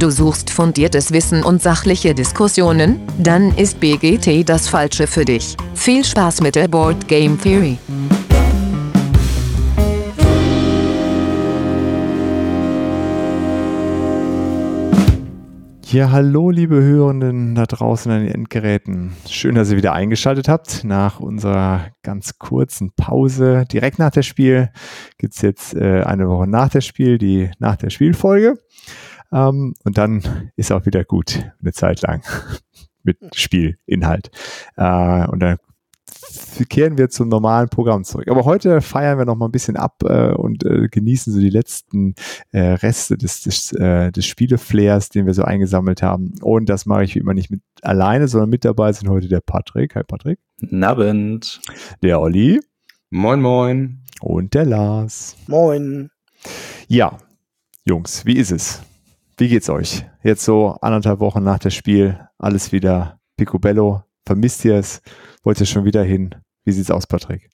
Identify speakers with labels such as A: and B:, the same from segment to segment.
A: Du suchst fundiertes Wissen und sachliche Diskussionen? Dann ist BGT das Falsche für dich. Viel Spaß mit der Board Game Theory.
B: Ja, hallo liebe Hörenden da draußen an den Endgeräten. Schön, dass ihr wieder eingeschaltet habt. Nach unserer ganz kurzen Pause, direkt nach dem Spiel, gibt's jetzt äh, eine Woche nach dem Spiel, die nach der Spielfolge. Ähm, und dann ist auch wieder gut, eine Zeit lang mit Spielinhalt. Äh, und dann kehren wir zum normalen Programm zurück. Aber heute feiern wir noch mal ein bisschen ab äh, und äh, genießen so die letzten äh, Reste des, des, äh, des Spieleflairs, den wir so eingesammelt haben. Und das mache ich wie immer nicht mit alleine, sondern mit dabei sind heute der Patrick. Hi Patrick.
C: Nabend.
B: Der Olli.
C: Moin, moin.
B: Und der Lars.
D: Moin.
B: Ja, Jungs, wie ist es? Wie geht's euch? Jetzt so anderthalb Wochen nach dem Spiel, alles wieder picobello. Vermisst ihr es? Wollt ihr schon wieder hin? Wie sieht's aus, Patrick?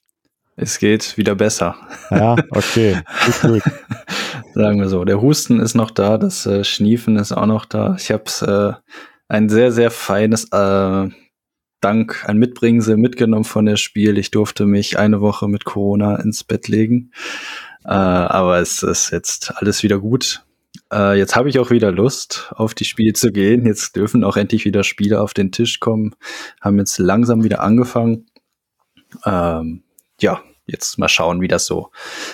C: Es geht wieder besser.
B: Ja, okay. gut, gut.
C: Sagen wir so. Der Husten ist noch da, das äh, Schniefen ist auch noch da. Ich habe äh, ein sehr, sehr feines äh, Dank, ein Mitbringsel mitgenommen von der Spiel. Ich durfte mich eine Woche mit Corona ins Bett legen. Äh, aber es ist jetzt alles wieder gut. Äh, jetzt habe ich auch wieder Lust, auf die Spiele zu gehen. Jetzt dürfen auch endlich wieder Spiele auf den Tisch kommen. Haben jetzt langsam wieder angefangen. Ähm, ja, jetzt mal schauen, wie das so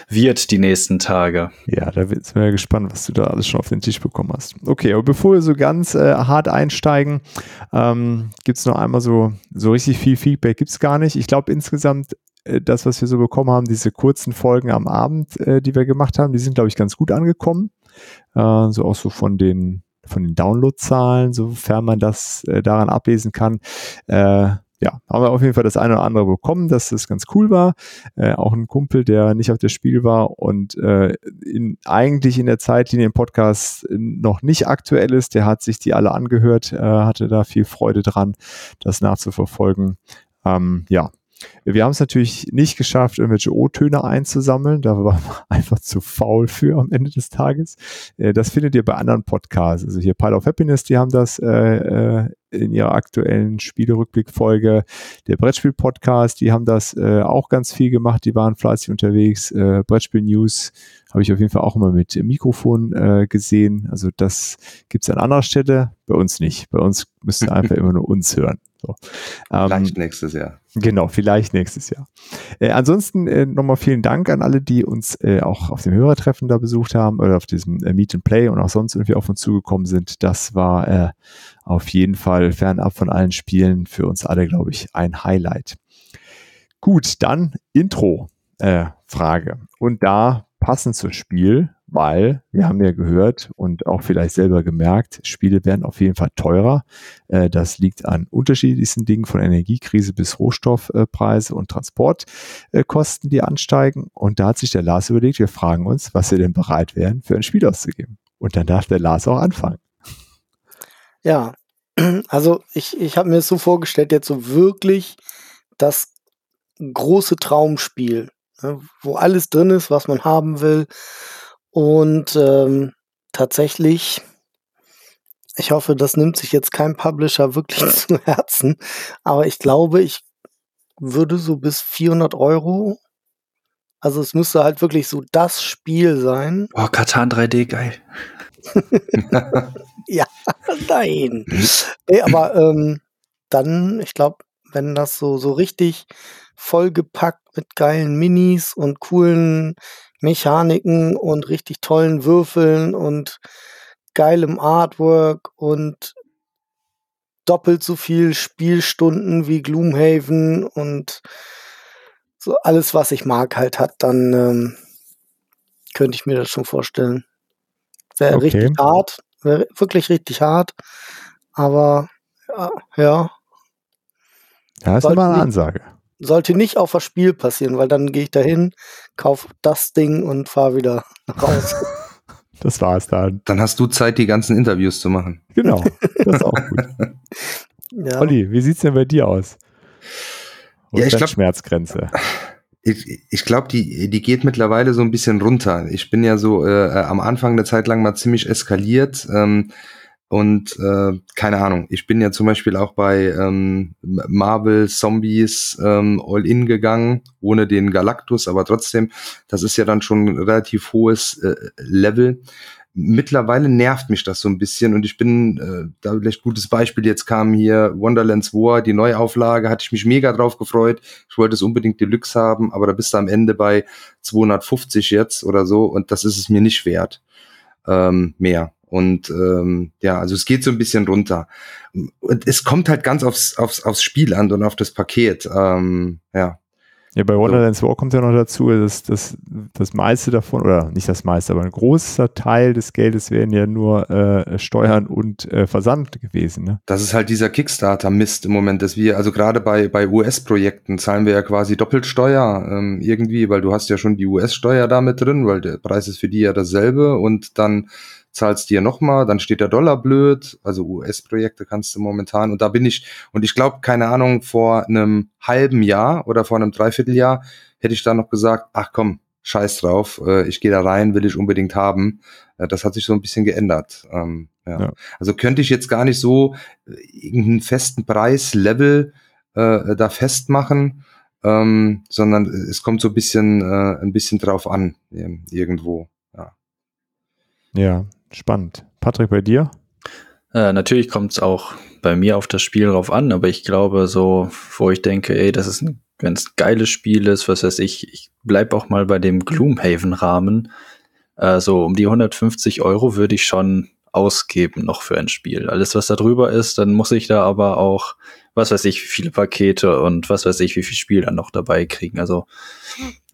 C: wird die nächsten Tage.
B: Ja, da sind wir gespannt, was du da alles schon auf den Tisch bekommen hast. Okay, aber bevor wir so ganz äh, hart einsteigen, ähm, gibt es noch einmal so, so richtig viel Feedback gibt es gar nicht. Ich glaube insgesamt äh, das, was wir so bekommen haben, diese kurzen Folgen am Abend, äh, die wir gemacht haben, die sind, glaube ich, ganz gut angekommen. Äh, so auch so von den, von den Downloadzahlen, sofern man das äh, daran ablesen kann. Äh, ja, haben wir auf jeden Fall das eine oder andere bekommen, dass das ganz cool war. Äh, auch ein Kumpel, der nicht auf das Spiel war und äh, in, eigentlich in der Zeitlinie im Podcast noch nicht aktuell ist, der hat sich die alle angehört, äh, hatte da viel Freude dran, das nachzuverfolgen. Ähm, ja, wir haben es natürlich nicht geschafft, irgendwelche O-Töne einzusammeln. Da waren wir einfach zu faul für am Ende des Tages. Äh, das findet ihr bei anderen Podcasts. Also hier Pile of Happiness, die haben das äh, äh in ihrer aktuellen Spielerückblickfolge. Der Brettspiel-Podcast, die haben das äh, auch ganz viel gemacht. Die waren fleißig unterwegs. Äh, Brettspiel-News habe ich auf jeden Fall auch immer mit Mikrofon äh, gesehen. Also das gibt es an anderer Stelle, bei uns nicht. Bei uns müsst ihr einfach immer nur uns hören. So.
C: Ähm, vielleicht nächstes Jahr.
B: Genau, vielleicht nächstes Jahr. Äh, ansonsten äh, nochmal vielen Dank an alle, die uns äh, auch auf dem Hörertreffen da besucht haben oder auf diesem äh, Meet and Play und auch sonst irgendwie auf uns zugekommen sind. Das war äh, auf jeden Fall fernab von allen Spielen für uns alle, glaube ich, ein Highlight. Gut, dann Intro. Äh. Und da passend zum Spiel weil wir haben ja gehört und auch vielleicht selber gemerkt, Spiele werden auf jeden Fall teurer. Äh, das liegt an unterschiedlichsten Dingen, von Energiekrise bis Rohstoffpreise und Transportkosten, die ansteigen. Und da hat sich der Lars überlegt, wir fragen uns, was wir denn bereit wären, für ein Spiel auszugeben. Und dann darf der Lars auch anfangen.
D: Ja, also ich, ich habe mir das so vorgestellt, jetzt so wirklich das große Traumspiel, ne, wo alles drin ist, was man haben will und ähm, tatsächlich, ich hoffe, das nimmt sich jetzt kein Publisher wirklich zu Herzen, aber ich glaube, ich würde so bis 400 Euro, also es müsste halt wirklich so das Spiel sein.
C: Oh, Katan 3D, geil.
D: ja, nein. nee, aber ähm, dann, ich glaube, wenn das so, so richtig vollgepackt mit geilen Minis und coolen Mechaniken und richtig tollen Würfeln und geilem Artwork und doppelt so viel Spielstunden wie Gloomhaven und so alles, was ich mag, halt hat, dann ähm, könnte ich mir das schon vorstellen. Wäre okay. richtig hart, wäre wirklich richtig hart, aber ja. Ja,
B: ja ist immer eine Ansage
D: sollte nicht auf das Spiel passieren, weil dann gehe ich dahin, kaufe das Ding und fahre wieder raus.
B: Das war's dann.
C: Dann hast du Zeit, die ganzen Interviews zu machen.
B: Genau, das ist auch gut. ja. Olli, wie sieht's denn bei dir aus?
C: Wo ja, ich glaube
B: Schmerzgrenze.
C: Ich, ich glaube, die, die geht mittlerweile so ein bisschen runter. Ich bin ja so äh, am Anfang eine Zeit lang mal ziemlich eskaliert. Ähm,
E: Und äh, keine Ahnung, ich bin ja zum Beispiel auch bei ähm, Marvel Zombies ähm, All-In gegangen, ohne den Galactus, aber trotzdem, das ist ja dann schon ein relativ hohes äh, Level. Mittlerweile nervt mich das so ein bisschen und ich bin, äh, da vielleicht gutes Beispiel, jetzt kam hier Wonderlands War, die Neuauflage, hatte ich mich mega drauf gefreut. Ich wollte es unbedingt Deluxe haben, aber da bist du am Ende bei 250 jetzt oder so und das ist es mir nicht wert. Ähm, mehr. Und ähm, ja, also es geht so ein bisschen runter. Und es kommt halt ganz aufs, aufs, aufs Spiel an und auf das Paket. Ähm, ja.
B: Ja, bei Wonderlands War kommt ja noch dazu, dass das, das meiste davon, oder nicht das meiste, aber ein großer Teil des Geldes wären ja nur äh, Steuern und äh, Versand gewesen. Ne?
E: Das ist halt dieser Kickstarter-Mist im Moment, dass wir, also gerade bei, bei US-Projekten zahlen wir ja quasi doppelt Steuer ähm, irgendwie, weil du hast ja schon die US-Steuer da mit drin, weil der Preis ist für die ja dasselbe und dann zahlst dir nochmal, dann steht der Dollar blöd, also US-Projekte kannst du momentan, und da bin ich, und ich glaube, keine Ahnung, vor einem halben Jahr oder vor einem Dreivierteljahr hätte ich da noch gesagt, ach komm, scheiß drauf, äh, ich gehe da rein, will ich unbedingt haben. Äh, das hat sich so ein bisschen geändert. Ähm, ja. ja. Also könnte ich jetzt gar nicht so äh, irgendeinen festen Preislevel äh, da festmachen, ähm, sondern es kommt so ein bisschen, äh, ein bisschen drauf an, irgendwo. Ja.
B: Ja, Spannend. Patrick, bei dir?
C: Äh, natürlich kommt es auch bei mir auf das Spiel drauf an, aber ich glaube, so, wo ich denke, ey, das ist ein ganz geiles Spiel ist, was weiß ich, ich bleib auch mal bei dem Gloomhaven-Rahmen. Äh, so um die 150 Euro würde ich schon ausgeben noch für ein Spiel. Alles, was da drüber ist, dann muss ich da aber auch, was weiß ich, wie viele Pakete und was weiß ich, wie viel Spiel dann noch dabei kriegen. Also,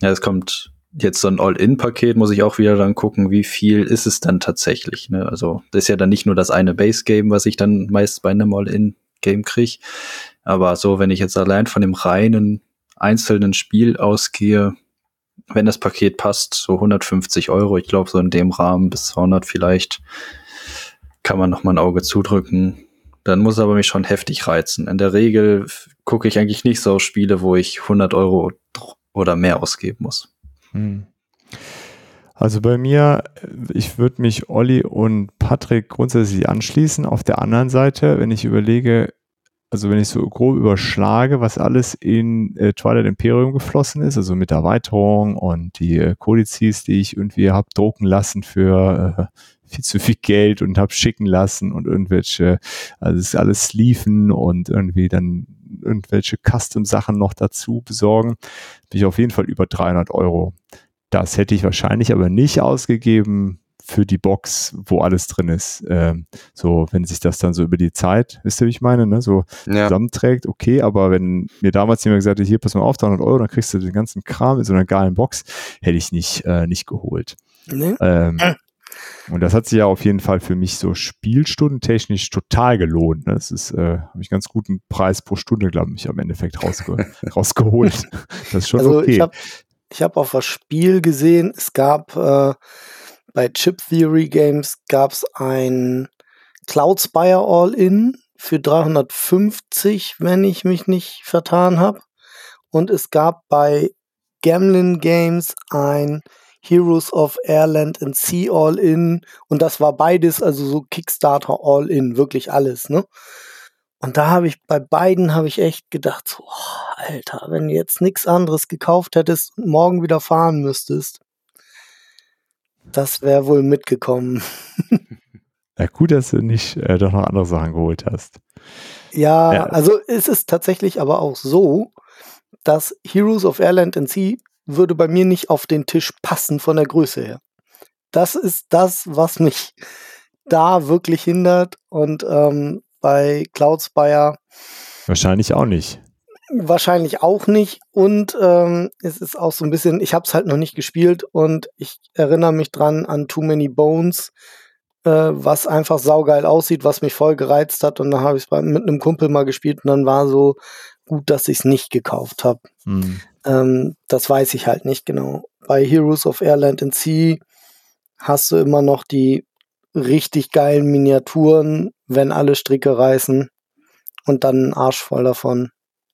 C: ja, es kommt jetzt so ein All-In-Paket muss ich auch wieder dann gucken, wie viel ist es dann tatsächlich. Ne? Also das ist ja dann nicht nur das eine Base-Game, was ich dann meist bei einem All-In-Game kriege. Aber so, wenn ich jetzt allein von dem reinen einzelnen Spiel ausgehe, wenn das Paket passt, so 150 Euro, ich glaube so in dem Rahmen bis 200 vielleicht, kann man noch mal ein Auge zudrücken. Dann muss aber mich schon heftig reizen. In der Regel gucke ich eigentlich nicht so Spiele, wo ich 100 Euro oder mehr ausgeben muss. Hm.
B: Also bei mir, ich würde mich Olli und Patrick grundsätzlich anschließen. Auf der anderen Seite, wenn ich überlege, also wenn ich so grob überschlage, was alles in äh, Twilight Imperium geflossen ist, also mit Erweiterung und die äh, Kodizes, die ich irgendwie habe drucken lassen für äh, viel zu viel Geld und habe schicken lassen und irgendwelche, also es ist alles Sleeven und irgendwie dann irgendwelche Custom-Sachen noch dazu besorgen, bin ich auf jeden Fall über 300 Euro. Das hätte ich wahrscheinlich aber nicht ausgegeben für die Box, wo alles drin ist. Ähm, so, wenn sich das dann so über die Zeit, wisst ihr, wie ich meine, ne? so ja. zusammenträgt, okay, aber wenn mir damals jemand gesagt hätte, hier, pass mal auf, 300 Euro, dann kriegst du den ganzen Kram in so einer geilen Box, hätte ich nicht, äh, nicht geholt. Nee. Ähm, und das hat sich ja auf jeden Fall für mich so spielstundentechnisch total gelohnt. Ne? Das ist, äh, habe ich ganz guten Preis pro Stunde, glaube ich, am Endeffekt rausge rausgeholt. Das ist schon also okay.
D: Ich habe ich hab auf das Spiel gesehen, es gab äh, bei Chip Theory Games gab es ein Cloud Spire All-In für 350, wenn ich mich nicht vertan habe. Und es gab bei Gamlin Games ein Heroes of Airland and Sea All In und das war beides, also so Kickstarter All In, wirklich alles, ne? Und da habe ich bei beiden habe ich echt gedacht, so, oh, Alter, wenn du jetzt nichts anderes gekauft hättest und morgen wieder fahren müsstest, das wäre wohl mitgekommen.
B: Ja, gut, dass du nicht äh, doch noch andere Sachen geholt hast.
D: Ja, ja, also es ist tatsächlich aber auch so, dass Heroes of Airland and Sea würde bei mir nicht auf den Tisch passen von der Größe her. Das ist das, was mich da wirklich hindert. Und ähm, bei Cloudspire
B: wahrscheinlich auch nicht.
D: Wahrscheinlich auch nicht. Und ähm, es ist auch so ein bisschen, ich habe es halt noch nicht gespielt und ich erinnere mich dran an Too Many Bones, äh, was einfach saugeil aussieht, was mich voll gereizt hat. Und da habe ich es mit einem Kumpel mal gespielt und dann war so gut, dass ich es nicht gekauft habe. Mhm. Ähm, das weiß ich halt nicht genau. Bei Heroes of Airland and Sea hast du immer noch die richtig geilen Miniaturen, wenn alle Stricke reißen und dann einen Arsch voll davon.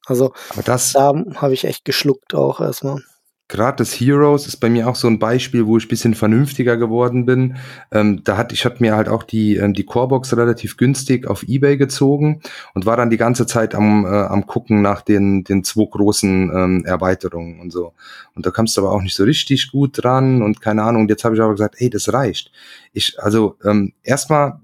D: Also
E: das,
D: da habe ich echt geschluckt auch erstmal.
E: Gerade das Heroes ist bei mir auch so ein Beispiel, wo ich bisschen vernünftiger geworden bin. Ähm, da hat ich hatte mir halt auch die ähm, die Corebox relativ günstig auf eBay gezogen und war dann die ganze Zeit am äh, am gucken nach den den zwei großen ähm, Erweiterungen und so. Und da kamst du aber auch nicht so richtig gut dran und keine Ahnung. Jetzt habe ich aber gesagt, hey, das reicht. Ich also ähm, erstmal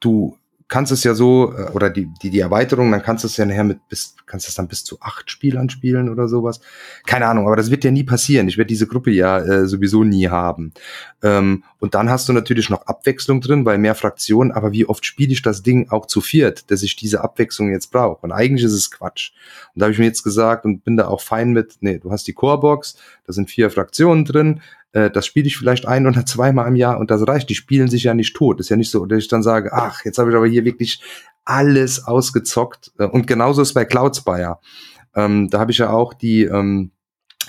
E: du kannst es ja so, äh, oder die, die, die Erweiterung, dann kannst du es ja nachher mit bis, kannst du es dann bis zu acht Spielern spielen oder sowas. Keine Ahnung, aber das wird ja nie passieren. Ich werde diese Gruppe ja äh, sowieso nie haben. Ähm, und dann hast du natürlich noch Abwechslung drin, weil mehr Fraktionen, aber wie oft spiele ich das Ding auch zu viert, dass ich diese Abwechslung jetzt brauche? Und eigentlich ist es Quatsch. Und da habe ich mir jetzt gesagt und bin da auch fein mit, nee, du hast die Corebox, da sind vier Fraktionen drin, äh, das spiele ich vielleicht ein oder zweimal im Jahr und das reicht. Die spielen sich ja nicht tot. Ist ja nicht so, dass ich dann sage, ach, jetzt habe ich aber hier wirklich alles ausgezockt. Äh, und genauso ist bei Cloudspire. Ähm, da habe ich ja auch die ähm,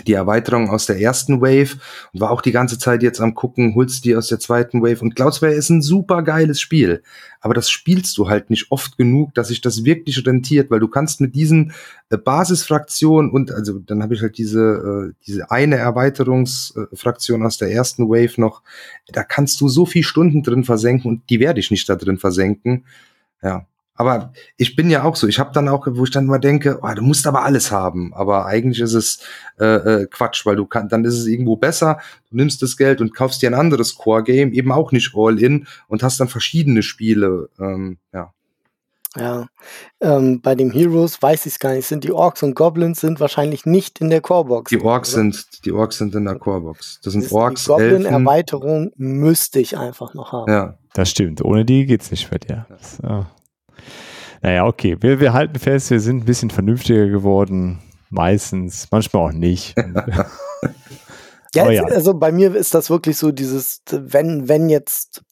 E: die Erweiterung aus der ersten Wave und war auch die ganze Zeit jetzt am gucken, holst die aus der zweiten Wave. Und Cloudspire ist ein super geiles Spiel, aber das spielst du halt nicht oft genug, dass sich das wirklich rentiert, weil du kannst mit diesen äh, Basisfraktionen und also dann habe ich halt diese äh, diese eine Erweiterungsfraktion aus der ersten Wave noch, da kannst du so viel Stunden drin versenken und die werde ich nicht da drin versenken. Ja, aber ich bin ja auch so. Ich habe dann auch, wo ich dann mal denke, oh, du musst aber alles haben. Aber eigentlich ist es äh, äh, Quatsch, weil du kann, dann ist es irgendwo besser. Du nimmst das Geld und kaufst dir ein anderes Core-Game, eben auch nicht All-In und hast dann verschiedene Spiele. Ähm, ja.
D: Ja, ähm, bei den Heroes weiß ich es gar nicht. Sind die Orks und Goblins sind wahrscheinlich nicht in der Corebox.
E: Die Orks oder? sind, die Orks sind in der Corebox. Das sind das Orks.
D: Die Goblin-Erweiterung müsste ich einfach noch haben.
B: Ja, das stimmt. Ohne die geht's nicht bei dir. Ja. Naja, okay. Wir, wir halten fest, wir sind ein bisschen vernünftiger geworden. Meistens, manchmal auch nicht.
D: ja, ja, also bei mir ist das wirklich so dieses, wenn, wenn jetzt,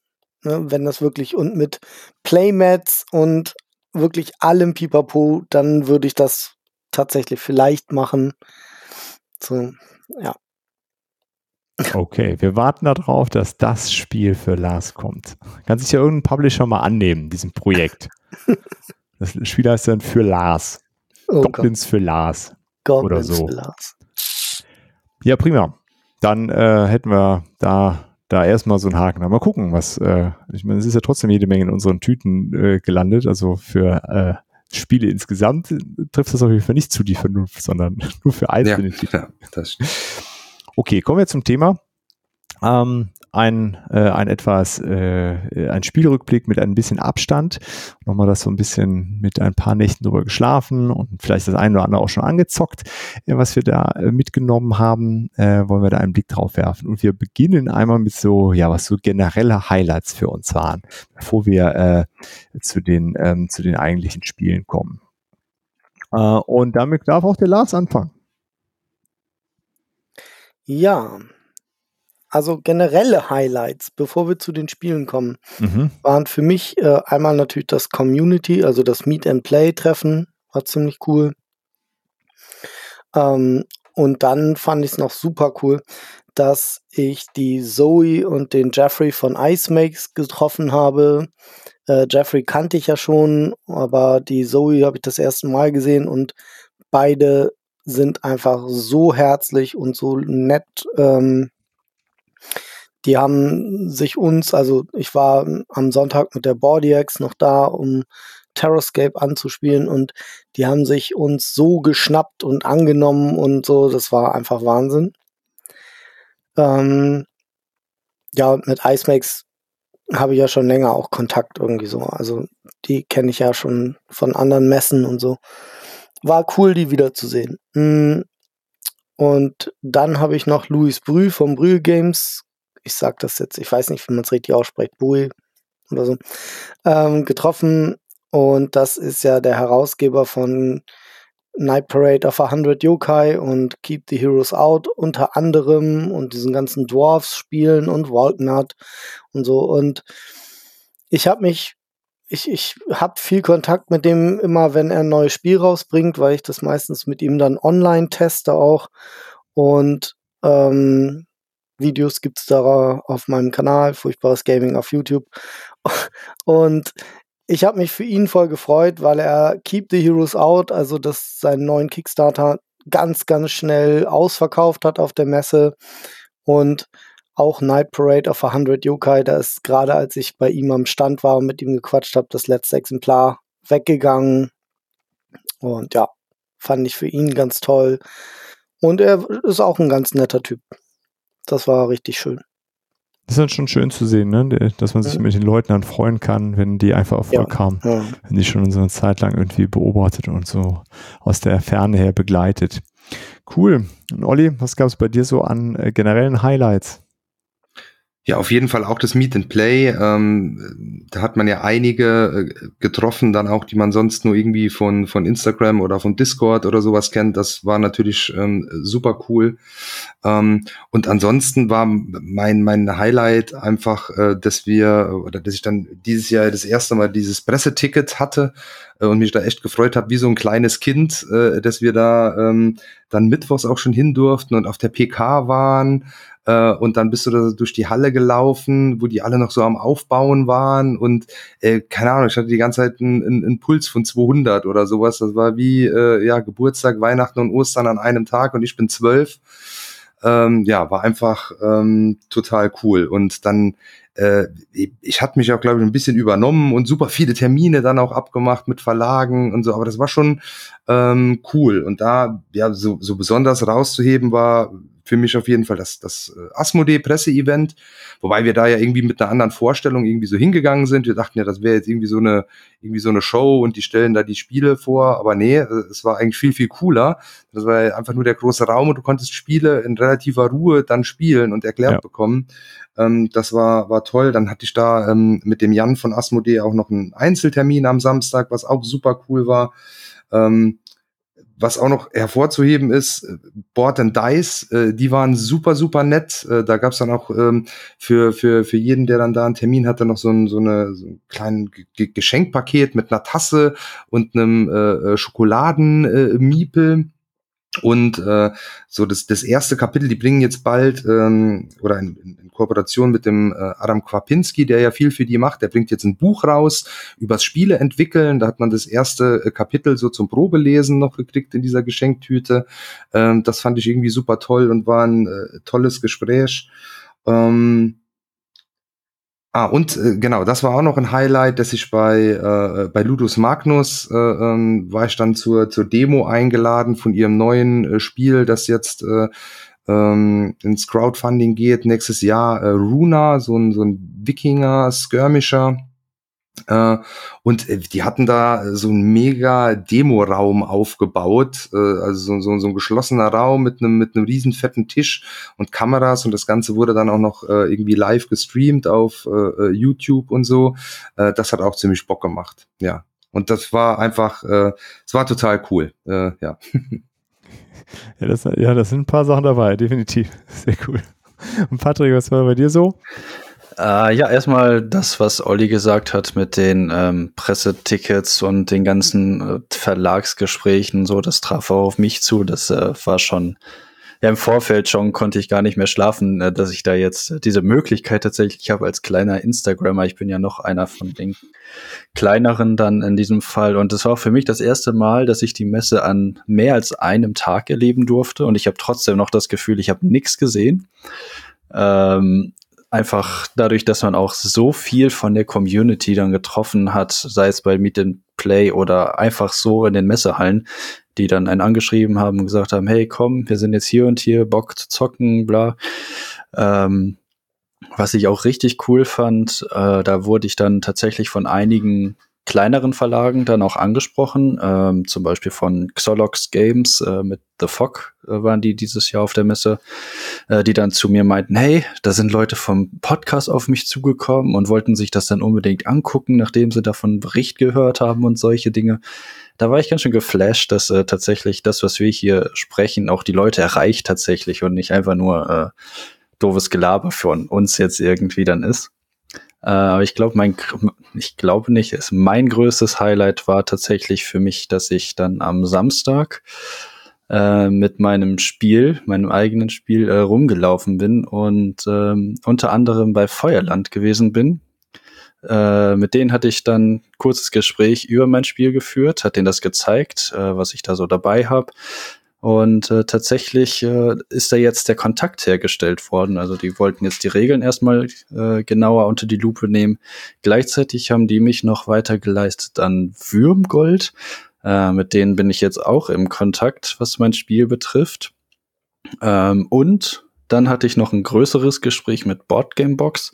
D: ne, wenn das wirklich und mit Playmats und wirklich allem Pipapo, dann würde ich das tatsächlich vielleicht machen. So, ja.
B: Okay, wir warten darauf, dass das Spiel für Lars kommt. Kann sich ja irgendein Publisher mal annehmen, diesem Projekt. Das Spiel heißt dann für Lars. Oh Goblins Gott. für Lars. Goblins oder so. für Lars. Ja, prima. Dann äh, hätten wir da, da erstmal so einen Haken. mal gucken, was, äh, ich meine, es ist ja trotzdem jede Menge in unseren Tüten äh, gelandet. Also für äh, Spiele insgesamt trifft das auf jeden Fall nicht zu die Vernunft, sondern nur für einzelne ja, Ja, das stimmt. Okay, kommen wir zum Thema. Ähm, ein, äh, ein etwas, äh, ein Spielrückblick mit ein bisschen Abstand. Nochmal das so ein bisschen mit ein paar Nächten drüber geschlafen und vielleicht das eine oder andere auch schon angezockt, äh, was wir da äh, mitgenommen haben, äh, wollen wir da einen Blick drauf werfen. Und wir beginnen einmal mit so, ja, was so generelle Highlights für uns waren, bevor wir äh, zu den, ähm, zu den eigentlichen Spielen kommen. Äh, und damit darf auch der Lars anfangen.
D: Ja, also generelle Highlights, bevor wir zu den Spielen kommen, mhm. waren für mich äh, einmal natürlich das Community, also das Meet and Play Treffen, war ziemlich cool. Ähm, und dann fand ich es noch super cool, dass ich die Zoe und den Jeffrey von Ice Makes getroffen habe. Äh, Jeffrey kannte ich ja schon, aber die Zoe habe ich das erste Mal gesehen und beide sind einfach so herzlich und so nett. Ähm, die haben sich uns, also ich war am Sonntag mit der Bordiacs noch da, um Terrascape anzuspielen und die haben sich uns so geschnappt und angenommen und so, das war einfach Wahnsinn. Ähm, ja, mit Icemax habe ich ja schon länger auch Kontakt irgendwie so. Also die kenne ich ja schon von anderen Messen und so. War cool, die wiederzusehen. Mm, und dann habe ich noch Louis Brü vom Brü Games ich sag das jetzt, ich weiß nicht, wie man es richtig ausspricht, Bui oder so, ähm, getroffen. Und das ist ja der Herausgeber von Night Parade of a Hundred Yokai und Keep the Heroes Out unter anderem und diesen ganzen Dwarfs-Spielen und Walknut und so. Und ich habe mich, ich, ich habe viel Kontakt mit dem immer, wenn er ein neues Spiel rausbringt, weil ich das meistens mit ihm dann online teste auch. Und ähm, Videos gibt's da auf meinem Kanal, Furchtbares Gaming auf YouTube. Und ich habe mich für ihn voll gefreut, weil er Keep the Heroes Out, also das seinen neuen Kickstarter ganz, ganz schnell ausverkauft hat auf der Messe. Und auch Night Parade of 100 Yokai, da ist gerade als ich bei ihm am Stand war und mit ihm gequatscht habe, das letzte Exemplar weggegangen. Und ja, fand ich für ihn ganz toll. Und er ist auch ein ganz netter Typ. Das war richtig schön.
B: Das ist dann schon schön zu sehen, ne? dass man sich ja. mit den Leuten dann freuen kann, wenn die einfach Erfolg ja. haben, ja. wenn die schon so eine Zeit lang irgendwie beobachtet und so aus der Ferne her begleitet. Cool. Und Olli, was gab es bei dir so an äh, generellen Highlights?
E: Ja, auf jeden Fall auch das Meet and Play. Ähm, da hat man ja einige äh, getroffen, dann auch, die man sonst nur irgendwie von, von Instagram oder von Discord oder sowas kennt. Das war natürlich ähm, super cool. Ähm, und ansonsten war mein, mein Highlight einfach, äh, dass wir, oder dass ich dann dieses Jahr das erste Mal dieses Presseticket hatte äh, und mich da echt gefreut habe, wie so ein kleines Kind, äh, dass wir da ähm, dann mittwochs auch schon hin durften und auf der PK waren äh, und dann bist du da durch die Halle gelaufen, wo die alle noch so am Aufbauen waren und äh, keine Ahnung, ich hatte die ganze Zeit einen, einen Puls von 200 oder sowas. Das war wie äh, ja Geburtstag, Weihnachten und Ostern an einem Tag und ich bin zwölf. Ähm, ja, war einfach ähm, total cool. Und dann äh, ich hatte mich auch, glaube ich, ein bisschen übernommen und super viele Termine dann auch abgemacht mit Verlagen und so, aber das war schon ähm, cool. Und da, ja, so, so besonders rauszuheben war für mich auf jeden Fall das, das äh, Asmodee-Presse-Event, wobei wir da ja irgendwie mit einer anderen Vorstellung irgendwie so hingegangen sind. Wir dachten ja, das wäre jetzt irgendwie so eine, irgendwie so eine Show und die stellen da die Spiele vor, aber nee, äh, es war eigentlich viel, viel cooler. Das war einfach nur der große Raum und du konntest Spiele in relativer Ruhe dann spielen und erklärt ja. bekommen. Ähm, das war, war toll. Dann hatte ich da ähm, mit dem Jan von Asmodee auch noch einen Einzeltermin am Samstag, was auch super cool war. Ähm, was auch noch hervorzuheben ist, äh, Board and Dice, äh, die waren super, super nett. Äh, da gab's dann auch ähm, für, für, für jeden, der dann da einen Termin hatte, noch so ein, so eine, so ein kleines Geschenkpaket mit einer Tasse und einem äh, äh Schokoladenmiepel. Und äh, so das, das erste Kapitel, die bringen jetzt bald, ähm, oder in, in Kooperation mit dem äh, Adam Kwapinski, der ja viel für die macht, der bringt jetzt ein Buch raus übers Spiele entwickeln. Da hat man das erste äh, Kapitel so zum Probelesen noch gekriegt in dieser Geschenktüte. Ähm, das fand ich irgendwie super toll und war ein äh, tolles Gespräch. Ähm, Ah, und äh, genau, das war auch noch ein Highlight, dass ich bei, äh, bei Ludus Magnus äh, ähm, war ich dann zur, zur Demo eingeladen von ihrem neuen äh, Spiel, das jetzt äh, ähm, ins Crowdfunding geht nächstes Jahr. Äh, Runa, so ein, so ein Wikinger-Skirmisher. Äh, und äh, die hatten da so einen mega Demo-Raum aufgebaut, äh, also so, so, so ein geschlossener Raum mit einem mit einem riesen fetten Tisch und Kameras und das Ganze wurde dann auch noch irgendwie live gestreamt auf YouTube und so. Das hat auch ziemlich Bock gemacht, ja. Und das war einfach, es war total cool, ja.
B: Ja das, ja, das sind ein paar Sachen dabei, definitiv. Sehr cool. Und Patrick, was war bei dir so?
C: Äh, ja, erstmal das, was Olli gesagt hat mit den ähm, Pressetickets und den ganzen äh, Verlagsgesprächen, so, das traf auch auf mich zu. Das äh, war schon, ja, im Vorfeld schon konnte ich gar nicht mehr schlafen, äh, dass ich da jetzt diese Möglichkeit tatsächlich habe als kleiner Instagrammer. Ich bin ja noch einer von den kleineren dann in diesem Fall. Und es war auch für mich das erste Mal, dass ich die Messe an mehr als einem Tag erleben durfte. Und ich habe trotzdem noch das Gefühl, ich habe nichts gesehen. Ähm, einfach dadurch, dass man auch so viel von der Community dann getroffen hat, sei es bei Meet and Play oder einfach so in den Messehallen, die dann einen angeschrieben haben und gesagt haben, hey, komm, wir sind jetzt hier und hier, Bock zu zocken, bla. Ähm, was ich auch richtig cool fand, äh, da wurde ich dann tatsächlich von einigen kleineren Verlagen dann auch angesprochen, ähm, zum Beispiel von Xolox Games äh, mit The Fog äh, waren die dieses Jahr auf der Messe, äh, die dann zu mir meinten, hey, da sind Leute vom Podcast auf mich zugekommen und wollten sich das dann unbedingt angucken, nachdem sie davon Bericht gehört haben und solche Dinge. Da war ich ganz schön geflasht, dass äh, tatsächlich das, was wir hier sprechen, auch die Leute erreicht tatsächlich und nicht einfach nur äh, doofes Gelaber von uns jetzt irgendwie dann ist. Äh, aber ich glaube, mein, ich glaube nicht, es, mein größtes Highlight war tatsächlich für mich, dass ich dann am Samstag äh, mit meinem Spiel, meinem eigenen Spiel äh, rumgelaufen bin und ähm, unter anderem bei Feuerland gewesen bin. Äh, mit denen hatte ich dann kurzes Gespräch über mein Spiel geführt, hat denen das gezeigt, äh, was ich da so dabei habe. Und äh, tatsächlich äh, ist da jetzt der Kontakt hergestellt worden. Also die wollten jetzt die Regeln erstmal äh, genauer unter die Lupe nehmen. Gleichzeitig haben die mich noch weitergeleistet an Würmgold. Äh, mit denen bin ich jetzt auch im Kontakt, was mein Spiel betrifft. Ähm, und dann hatte ich noch ein größeres Gespräch mit Boardgamebox.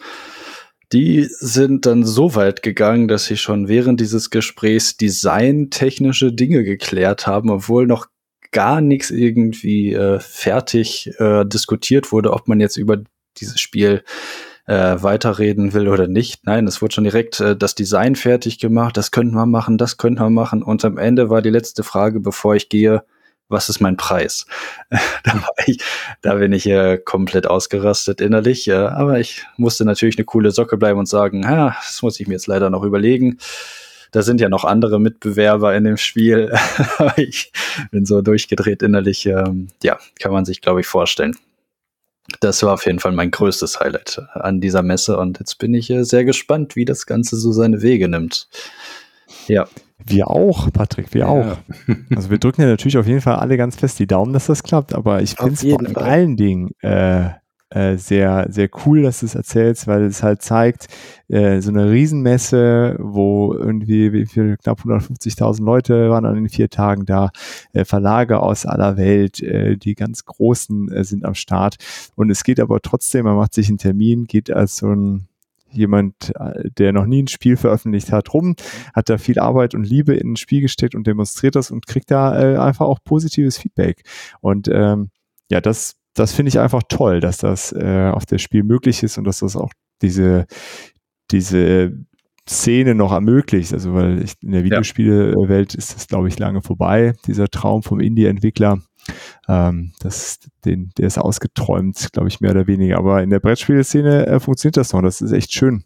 C: Die sind dann so weit gegangen, dass sie schon während dieses Gesprächs designtechnische Dinge geklärt haben, obwohl noch gar nichts irgendwie äh, fertig äh, diskutiert wurde, ob man jetzt über dieses Spiel äh, weiterreden will oder nicht. Nein, es wurde schon direkt äh, das Design fertig gemacht, das könnten wir machen, das könnten wir machen. Und am Ende war die letzte Frage, bevor ich gehe, was ist mein Preis? da, ich, da, bin ich äh, komplett ausgerastet innerlich. Äh, aber ich musste natürlich eine coole Socke bleiben und sagen, ja, das muss ich mir jetzt leider noch überlegen da sind ja noch andere Mitbewerber in dem Spiel. ich bin so durchgedreht innerlich. Ähm, ja, kann man sich, glaube ich, vorstellen. Das war auf jeden Fall mein größtes Highlight an dieser Messe und jetzt bin ich äh, sehr gespannt, wie das Ganze so seine Wege nimmt. Ja.
B: Wir auch, Patrick, wir ja. auch. Also wir drücken ja natürlich auf jeden Fall alle ganz fest die Daumen, dass das klappt, aber ich finde es vor allen Dingen äh, äh, sehr, sehr cool, dass du es erzählst, weil es halt zeigt, äh, so eine Riesenmesse, wo irgendwie wie viel, knapp 150.000 Leute waren an den vier Tagen da, äh, Verlage aus aller Welt, äh, die ganz Großen äh, sind am Start. Und es geht aber trotzdem, man macht sich einen Termin, geht als so ein jemand, äh, der noch nie ein Spiel veröffentlicht hat, rum, hat da viel Arbeit und Liebe in ein Spiel gesteckt und demonstriert das und kriegt da äh, einfach auch positives Feedback. Und ähm, ja, das das finde ich einfach toll, dass das äh, auf das Spiel möglich ist und dass das auch diese, diese Szene noch ermöglicht. Also, weil ich, in der Videospielewelt ist das, glaube ich, lange vorbei, dieser Traum vom Indie-Entwickler. Ähm, das, den, der ist ausgeträumt, glaube ich, mehr oder weniger. Aber in der Brettspielszene äh, funktioniert das noch. Das ist echt schön,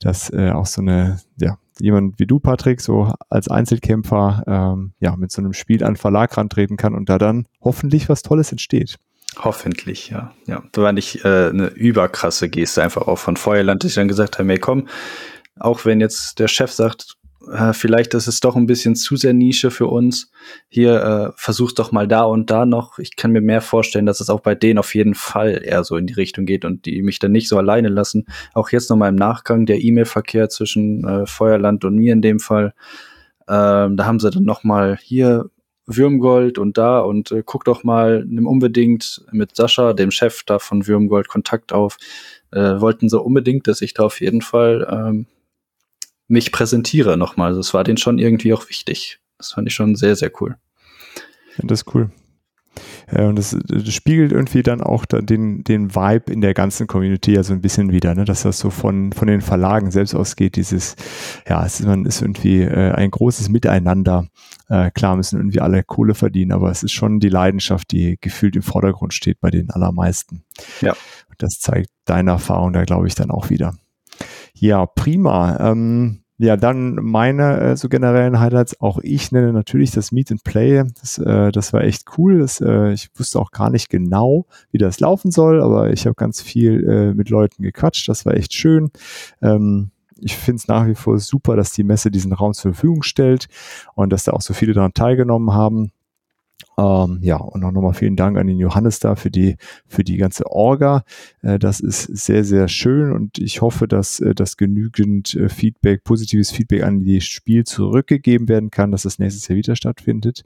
B: dass äh, auch so eine, ja, jemand wie du, Patrick, so als Einzelkämpfer, ähm, ja, mit so einem Spiel an Verlag rantreten kann und da dann hoffentlich was Tolles entsteht.
C: Hoffentlich, ja. Ja, da war nicht äh, eine überkrasse Geste einfach auch von Feuerland, dass ich dann gesagt habe, hey komm, auch wenn jetzt der Chef sagt, äh, vielleicht ist es doch ein bisschen zu sehr Nische für uns, hier äh, versuch's doch mal da und da noch. Ich kann mir mehr vorstellen, dass es auch bei denen auf jeden Fall eher so in die Richtung geht und die mich dann nicht so alleine lassen. Auch jetzt nochmal im Nachgang der E-Mail-Verkehr zwischen äh, Feuerland und mir in dem Fall. Ähm, da haben sie dann nochmal hier Würmgold und da und äh, guck doch mal, nimm unbedingt mit Sascha, dem Chef da von Würmgold, Kontakt auf. Äh, wollten so unbedingt, dass ich da auf jeden Fall ähm, mich präsentiere nochmal. Also es war denen schon irgendwie auch wichtig. Das fand ich schon sehr, sehr cool.
B: Ja, das ist cool. Ja, und das, das, spiegelt irgendwie dann auch den, den Vibe in der ganzen Community ja so ein bisschen wieder, ne? dass das so von, von den Verlagen selbst ausgeht, dieses, ja, es ist, man ist irgendwie äh, ein großes Miteinander. Äh, klar müssen irgendwie alle Kohle verdienen, aber es ist schon die Leidenschaft, die gefühlt im Vordergrund steht bei den allermeisten. Ja. Und das zeigt deine Erfahrung da, glaube ich, dann auch wieder. Ja, prima. Ähm, ja, dann meine äh, so generellen Highlights. Auch ich nenne natürlich das Meet and Play. Das, äh, das war echt cool. Das, äh, ich wusste auch gar nicht genau, wie das laufen soll, aber ich habe ganz viel äh, mit Leuten gequatscht. Das war echt schön. Ähm, ich finde es nach wie vor super, dass die Messe diesen Raum zur Verfügung stellt und dass da auch so viele daran teilgenommen haben. Ähm, ja, und auch nochmal vielen Dank an den Johannes da für die, für die ganze Orga. Äh, das ist sehr, sehr schön und ich hoffe, dass, äh, dass genügend äh, Feedback, positives Feedback an das Spiel zurückgegeben werden kann, dass das nächstes Jahr wieder stattfindet.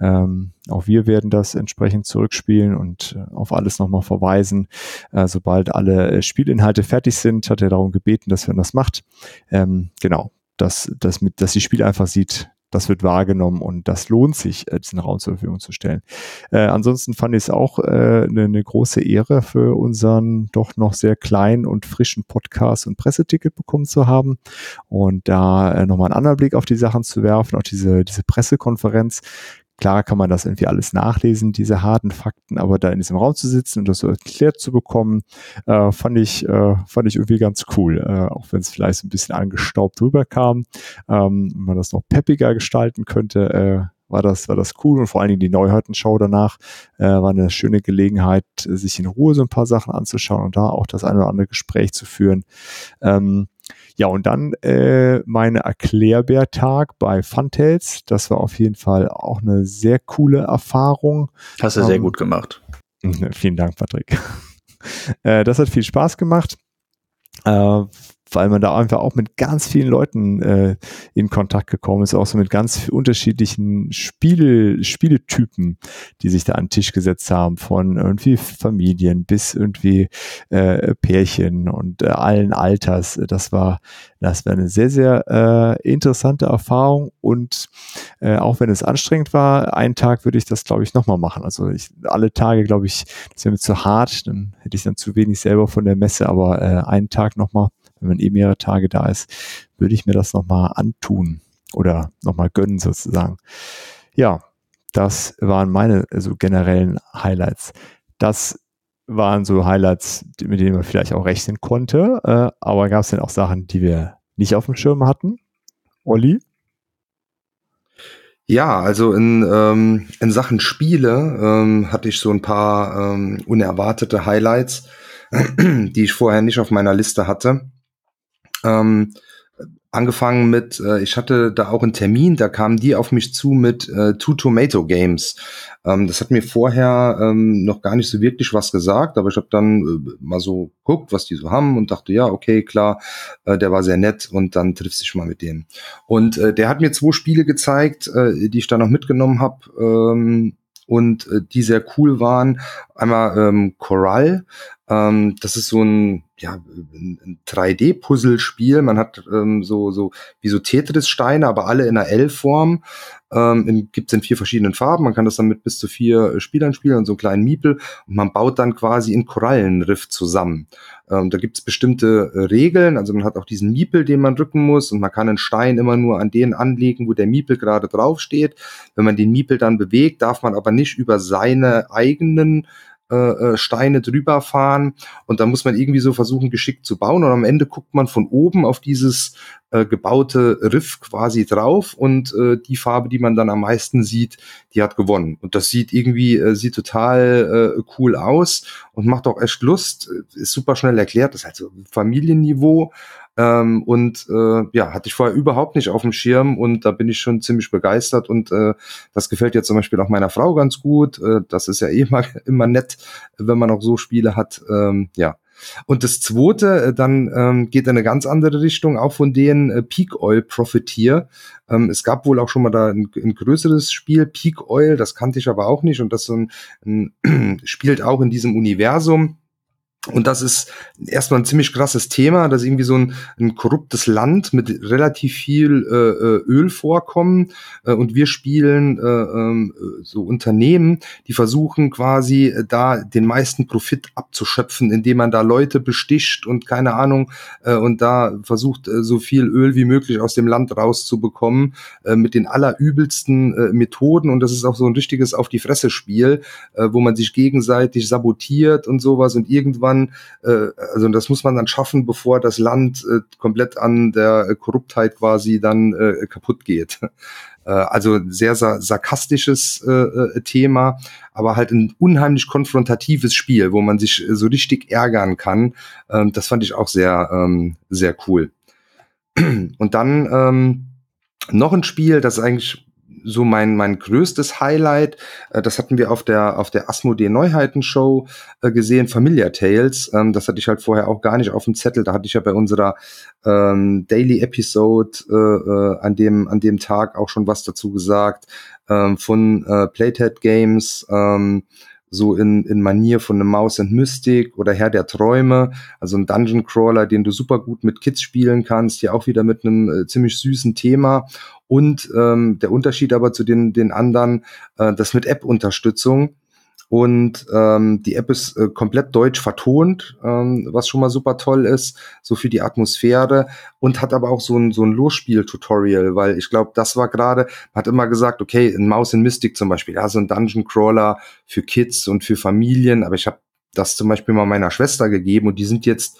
B: Ähm, auch wir werden das entsprechend zurückspielen und äh, auf alles nochmal verweisen. Äh, sobald alle Spielinhalte fertig sind, hat er darum gebeten, dass man das macht. Ähm, genau, dass, dass, mit, dass die Spiel einfach sieht, das wird wahrgenommen und das lohnt sich, äh, diesen Raum zur Verfügung zu stellen. Äh, ansonsten fand ich es auch äh, eine, eine große Ehre für unseren doch noch sehr kleinen und frischen Podcast und Presseticket bekommen zu haben und da äh, nochmal einen anderen Blick auf die Sachen zu werfen, auch diese, diese Pressekonferenz Klar kann man das irgendwie alles nachlesen, diese harten Fakten, aber da in diesem Raum zu sitzen und das so erklärt zu bekommen, äh, fand ich äh, fand ich irgendwie ganz cool, äh, auch wenn es vielleicht ein bisschen angestaubt rüberkam, ähm, man das noch peppiger gestalten könnte. Äh, war das, war das cool und vor allen Dingen die Neuheitenshow danach äh, war eine schöne Gelegenheit, sich in Ruhe so ein paar Sachen anzuschauen und da auch das eine oder andere Gespräch zu führen. Ähm, Ja, und dann äh, meine Erklärbär-Tag bei Funtails. Das war auf jeden Fall auch eine sehr coole Erfahrung.
C: Hast du sehr ähm, gut gemacht.
B: Vielen Dank, Patrick. äh, das hat viel Spaß gemacht. Äh, weil man da einfach auch mit ganz vielen Leuten äh, in Kontakt gekommen ist, auch so mit ganz unterschiedlichen Spiel, Spieletypen, die sich da an den Tisch gesetzt haben, von irgendwie Familien bis irgendwie äh, Pärchen und äh, allen Alters. Das war, das war eine sehr, sehr äh, interessante Erfahrung und äh, auch wenn es anstrengend war, einen Tag würde ich das, glaube ich, nochmal machen. Also ich, alle Tage, glaube ich, das wäre mir zu hart, dann hätte ich dann zu wenig selber von der Messe, aber äh, einen Tag nochmal wenn man eh mehrere Tage da ist, würde ich mir das nochmal antun oder nochmal gönnen sozusagen. Ja, das waren meine also generellen Highlights. Das waren so Highlights, mit denen man vielleicht auch rechnen konnte, äh, aber gab es denn auch Sachen, die wir nicht auf dem Schirm hatten? Olli?
E: Ja, also in, ähm, in Sachen Spiele ähm, hatte ich so ein paar ähm, unerwartete Highlights, die ich vorher nicht auf meiner Liste hatte. Ähm, angefangen mit, äh, ich hatte da auch einen Termin, da kamen die auf mich zu mit äh, Two Tomato Games. Ähm, das hat mir vorher ähm, noch gar nicht so wirklich was gesagt, aber ich habe dann äh, mal so geguckt, was die so haben und dachte, ja, okay, klar, äh, der war sehr nett und dann triffst du dich mal mit denen. Und äh, der hat mir zwei Spiele gezeigt, äh, die ich dann noch mitgenommen habe. Ähm, und äh, die sehr cool waren. Einmal ähm, Coral, ähm, das ist so ein, ja, ein 3D-Puzzle-Spiel. Man hat ähm, so, so wie so Tetris-Steine, aber alle in einer L-Form. Ähm, Gibt es in vier verschiedenen Farben. Man kann das dann mit bis zu vier äh, Spielern spielen und so einen kleinen Miepel. Und man baut dann quasi in Korallenriff zusammen. Ähm, da gibt es bestimmte äh, Regeln. Also man hat auch diesen Miepel, den man drücken muss. Und man kann einen Stein immer nur an den anlegen, wo der Miepel gerade draufsteht. Wenn man den Miepel dann bewegt, darf man aber nicht über seine eigenen äh, äh, Steine drüber fahren und da muss man irgendwie so versuchen, geschickt zu bauen und am Ende guckt man von oben auf dieses äh, gebaute Riff quasi drauf und äh, die Farbe, die man dann am meisten sieht, die hat gewonnen. Und das sieht irgendwie, äh, sieht total äh, cool aus und macht auch echt Lust, ist super schnell erklärt, das ist halt so Familienniveau, ähm, und äh, ja, hatte ich vorher überhaupt nicht auf dem Schirm und da bin ich schon ziemlich begeistert und äh, das gefällt jetzt zum Beispiel auch meiner Frau ganz gut. Äh, das ist ja eh immer, immer nett, wenn man auch so Spiele hat. Ähm, ja. Und das zweite, äh, dann ähm, geht in eine ganz andere Richtung, auch von denen äh, Peak Oil Profiteer. Ähm, es gab wohl auch schon mal da ein, ein, größeres Spiel, Peak Oil, das kannte ich aber auch nicht und das ein, ein, spielt auch in diesem Universum und das ist erstmal ein ziemlich krasses Thema, dass irgendwie so ein, ein korruptes Land mit relativ viel äh, äh Öl vorkommen äh, und wir spielen äh, äh, so Unternehmen, die versuchen quasi äh, da den meisten Profit abzuschöpfen, indem man da Leute besticht und keine Ahnung äh, und da versucht so viel Öl wie möglich aus dem Land rauszubekommen mit den allerübelsten Methoden. Und das ist auch so ein richtiges auf die Fresse Spiel, wo man sich gegenseitig sabotiert und sowas. Und irgendwann man, äh, also das muss man dann schaffen, bevor das Land äh, komplett an der Korruptheit quasi dann äh, kaputt geht. Äh, also sehr sa sarkastisches äh, äh, Thema, aber halt ein unheimlich konfrontatives Spiel, wo man sich so richtig ärgern kann. Ähm, das fand ich auch sehr, ähm, sehr cool. Und dann ähm, noch ein Spiel, das eigentlich so mein, mein größtes Highlight, äh, das hatten wir auf der, auf der Asmodee Neuheiten Show äh, gesehen, Familiar Tales. Ähm, das hatte ich halt vorher auch gar nicht auf dem Zettel. Da hatte ich ja bei unserer ähm, Daily Episode äh, äh, an, dem, an dem Tag auch schon was dazu gesagt. Ähm, von äh, Playtet Games, ähm, so in, in Manier von einem Maus and Mystic oder Herr der Träume, also ein Dungeon Crawler, den du super gut mit Kids spielen kannst, ja auch wieder mit einem äh, ziemlich süßen Thema und ähm, der Unterschied aber zu den, den anderen, äh, das mit App-Unterstützung. Und ähm, die App ist äh, komplett deutsch vertont, ähm, was schon mal super toll ist, so für die Atmosphäre und hat aber auch so ein, so ein Losspiel-Tutorial, weil ich glaube, das war gerade, man hat immer gesagt, okay, ein Maus in Mystic zum Beispiel, ja, so ein Dungeon Crawler für Kids und für Familien, aber ich habe das zum Beispiel mal meiner Schwester gegeben und die sind jetzt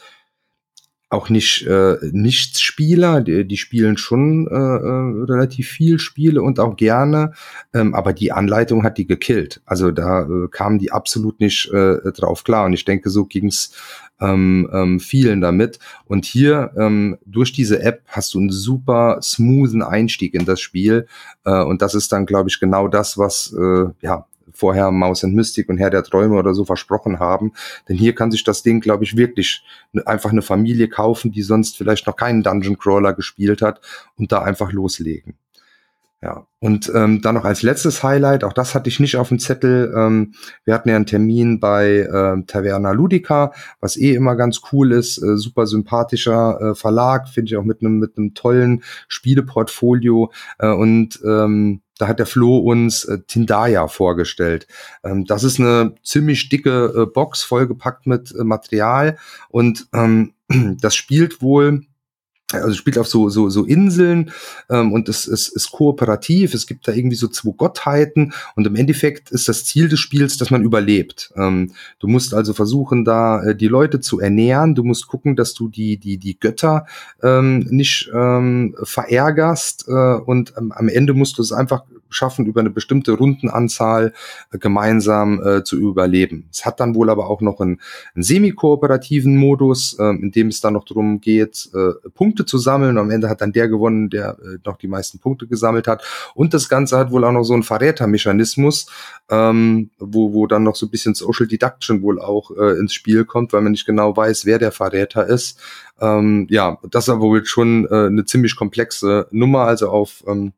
E: auch nicht äh, Nichtspieler, die, die spielen schon äh, äh, relativ viel Spiele und auch gerne, ähm, aber die Anleitung hat die gekillt. Also da äh, kamen die absolut nicht äh, drauf klar und ich denke, so ging's ähm, ähm, vielen damit. Und hier ähm, durch diese App hast du einen super smoothen Einstieg in das Spiel äh, und das ist dann, glaube ich, genau das, was äh, ja vorher Maus and Mystic und Herr der Träume oder so versprochen haben. Denn hier kann sich das Ding, glaube ich, wirklich einfach eine Familie kaufen, die sonst vielleicht noch keinen Dungeon Crawler gespielt hat und da einfach loslegen. Ja, und ähm, dann noch als letztes Highlight, auch das hatte ich nicht auf dem Zettel. Ähm, wir hatten ja einen Termin bei ähm, Taverna Ludica, was eh immer ganz cool ist, äh, super sympathischer äh, Verlag, finde ich auch mit einem mit einem tollen Spieleportfolio äh, und ähm, da hat der Flo uns äh, Tindaya vorgestellt. Ähm, das ist eine ziemlich dicke äh, Box, vollgepackt mit äh, Material und ähm, das spielt wohl also spielt auf so so so Inseln ähm, und es, es ist kooperativ. Es gibt da irgendwie so zwei Gottheiten und im Endeffekt ist das Ziel des Spiels, dass man überlebt. Ähm, du musst also versuchen, da äh, die Leute zu ernähren. Du musst gucken, dass du die die die Götter ähm, nicht ähm, verärgerst äh, und ähm, am Ende musst du es einfach schaffen, über eine bestimmte Rundenanzahl äh, gemeinsam äh, zu überleben. Es hat dann wohl aber auch noch einen, einen semi-kooperativen Modus, äh, in dem es dann noch darum geht, äh, Punkte zu sammeln. Am Ende hat dann der gewonnen, der äh, noch die meisten Punkte gesammelt hat. Und das Ganze hat wohl auch noch so einen Verrätermechanismus, ähm, wo, wo dann noch so ein bisschen Social Deduction wohl auch äh, ins Spiel kommt, weil man nicht genau weiß, wer der Verräter ist. Ähm, ja, das ist aber wohl schon äh, eine ziemlich komplexe Nummer, also auf ähm,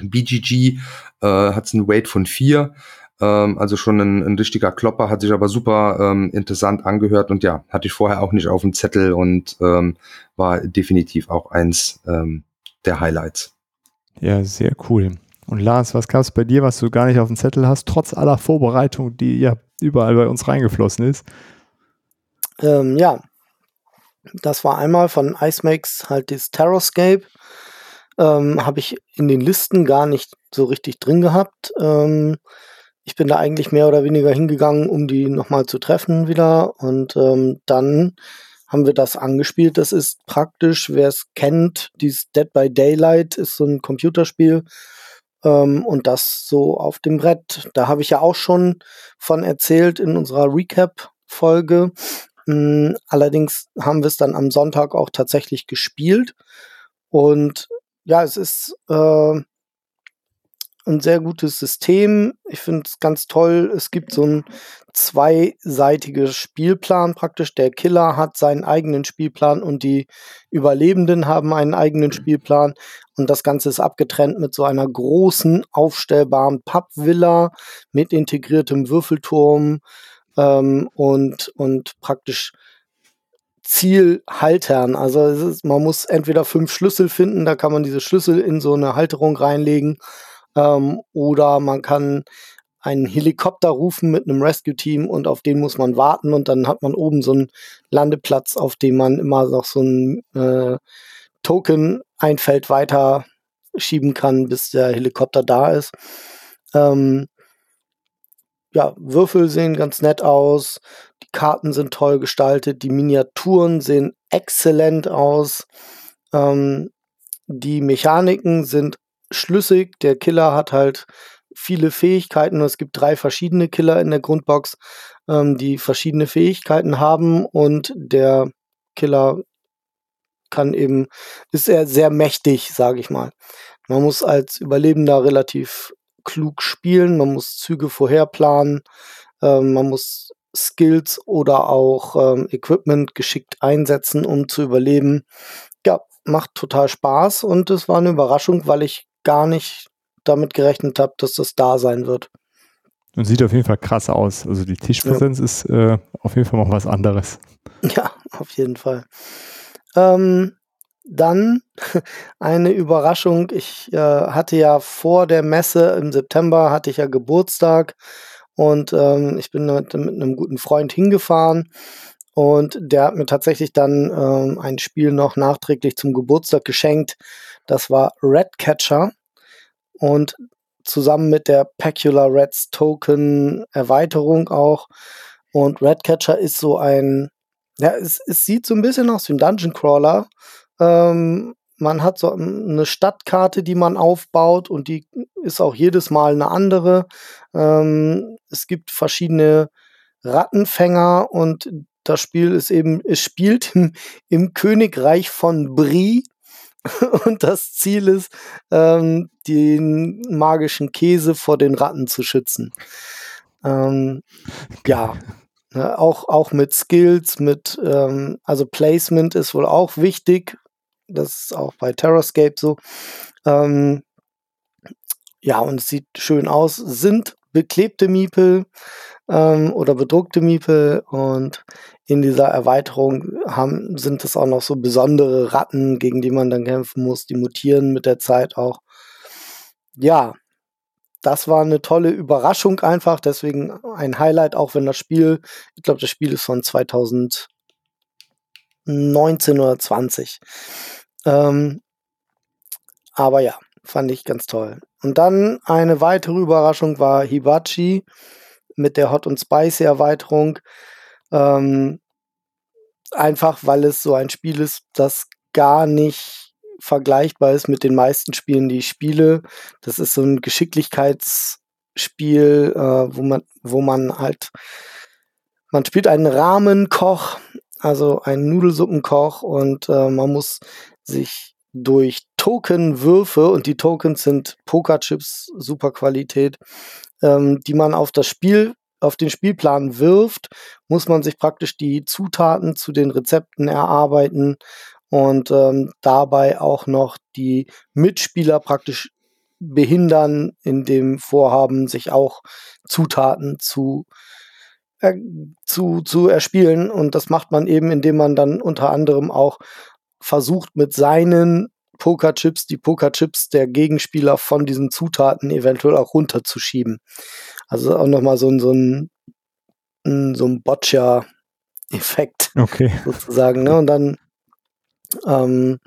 E: BGG äh, hat es einen Weight von vier, ähm, also schon ein, ein richtiger Klopper, hat sich aber super ähm, interessant angehört und ja, hatte ich vorher auch nicht auf dem Zettel und ähm, war definitiv auch eins ähm, der Highlights.
B: Ja, sehr cool. Und Lars, was gab es bei dir, was du gar nicht auf dem Zettel hast, trotz aller Vorbereitung, die ja überall bei uns reingeflossen ist?
D: Ähm, ja, das war einmal von Ice Makes halt das Terrorscape ähm, habe ich in den Listen gar nicht so richtig drin gehabt. Ähm, ich bin da eigentlich mehr oder weniger hingegangen, um die nochmal zu treffen wieder. Und ähm, dann haben wir das angespielt. Das ist praktisch, wer es kennt, dieses Dead by Daylight ist so ein Computerspiel. Ähm, und das so auf dem Brett. Da habe ich ja auch schon von erzählt in unserer Recap-Folge. Ähm, allerdings haben wir es dann am Sonntag auch tatsächlich gespielt. Und ja, es ist äh, ein sehr gutes System. Ich finde es ganz toll. Es gibt so ein zweiseitiges Spielplan praktisch. Der Killer hat seinen eigenen Spielplan und die Überlebenden haben einen eigenen Spielplan. Und das Ganze ist abgetrennt mit so einer großen, aufstellbaren Pappvilla mit integriertem Würfelturm ähm, und, und praktisch Zielhaltern. Also ist, man muss entweder fünf Schlüssel finden, da kann man diese Schlüssel in so eine Halterung reinlegen, ähm, oder man kann einen Helikopter rufen mit einem Rescue-Team und auf den muss man warten und dann hat man oben so einen Landeplatz, auf dem man immer noch so ein äh, Token ein Feld weiter schieben kann, bis der Helikopter da ist. Ähm, ja, Würfel sehen ganz nett aus. Karten sind toll gestaltet. Die Miniaturen sehen exzellent aus. Ähm, die Mechaniken sind schlüssig. Der Killer hat halt viele Fähigkeiten. Es gibt drei verschiedene Killer in der Grundbox, ähm, die verschiedene Fähigkeiten haben und der Killer kann eben, ist er sehr mächtig, sage ich mal. Man muss als Überlebender relativ klug spielen, man muss Züge vorherplanen, ähm, man muss Skills oder auch ähm, Equipment geschickt einsetzen, um zu überleben. Ja, macht total Spaß und es war eine Überraschung, weil ich gar nicht damit gerechnet habe, dass das da sein wird.
B: Und sieht auf jeden Fall krass aus. Also die Tischpräsenz ja. ist äh, auf jeden Fall noch was anderes.
D: Ja, auf jeden Fall. Ähm, dann eine Überraschung. Ich äh, hatte ja vor der Messe im September hatte ich ja Geburtstag und ähm, ich bin mit, mit, einem guten Freund hingefahren und der hat mir tatsächlich dann ähm, ein Spiel noch nachträglich zum Geburtstag geschenkt. Das war Redcatcher und zusammen mit der Pecular Reds Token Erweiterung auch. Und Redcatcher ist so ein Ja, es, es sieht so ein bisschen aus wie ein Dungeon Crawler. Ähm, man hat so eine Stadtkarte, die man aufbaut und die ist auch jedes Mal eine andere. Ähm, es gibt verschiedene Rattenfänger und das Spiel ist eben, es spielt im, im Königreich von Brie und das Ziel ist, ähm, den magischen Käse vor den Ratten zu schützen. Ähm, ja, ne, auch, auch mit Skills, mit, ähm, also Placement ist wohl auch wichtig. Das ist auch bei Terrascape so. Ähm, ja, und es sieht schön aus. Sind beklebte Miepel ähm, oder bedruckte Miepel und in dieser Erweiterung haben, sind es auch noch so besondere Ratten, gegen die man dann kämpfen muss. Die mutieren mit der Zeit auch. Ja, das war eine tolle Überraschung einfach. Deswegen ein Highlight, auch wenn das Spiel, ich glaube, das Spiel ist von 2019 oder 20. Ähm, aber ja, fand ich ganz toll. Und dann eine weitere Überraschung war Hibachi mit der Hot und Spicy Erweiterung. Ähm, einfach weil es so ein Spiel ist, das gar nicht vergleichbar ist mit den meisten Spielen, die ich spiele. Das ist so ein Geschicklichkeitsspiel, äh, wo man, wo man halt, man spielt einen Rahmenkoch, also einen Nudelsuppenkoch und äh, man muss sich durch Tokenwürfe und die Tokens sind Pokerchips, super Qualität, ähm, die man auf das Spiel, auf den Spielplan wirft, muss man sich praktisch die Zutaten zu den Rezepten erarbeiten und ähm, dabei auch noch die Mitspieler praktisch behindern in dem Vorhaben, sich auch Zutaten zu zu, zu erspielen. Und das macht man eben, indem man dann unter anderem auch versucht, mit seinen Pokerchips, die Pokerchips der Gegenspieler von diesen Zutaten eventuell auch runterzuschieben. Also auch nochmal so ein, so ein, so ein Boccia-Effekt
B: okay.
D: sozusagen. Ne? Und dann ähm,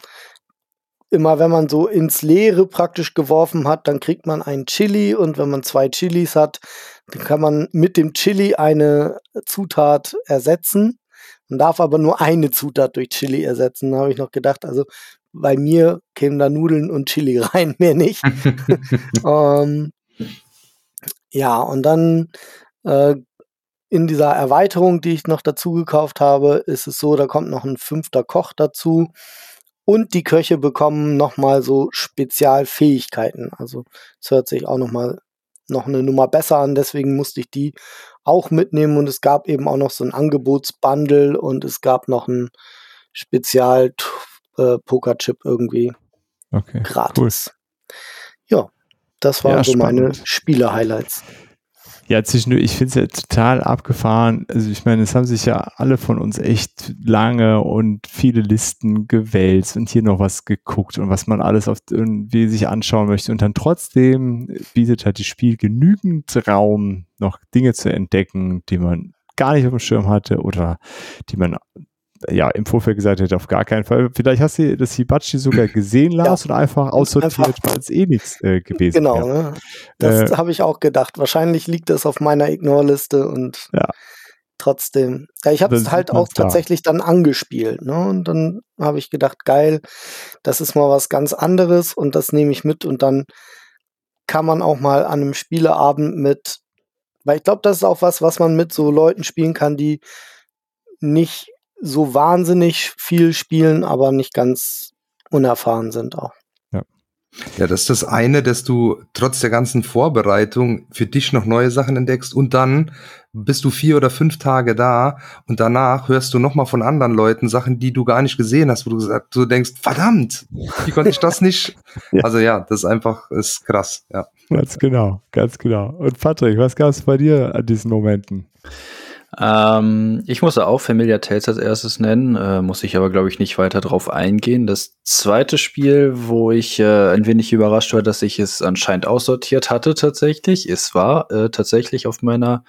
D: immer wenn man so ins Leere praktisch geworfen hat, dann kriegt man ein Chili und wenn man zwei Chilis hat, dann kann man mit dem Chili eine Zutat ersetzen. Man darf aber nur eine Zutat durch Chili ersetzen. Da habe ich noch gedacht, also bei mir kämen da Nudeln und Chili rein, mehr nicht. ähm, ja, und dann äh, in dieser Erweiterung, die ich noch dazu gekauft habe, ist es so, da kommt noch ein fünfter Koch dazu. Und die Köche bekommen nochmal so Spezialfähigkeiten. Also es hört sich auch nochmal noch eine Nummer besser an, deswegen musste ich die auch mitnehmen und es gab eben auch noch so ein Angebotsbundle und es gab noch ein Spezial äh, Pokerchip irgendwie
B: okay,
D: gratis. Cool. Ja, das waren
B: ja,
D: so meine Spiele-Highlights.
B: Ja, zwischendurch, ich finde es ja total abgefahren. Also ich meine, es haben sich ja alle von uns echt lange und viele Listen gewälzt und hier noch was geguckt und was man alles auf irgendwie sich anschauen möchte. Und dann trotzdem bietet halt das Spiel genügend Raum, noch Dinge zu entdecken, die man gar nicht auf dem Schirm hatte oder die man ja, im Vorfeld gesagt hätte, auf gar keinen Fall. Vielleicht hast du das Hibachi sogar gesehen, Lars, ja. und einfach aussortiert, weil es eh nichts äh, gewesen
D: Genau, ne? das äh, habe ich auch gedacht. Wahrscheinlich liegt das auf meiner Ignore-Liste und
B: ja.
D: trotzdem. Ja, ich habe es halt auch da. tatsächlich dann angespielt. Ne? Und dann habe ich gedacht, geil, das ist mal was ganz anderes und das nehme ich mit und dann kann man auch mal an einem Spieleabend mit, weil ich glaube, das ist auch was, was man mit so Leuten spielen kann, die nicht so wahnsinnig viel spielen, aber nicht ganz unerfahren sind auch.
E: Ja. Ja, das ist das eine, dass du trotz der ganzen Vorbereitung für dich noch neue Sachen entdeckst und dann bist du vier oder fünf Tage da und danach hörst du nochmal von anderen Leuten Sachen, die du gar nicht gesehen hast, wo du gesagt, du denkst, verdammt, wie konnte ich das nicht? ja. Also ja, das ist einfach, ist krass, ja.
B: Ganz genau, ganz genau. Und Patrick, was gab es bei dir an diesen Momenten?
C: Ähm, ich muss auch Familiar Tales als erstes nennen, äh, muss ich aber, glaube ich, nicht weiter drauf eingehen. Das zweite Spiel, wo ich äh, ein wenig überrascht war, dass ich es anscheinend aussortiert hatte tatsächlich, es war äh, tatsächlich auf meiner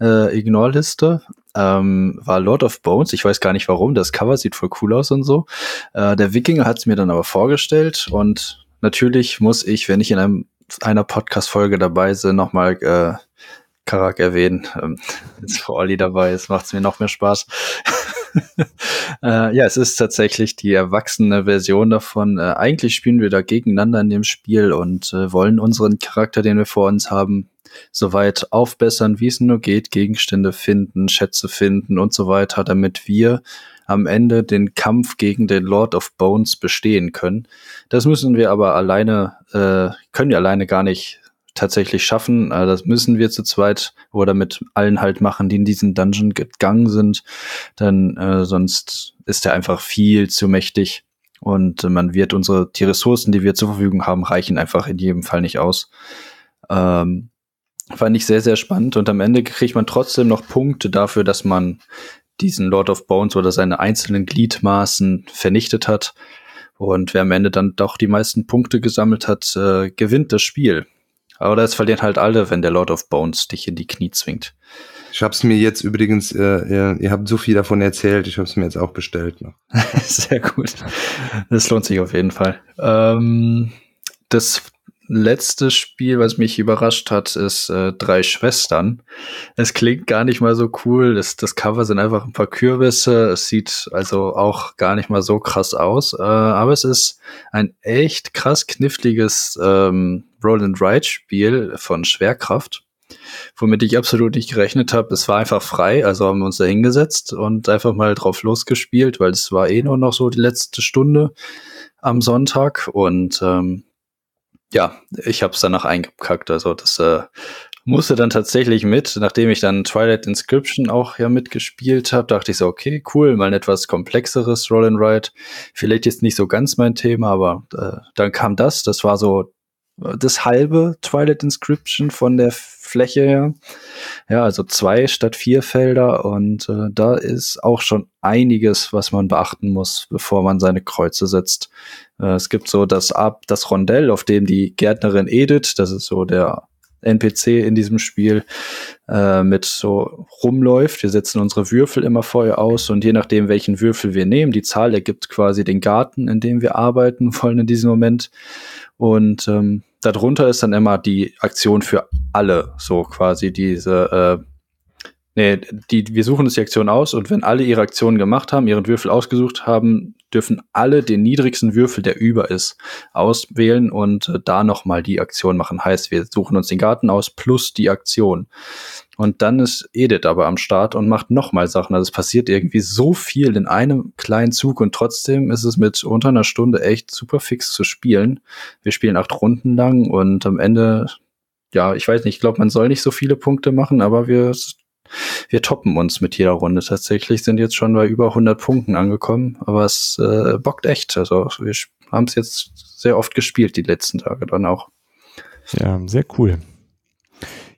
C: äh, Ignore-Liste, ähm, war Lord of Bones. Ich weiß gar nicht warum, das Cover sieht voll cool aus und so. Äh, der Wikinger hat es mir dann aber vorgestellt und natürlich muss ich, wenn ich in einem, einer Podcast-Folge dabei bin, nochmal äh, Karak erwähnen. Ähm, jetzt für Olli dabei ist, macht es mir noch mehr Spaß. äh, ja, es ist tatsächlich die erwachsene Version davon. Äh, eigentlich spielen wir da gegeneinander in dem Spiel und äh, wollen unseren Charakter, den wir vor uns haben, soweit aufbessern, wie es nur geht, Gegenstände finden, Schätze finden und so weiter, damit wir am Ende den Kampf gegen den Lord of Bones bestehen können. Das müssen wir aber alleine, äh, können wir alleine gar nicht tatsächlich schaffen. Äh, das müssen wir zu zweit oder mit allen halt machen, die in diesen Dungeon gegangen sind. Denn äh, sonst ist er einfach viel zu mächtig. Und äh, man wird unsere, die Ressourcen, die wir zur Verfügung haben, reichen einfach in jedem Fall nicht aus. Ähm, fand ich sehr, sehr spannend. Und am Ende kriegt man trotzdem noch Punkte dafür, dass man diesen Lord of Bones oder seine einzelnen Gliedmaßen vernichtet hat. Und wer am Ende dann doch die meisten Punkte gesammelt hat, äh, gewinnt das Spiel. Aber das verlieren halt alle, wenn der Lord of Bones dich in die Knie zwingt.
E: Ich hab's mir jetzt übrigens, äh, ihr, habt so viel davon erzählt, ich hab's mir jetzt auch bestellt. Noch.
C: Sehr gut. Das lohnt sich auf jeden Fall. Ähm, das letzte Spiel, was mich überrascht hat, ist äh, Drei Schwestern. Es klingt gar nicht mal so cool. Das, das Cover sind einfach ein paar Kürbisse. Es sieht also auch gar nicht mal so krass aus. Äh, aber es ist ein echt krass kniffliges ähm, Roll-and-Ride-Spiel von Schwerkraft, womit ich absolut nicht gerechnet habe. Es war einfach frei, also haben wir uns da hingesetzt und einfach mal drauf losgespielt, weil es war eh nur noch so die letzte Stunde am Sonntag und ähm, ja, ich habe es danach eingekackt. Also das äh, musste dann tatsächlich mit. Nachdem ich dann Twilight Inscription auch ja mitgespielt habe, dachte ich so, okay, cool, mal ein etwas komplexeres Roll and Ride. Vielleicht jetzt nicht so ganz mein Thema, aber äh, dann kam das. Das war so das halbe Twilight Inscription von der Fläche her. Ja, also zwei statt vier Felder und äh, da ist auch schon einiges, was man beachten muss, bevor man seine Kreuze setzt. Äh, es gibt so das Ab, das Rondell, auf dem die Gärtnerin Edith, das ist so der NPC in diesem Spiel äh, mit so rumläuft. Wir setzen unsere Würfel immer vorher aus und je nachdem, welchen Würfel wir nehmen, die Zahl ergibt quasi den Garten, in dem wir arbeiten wollen in diesem Moment. Und ähm, darunter ist dann immer die Aktion für alle, so quasi diese, äh, nee, die, wir suchen uns die Aktion aus und wenn alle ihre Aktionen gemacht haben, ihren Würfel ausgesucht haben, dürfen alle den niedrigsten Würfel, der über ist, auswählen und äh, da nochmal die Aktion machen. Heißt, wir suchen uns den Garten aus plus die Aktion. Und dann ist Edith aber am Start und macht nochmal Sachen. Also es passiert irgendwie so viel in einem kleinen Zug und trotzdem ist es mit unter einer Stunde echt super fix zu spielen. Wir spielen acht Runden lang und am Ende, ja, ich weiß nicht, ich glaube, man soll nicht so viele Punkte machen, aber wir, wir toppen uns mit jeder Runde. Tatsächlich sind jetzt schon bei über 100 Punkten angekommen, aber es äh, bockt echt. Also wir haben es jetzt sehr oft gespielt, die letzten Tage dann auch.
B: Ja, sehr cool.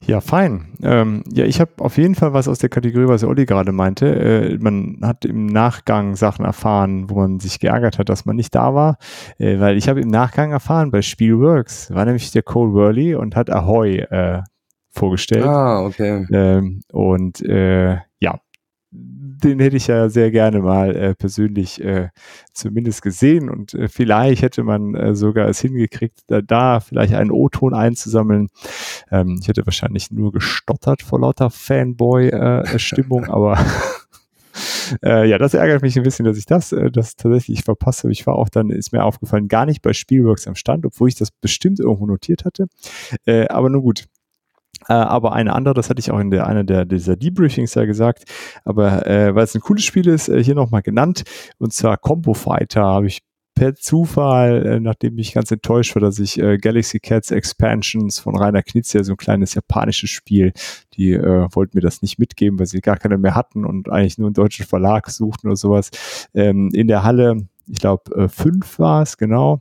B: Ja, fein. Ähm, ja, ich habe auf jeden Fall was aus der Kategorie, was Olli gerade meinte. Äh, man hat im Nachgang Sachen erfahren, wo man sich geärgert hat, dass man nicht da war, äh, weil ich habe im Nachgang erfahren, bei Spielworks war nämlich der Cole Worley und hat Ahoy äh, vorgestellt.
E: Ah, okay.
B: Ähm, und äh, ja, den hätte ich ja sehr gerne mal äh, persönlich äh, zumindest gesehen und äh, vielleicht hätte man äh, sogar es hingekriegt, da, da vielleicht einen O-Ton einzusammeln. Ähm, ich hätte wahrscheinlich nur gestottert vor lauter Fanboy-Stimmung, aber äh, ja, das ärgert mich ein bisschen, dass ich das, äh, das tatsächlich verpasse. Ich war auch dann, ist mir aufgefallen, gar nicht bei Spielworks am Stand, obwohl ich das bestimmt irgendwo notiert hatte. Äh, aber nun gut, äh, aber eine andere, das hatte ich auch in der, einer der, dieser Debriefings ja gesagt, aber äh, weil es ein cooles Spiel ist, äh, hier nochmal genannt, und zwar Combo Fighter habe ich per Zufall, äh, nachdem ich ganz enttäuscht war, dass ich äh, Galaxy Cats Expansions von Rainer Knizia, so ein kleines japanisches Spiel, die äh, wollten mir das nicht mitgeben, weil sie gar keine mehr hatten und eigentlich nur einen deutschen Verlag suchten oder sowas. Ähm, in der Halle, ich glaube, äh, fünf war es, genau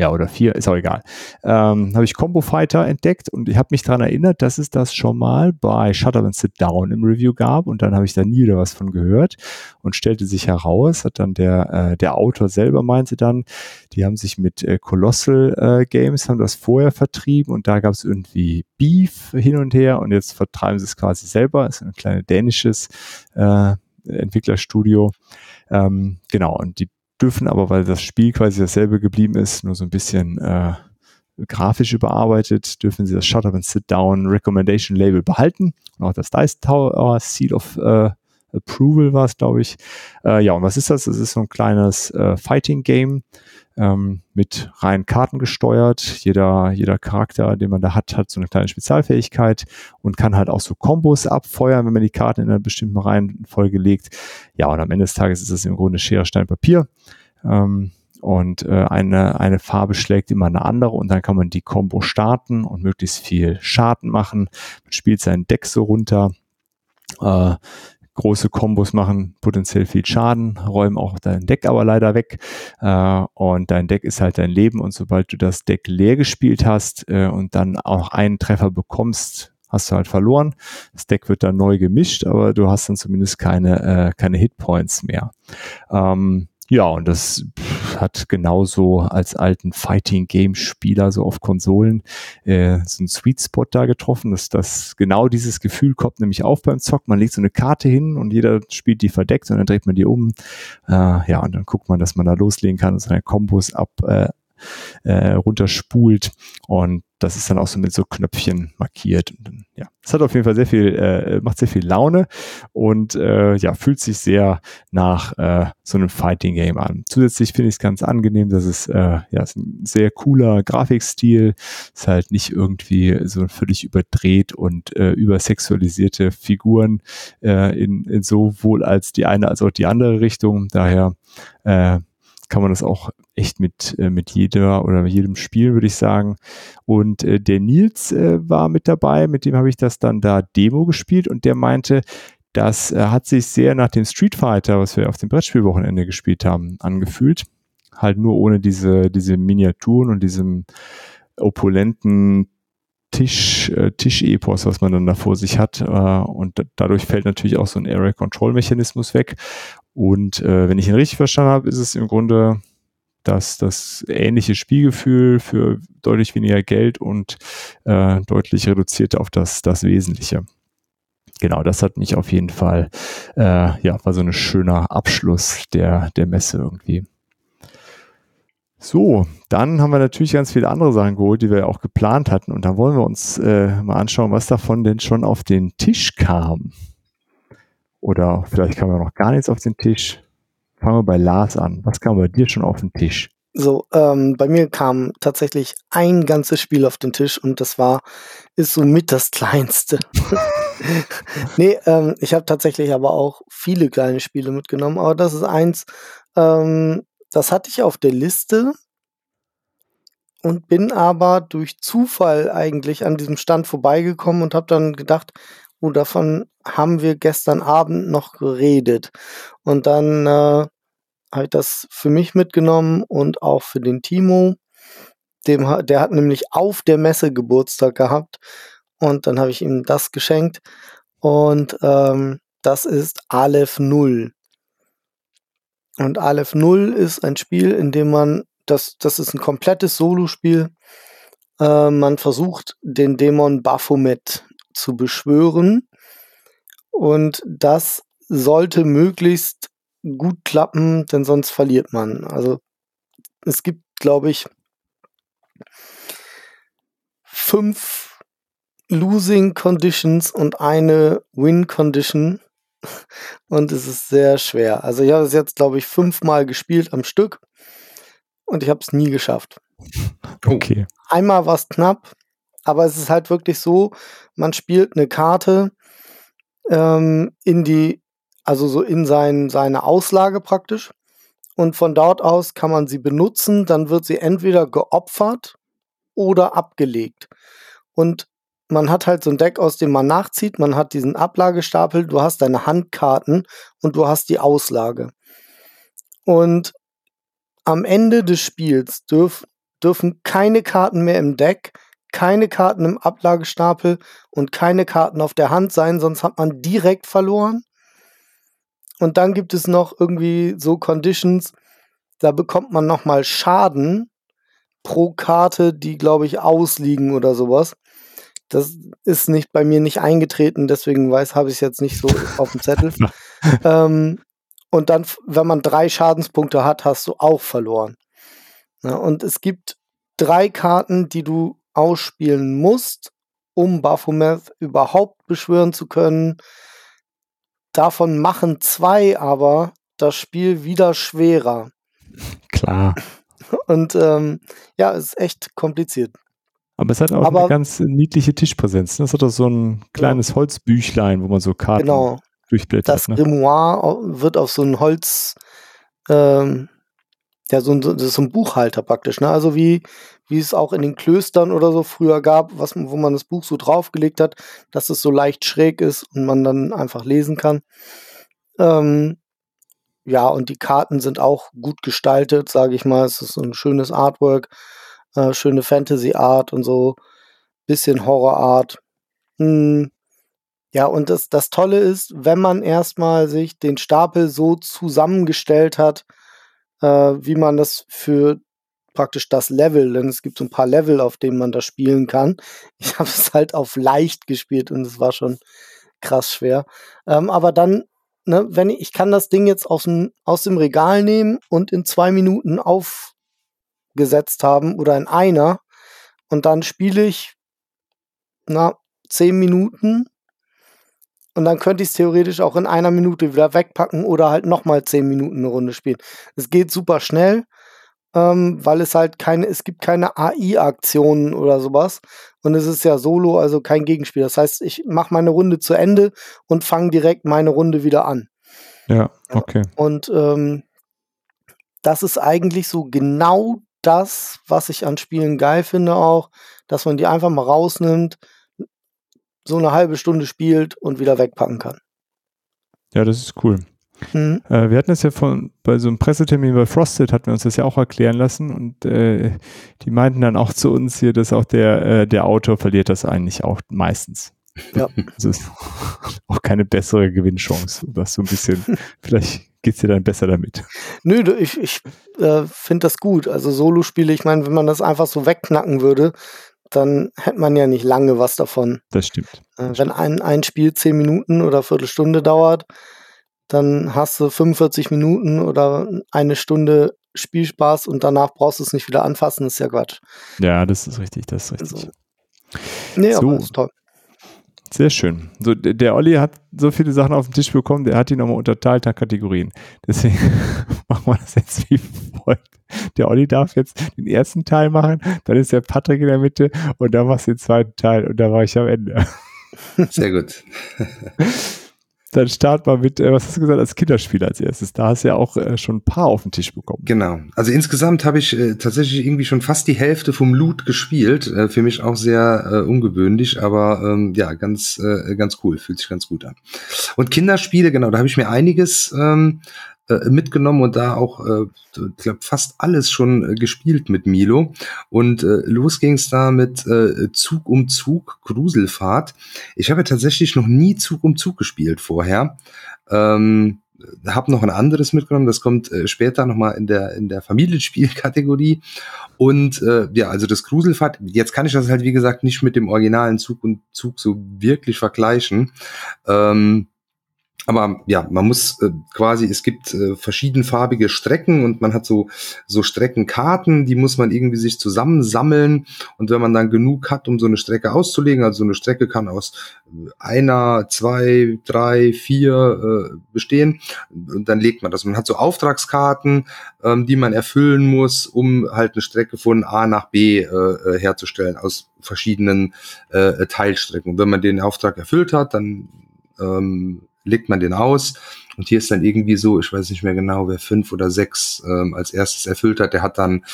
B: ja, oder vier, ist auch egal, ähm, habe ich Combo Fighter entdeckt und ich habe mich daran erinnert, dass es das schon mal bei Shut Up and Sit Down im Review gab und dann habe ich da nie wieder was von gehört und stellte sich heraus, hat dann der, äh, der Autor selber meinte dann, die haben sich mit äh, Colossal äh, Games, haben das vorher vertrieben und da gab es irgendwie Beef hin und her und jetzt vertreiben sie es quasi selber, ist ein kleines dänisches äh, Entwicklerstudio. Ähm, genau, und die dürfen aber, weil das Spiel quasi dasselbe geblieben ist, nur so ein bisschen äh, grafisch überarbeitet, dürfen sie das Shut Up and Sit Down Recommendation Label behalten. Und auch das Dice Tower Seal of äh, Approval war es, glaube ich. Äh, ja, und was ist das? Es ist so ein kleines äh, Fighting-Game ähm, mit reinen Karten gesteuert. Jeder, jeder Charakter, den man da hat, hat so eine kleine Spezialfähigkeit und kann halt auch so Kombos abfeuern, wenn man die Karten in einer bestimmten Reihenfolge legt. Ja, und am Ende des Tages ist es im Grunde Schere, Stein, Papier. Ähm, und äh, eine, eine Farbe schlägt immer eine andere und dann kann man die Combo starten und möglichst viel Schaden machen. Man spielt sein Deck so runter. Äh, große Kombos machen potenziell viel Schaden, räumen auch dein Deck aber leider weg. Äh, und dein Deck ist halt dein Leben. Und sobald du das Deck leer gespielt hast äh, und dann auch einen Treffer bekommst, hast du halt verloren. Das Deck wird dann neu gemischt, aber du hast dann zumindest keine, äh, keine Hitpoints mehr. Ähm, ja, und das hat genauso als alten Fighting Game Spieler so auf Konsolen äh, so einen Sweet Spot da getroffen, dass das genau dieses Gefühl kommt nämlich auf beim Zock. Man legt so eine Karte hin und jeder spielt die verdeckt und dann dreht man die um. Äh, ja, und dann guckt man, dass man da loslegen kann und seine Kombos ab, äh, äh, runterspult und das ist dann auch so mit so Knöpfchen markiert. Dann, ja, es hat auf jeden Fall sehr viel, äh, macht sehr viel Laune und äh, ja, fühlt sich sehr nach äh, so einem Fighting Game an. Zusätzlich finde ich es ganz angenehm, dass es äh, ja ist ein sehr cooler Grafikstil, ist halt nicht irgendwie so völlig überdreht und äh, übersexualisierte Figuren äh, in, in sowohl als die eine als auch die andere Richtung. Daher äh, kann man das auch echt mit, äh, mit jeder oder mit jedem Spiel, würde ich sagen. Und äh, der Nils äh, war mit dabei, mit dem habe ich das dann da Demo gespielt und der meinte, das äh, hat sich sehr nach dem Street Fighter, was wir auf dem Brettspielwochenende gespielt haben, angefühlt. Halt nur ohne diese, diese Miniaturen und diesem opulenten Tisch, äh, Tisch-Epos, was man dann da vor sich hat. Äh, und dadurch fällt natürlich auch so ein Area-Control-Mechanismus weg. Und äh, wenn ich ihn richtig verstanden habe, ist es im Grunde das, das ähnliche Spielgefühl für deutlich weniger Geld und äh, deutlich reduziert auf das, das Wesentliche. Genau, das hat mich auf jeden Fall, äh, ja, war so ein schöner Abschluss der, der Messe irgendwie. So, dann haben wir natürlich ganz viele andere Sachen geholt, die wir auch geplant hatten. Und da wollen wir uns äh, mal anschauen, was davon denn schon auf den Tisch kam. Oder vielleicht kam ja noch gar nichts auf den Tisch. Fangen wir bei Lars an. Was kam bei dir schon auf den Tisch?
D: So, ähm, bei mir kam tatsächlich ein ganzes Spiel auf den Tisch und das war, ist somit das kleinste. nee, ähm, ich habe tatsächlich aber auch viele kleine Spiele mitgenommen, aber das ist eins, ähm, das hatte ich auf der Liste und bin aber durch Zufall eigentlich an diesem Stand vorbeigekommen und habe dann gedacht, oh, davon haben wir gestern Abend noch geredet. Und dann äh, habe ich das für mich mitgenommen und auch für den Timo. Dem, der hat nämlich auf der Messe Geburtstag gehabt und dann habe ich ihm das geschenkt. Und ähm, das ist Aleph 0. Und Aleph 0 ist ein Spiel, in dem man, das, das ist ein komplettes Solospiel. Äh, man versucht, den Dämon Baphomet zu beschwören. Und das sollte möglichst gut klappen, denn sonst verliert man. Also es gibt, glaube ich, fünf Losing Conditions und eine Win Condition. Und es ist sehr schwer. Also ich habe es jetzt, glaube ich, fünfmal gespielt am Stück und ich habe es nie geschafft.
B: Okay.
D: Einmal war es knapp, aber es ist halt wirklich so, man spielt eine Karte ähm, in die, also so in sein, seine Auslage praktisch. Und von dort aus kann man sie benutzen, dann wird sie entweder geopfert oder abgelegt. Und man hat halt so ein Deck, aus dem man nachzieht, man hat diesen Ablagestapel, du hast deine Handkarten und du hast die Auslage. Und am Ende des Spiels dürf, dürfen keine Karten mehr im Deck keine Karten im Ablagestapel und keine Karten auf der Hand sein, sonst hat man direkt verloren. Und dann gibt es noch irgendwie so Conditions, da bekommt man nochmal Schaden pro Karte, die, glaube ich, ausliegen oder sowas. Das ist nicht bei mir nicht eingetreten, deswegen weiß, habe ich es jetzt nicht so auf dem Zettel. ähm, und dann, wenn man drei Schadenspunkte hat, hast du auch verloren. Ja, und es gibt drei Karten, die du ausspielen musst, um Baphomet überhaupt beschwören zu können. davon machen zwei aber das Spiel wieder schwerer.
B: Klar.
D: Und ähm, ja, ist echt kompliziert.
B: Aber es hat auch
D: Aber-
B: eine ganz niedliche Tischpräsenz. ne? Es hat auch so ein kleines Holzbüchlein, wo man so Karten
D: Genau.
B: durchblättert.
D: Das
B: Ne?
D: Grimoire wird auf so ein Holz, ähm, ja, so ein, das ist ein Buchhalter praktisch, ne? Also wie, wie es auch in den Klöstern oder so früher gab, was, wo man das Buch so draufgelegt hat, dass es so leicht schräg ist und man dann einfach lesen kann. Ähm, ja, und die Karten sind auch gut gestaltet, sage ich mal. Es ist so ein schönes Artwork, äh, schöne Fantasy-Art und so, bisschen Horror-Art. Hm, ja, und das, das Tolle ist, wenn man erstmal sich den Stapel so zusammengestellt hat, äh, wie man das für praktisch das Level, denn es gibt so ein paar Level, auf denen man das spielen kann. Ich habe es halt auf leicht gespielt und es war schon krass schwer. Ähm, aber dann, ne, wenn ich, ich kann das Ding jetzt aus dem, aus dem Regal nehmen und in zwei Minuten aufgesetzt haben oder in einer und dann spiele ich na, zehn Minuten und dann könnte ich es theoretisch auch in einer Minute wieder wegpacken oder halt nochmal zehn Minuten eine Runde spielen. Es geht super schnell, ähm, weil es halt keine, es gibt keine AI-Aktionen oder sowas. Und es ist ja solo, also kein Gegenspiel. Das heißt, ich mache meine Runde zu Ende und fange direkt meine Runde wieder an.
B: Ja, okay.
D: Und ähm, das ist eigentlich so genau das, was ich an Spielen geil finde auch, dass man die einfach mal rausnimmt, so eine halbe Stunde spielt und wieder wegpacken kann.
B: Ja, das ist cool.
D: Mhm.
B: Äh, wir hatten das ja von, bei so einem Pressetermin bei Frosted hatten wir uns das ja auch erklären lassen und äh, die meinten dann auch zu uns hier, dass auch der, äh, der Autor verliert das eigentlich auch meistens.
D: Ja.
B: Also ist auch keine bessere Gewinnchance. Was so ein bisschen, vielleicht geht's dir dann besser damit.
D: Nö, ich, ich äh, finde das gut. Also Solo-Spiele, ich meine, wenn man das einfach so wegknacken würde, dann hätte man ja nicht lange was davon.
B: Das stimmt.
D: Äh, wenn ein, ein Spiel 10 Minuten oder Viertelstunde dauert, dann hast du 45 Minuten oder eine Stunde Spielspaß und danach brauchst du es nicht wieder anfassen, ist ja Quatsch.
B: Ja, das ist richtig, das ist richtig.
D: Also, nee,
B: So.
D: aber ist toll.
B: Sehr schön. So, der, Olli hat so viele Sachen auf den Tisch bekommen, der hat die nochmal unterteilt nach Kategorien. Deswegen machen wir das jetzt wie folgt. Der Olli darf jetzt den ersten Teil machen, dann ist der Patrick in der Mitte und dann machst du den zweiten Teil und da war ich am Ende.
E: Sehr gut.
B: Dann start mal mit, äh, was hast du gesagt, als Kinderspiel als erstes. Da hast du ja auch äh, schon ein paar auf den Tisch bekommen.
E: Genau. Also insgesamt habe ich äh, tatsächlich irgendwie schon fast die Hälfte vom Loot gespielt. Für mich auch sehr ungewöhnlich, aber ähm, ja, ganz, ganz cool. Fühlt sich ganz gut an. Und Kinderspiele, genau, da habe ich mir einiges ähm, äh, mitgenommen und da auch, äh, ich glaube, fast alles schon äh, gespielt mit Milo. Und äh, los ging's da mit äh, Zug um Zug, Gruselfahrt. Ich habe ja tatsächlich noch nie Zug um Zug gespielt vorher. Ähm, habe noch ein anderes mitgenommen, das kommt äh, später nochmal in der, in der Familienspielkategorie. Und äh, ja, also das Gruselfahrt, jetzt kann ich das halt, wie gesagt, nicht mit dem originalen Zug und Zug so wirklich vergleichen. Ähm, aber ja, man muss äh, quasi, es gibt äh, verschiedenfarbige Strecken und man hat so, so Streckenkarten, die muss man irgendwie sich zusammensammeln. Und wenn man dann genug hat, um so eine Strecke auszulegen, also so eine Strecke kann aus äh, einer, zwei, drei, vier äh, bestehen, dann legt man das. Man hat so Auftragskarten, ähm, die man erfüllen muss, um halt eine Strecke von A nach B äh, äh, herzustellen aus verschiedenen äh, Teilstrecken. Und wenn man den Auftrag erfüllt hat, dann ähm, legt man den aus und hier ist dann irgendwie so, ich weiß nicht mehr genau, wer fünf oder sechs ähm, als erstes erfüllt hat, der hat dann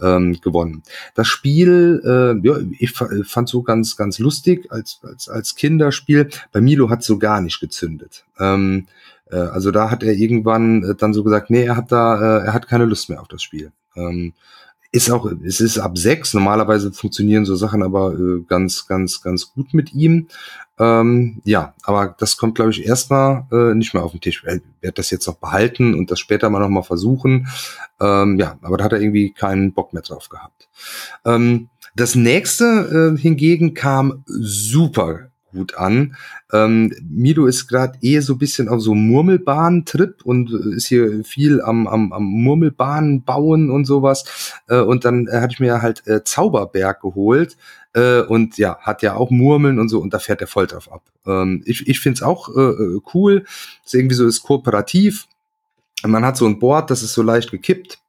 E: ähm, gewonnen. Das Spiel, äh, ja, ich fa- fand so ganz, ganz lustig als, als, als Kinderspiel. Bei Milo hat so gar nicht gezündet. Ähm, äh, also da hat er irgendwann äh, dann so gesagt, nee, er hat da, äh, er hat keine Lust mehr auf das Spiel. Ähm, ist auch, es ist ab sechs. Normalerweise funktionieren so Sachen aber äh, ganz, ganz, ganz gut mit ihm. Ähm, ja, aber das kommt, glaube ich, erstmal äh, nicht mehr auf den Tisch. Er wird das jetzt noch behalten und das später mal nochmal versuchen. Ähm, ja, aber da hat er irgendwie keinen Bock mehr drauf gehabt. Ähm, das nächste äh, hingegen kam super gut an. Ähm, Milo ist gerade eh so ein bisschen auf so Murmelbahn-Trip und ist hier viel am, am, am Murmelbahnen bauen und sowas. Äh, und dann äh, hatte ich mir halt äh, Zauberberg geholt. Äh, und ja, hat ja auch Murmeln und so und da fährt er voll drauf ab. Ähm, ich ich finde es auch äh, äh, cool. Ist irgendwie so, ist kooperativ. Man hat so ein Board, das ist so leicht gekippt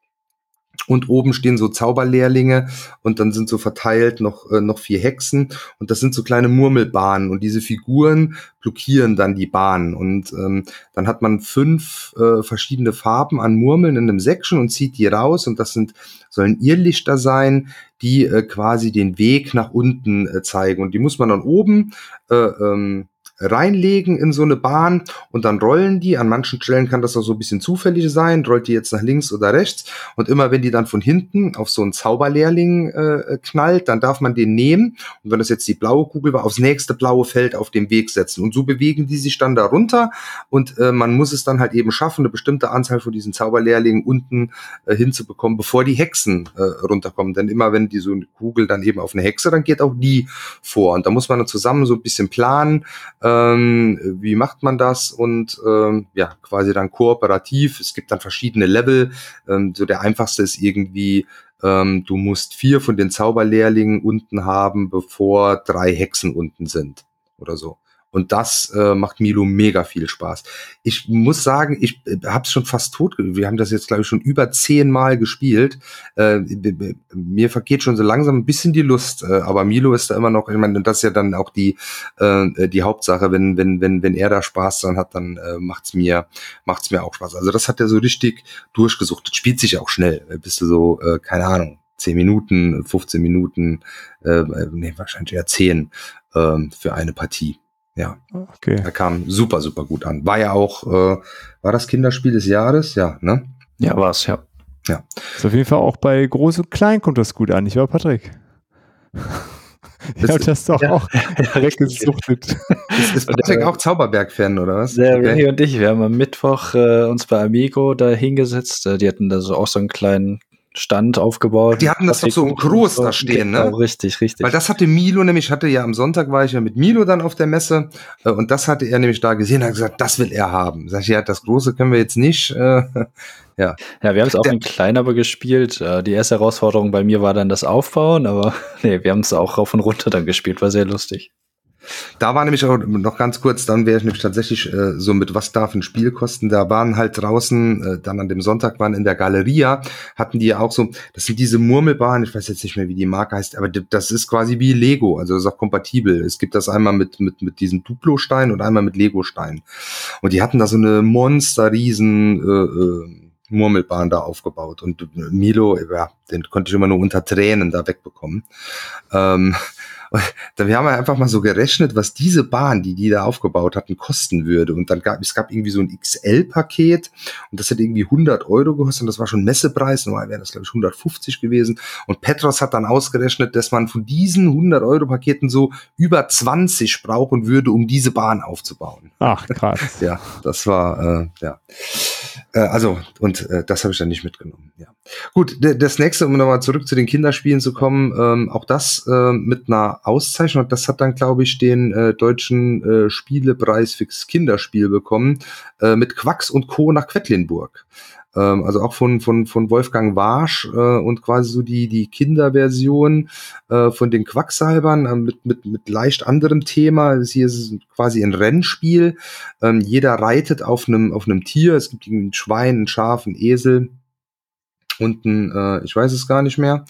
E: und oben stehen so Zauberlehrlinge und dann sind so verteilt noch, äh, noch vier Hexen. Und das sind so kleine Murmelbahnen. Und diese Figuren blockieren dann die Bahn und ähm, dann hat man fünf äh, verschiedene Farben an Murmeln in einem Section und zieht die raus. Und das sind sollen Irrlichter sein, die äh, quasi den Weg nach unten äh, zeigen. Und die muss man dann oben äh, ähm, reinlegen in so eine Bahn und dann rollen die. An manchen Stellen kann das auch so ein bisschen zufällig sein, rollt die jetzt nach links oder rechts. Und immer wenn die dann von hinten auf so einen Zauberlehrling äh, knallt, dann darf man den nehmen. Und wenn das jetzt die blaue Kugel war, aufs nächste blaue Feld auf dem Weg setzen. Und so bewegen die sich dann da runter. Und äh, man muss es dann halt eben schaffen, eine bestimmte Anzahl von diesen Zauberlehrlingen unten äh, hinzubekommen, bevor die Hexen äh, runterkommen. Denn immer wenn die so eine Kugel dann eben auf eine Hexe, dann geht auch die vor. Und da muss man dann zusammen so ein bisschen planen, ähm, wie macht man das? Und ähm, ja, quasi dann kooperativ. Es gibt dann verschiedene Level. Ähm, so der einfachste ist irgendwie, ähm, du musst vier von den Zauberlehrlingen unten haben, bevor drei Hexen unten sind oder so. Und das äh, macht Milo mega viel Spaß. Ich muss sagen, ich äh, habe es schon fast tot. Wir haben das jetzt, glaube ich, schon über zehnmal gespielt. Äh, mir vergeht schon so langsam ein bisschen die Lust. Äh, aber Milo ist da immer noch, ich meine, das ist ja dann auch die, äh, die Hauptsache. Wenn, wenn, wenn, wenn er da Spaß dran hat, dann äh, macht's mir, macht's mir auch Spaß. Also das hat er so richtig durchgesucht. Das spielt sich auch schnell. Bist du so, äh, keine Ahnung, 10 Minuten, 15 Minuten, äh, nee, wahrscheinlich eher 10 äh, für eine Partie. Ja. Okay. Er kam super, super gut an. War ja auch, äh, war das Kinderspiel des Jahres? Ja, ne?
C: Ja, war es, ja.
B: Ja. Ist auf jeden Fall auch bei Groß und Klein kommt das gut an, nicht wahr, Patrick?
C: Ja, das doch ja. auch direkt gesuchtet.
E: Ist, ist Patrick auch Zauberberg-Fan, oder was?
C: Der okay. René und ich, wir haben am Mittwoch äh, uns bei Amigo da hingesetzt. Äh, die hatten da so auch so einen kleinen Stand aufgebaut.
E: Die hatten das doch so groß da stehen, ne?
C: Genau, richtig, richtig.
E: Weil das hatte Milo nämlich, hatte ja am Sonntag war ich ja mit Milo dann auf der Messe äh, und das hatte er nämlich da gesehen, hat gesagt, das will er haben. Sag ich, ja, das große können wir jetzt nicht. Äh,
C: ja. Ja, wir haben es auch der, in klein aber gespielt. Äh, die erste Herausforderung bei mir war dann das Aufbauen, aber nee, wir haben es auch rauf und runter dann gespielt, war sehr lustig.
E: Da war nämlich auch noch ganz kurz, dann wäre ich nämlich tatsächlich äh, so mit, was darf ein Spiel kosten? Da waren halt draußen, äh, dann an dem Sonntag waren in der Galeria, hatten die ja auch so, das sind diese Murmelbahnen, ich weiß jetzt nicht mehr, wie die Marke heißt, aber das ist quasi wie Lego, also ist auch kompatibel. Es gibt das einmal mit, mit, mit diesen Duplo-Steinen und einmal mit Lego-Steinen. Und die hatten da so eine Monster-Riesen, äh, äh, Murmelbahn da aufgebaut. Und Milo, ja, den konnte ich immer nur unter Tränen da wegbekommen. Ähm, wir haben einfach mal so gerechnet, was diese Bahn, die die da aufgebaut hatten, kosten würde. Und dann gab es gab irgendwie so ein XL-Paket und das hat irgendwie 100 Euro gekostet und das war schon Messepreis. Normal wären das, glaube ich, 150 gewesen. Und Petros hat dann ausgerechnet, dass man von diesen 100 Euro Paketen so über 20 brauchen würde, um diese Bahn aufzubauen.
B: Ach, krass.
E: ja, das war, äh, ja. Äh, also, und äh, das habe ich dann nicht mitgenommen, ja. Gut, das nächste, um nochmal zurück zu den Kinderspielen zu kommen, ähm, auch das äh, mit einer Auszeichnung. Das hat dann, glaube ich, den äh, deutschen äh, Spielepreis fürs Kinderspiel bekommen, äh, mit Quacks und Co. nach Quedlinburg. Ähm, also auch von, von, von Wolfgang Warsch äh, und quasi so die, die Kinderversion äh, von den Quacksalbern äh, mit, mit, mit leicht anderem Thema. Hier ist es quasi ein Rennspiel. Ähm, jeder reitet auf einem, auf einem Tier. Es gibt ein Schwein, ein Schaf, ein Esel unten, äh, ich weiß es gar nicht mehr.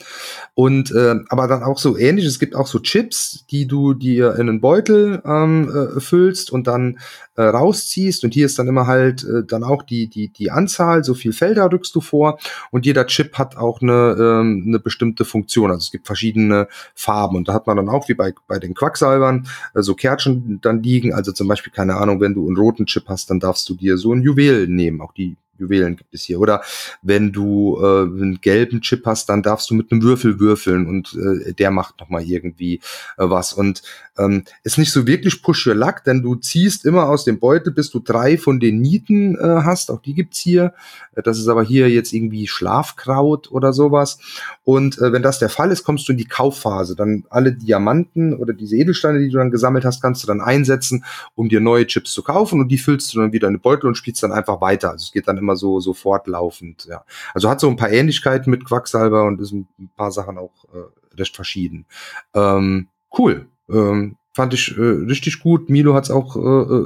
E: Und äh, aber dann auch so ähnlich, es gibt auch so Chips, die du dir in einen Beutel ähm, äh, füllst und dann äh, rausziehst. Und hier ist dann immer halt äh, dann auch die, die, die Anzahl, so viel Felder rückst du vor. Und jeder Chip hat auch eine, ähm, eine bestimmte Funktion. Also es gibt verschiedene Farben. Und da hat man dann auch, wie bei, bei den Quacksalbern, äh, so Kärtchen dann liegen. Also zum Beispiel, keine Ahnung, wenn du einen roten Chip hast, dann darfst du dir so ein Juwel nehmen. Auch die Juwelen gibt es hier. Oder wenn du äh, einen gelben Chip hast, dann darfst du mit einem Würfel würfeln und äh, der macht nochmal irgendwie äh, was. Und ähm, ist nicht so wirklich Push Your Luck, denn du ziehst immer aus dem Beutel, bis du drei von den Nieten äh, hast. Auch die gibt's hier. Das ist aber hier jetzt irgendwie Schlafkraut oder sowas. Und äh, wenn das der Fall ist, kommst du in die Kaufphase. Dann alle Diamanten oder diese Edelsteine, die du dann gesammelt hast, kannst du dann einsetzen, um dir neue Chips zu kaufen und die füllst du dann wieder in den Beutel und spielst dann einfach weiter. Also es geht dann immer so, so fortlaufend, ja. Also hat so ein paar Ähnlichkeiten mit Quacksalber und ist ein paar Sachen auch äh, recht verschieden. Ähm, cool. Ähm, fand ich äh, richtig gut. Milo hat's auch äh,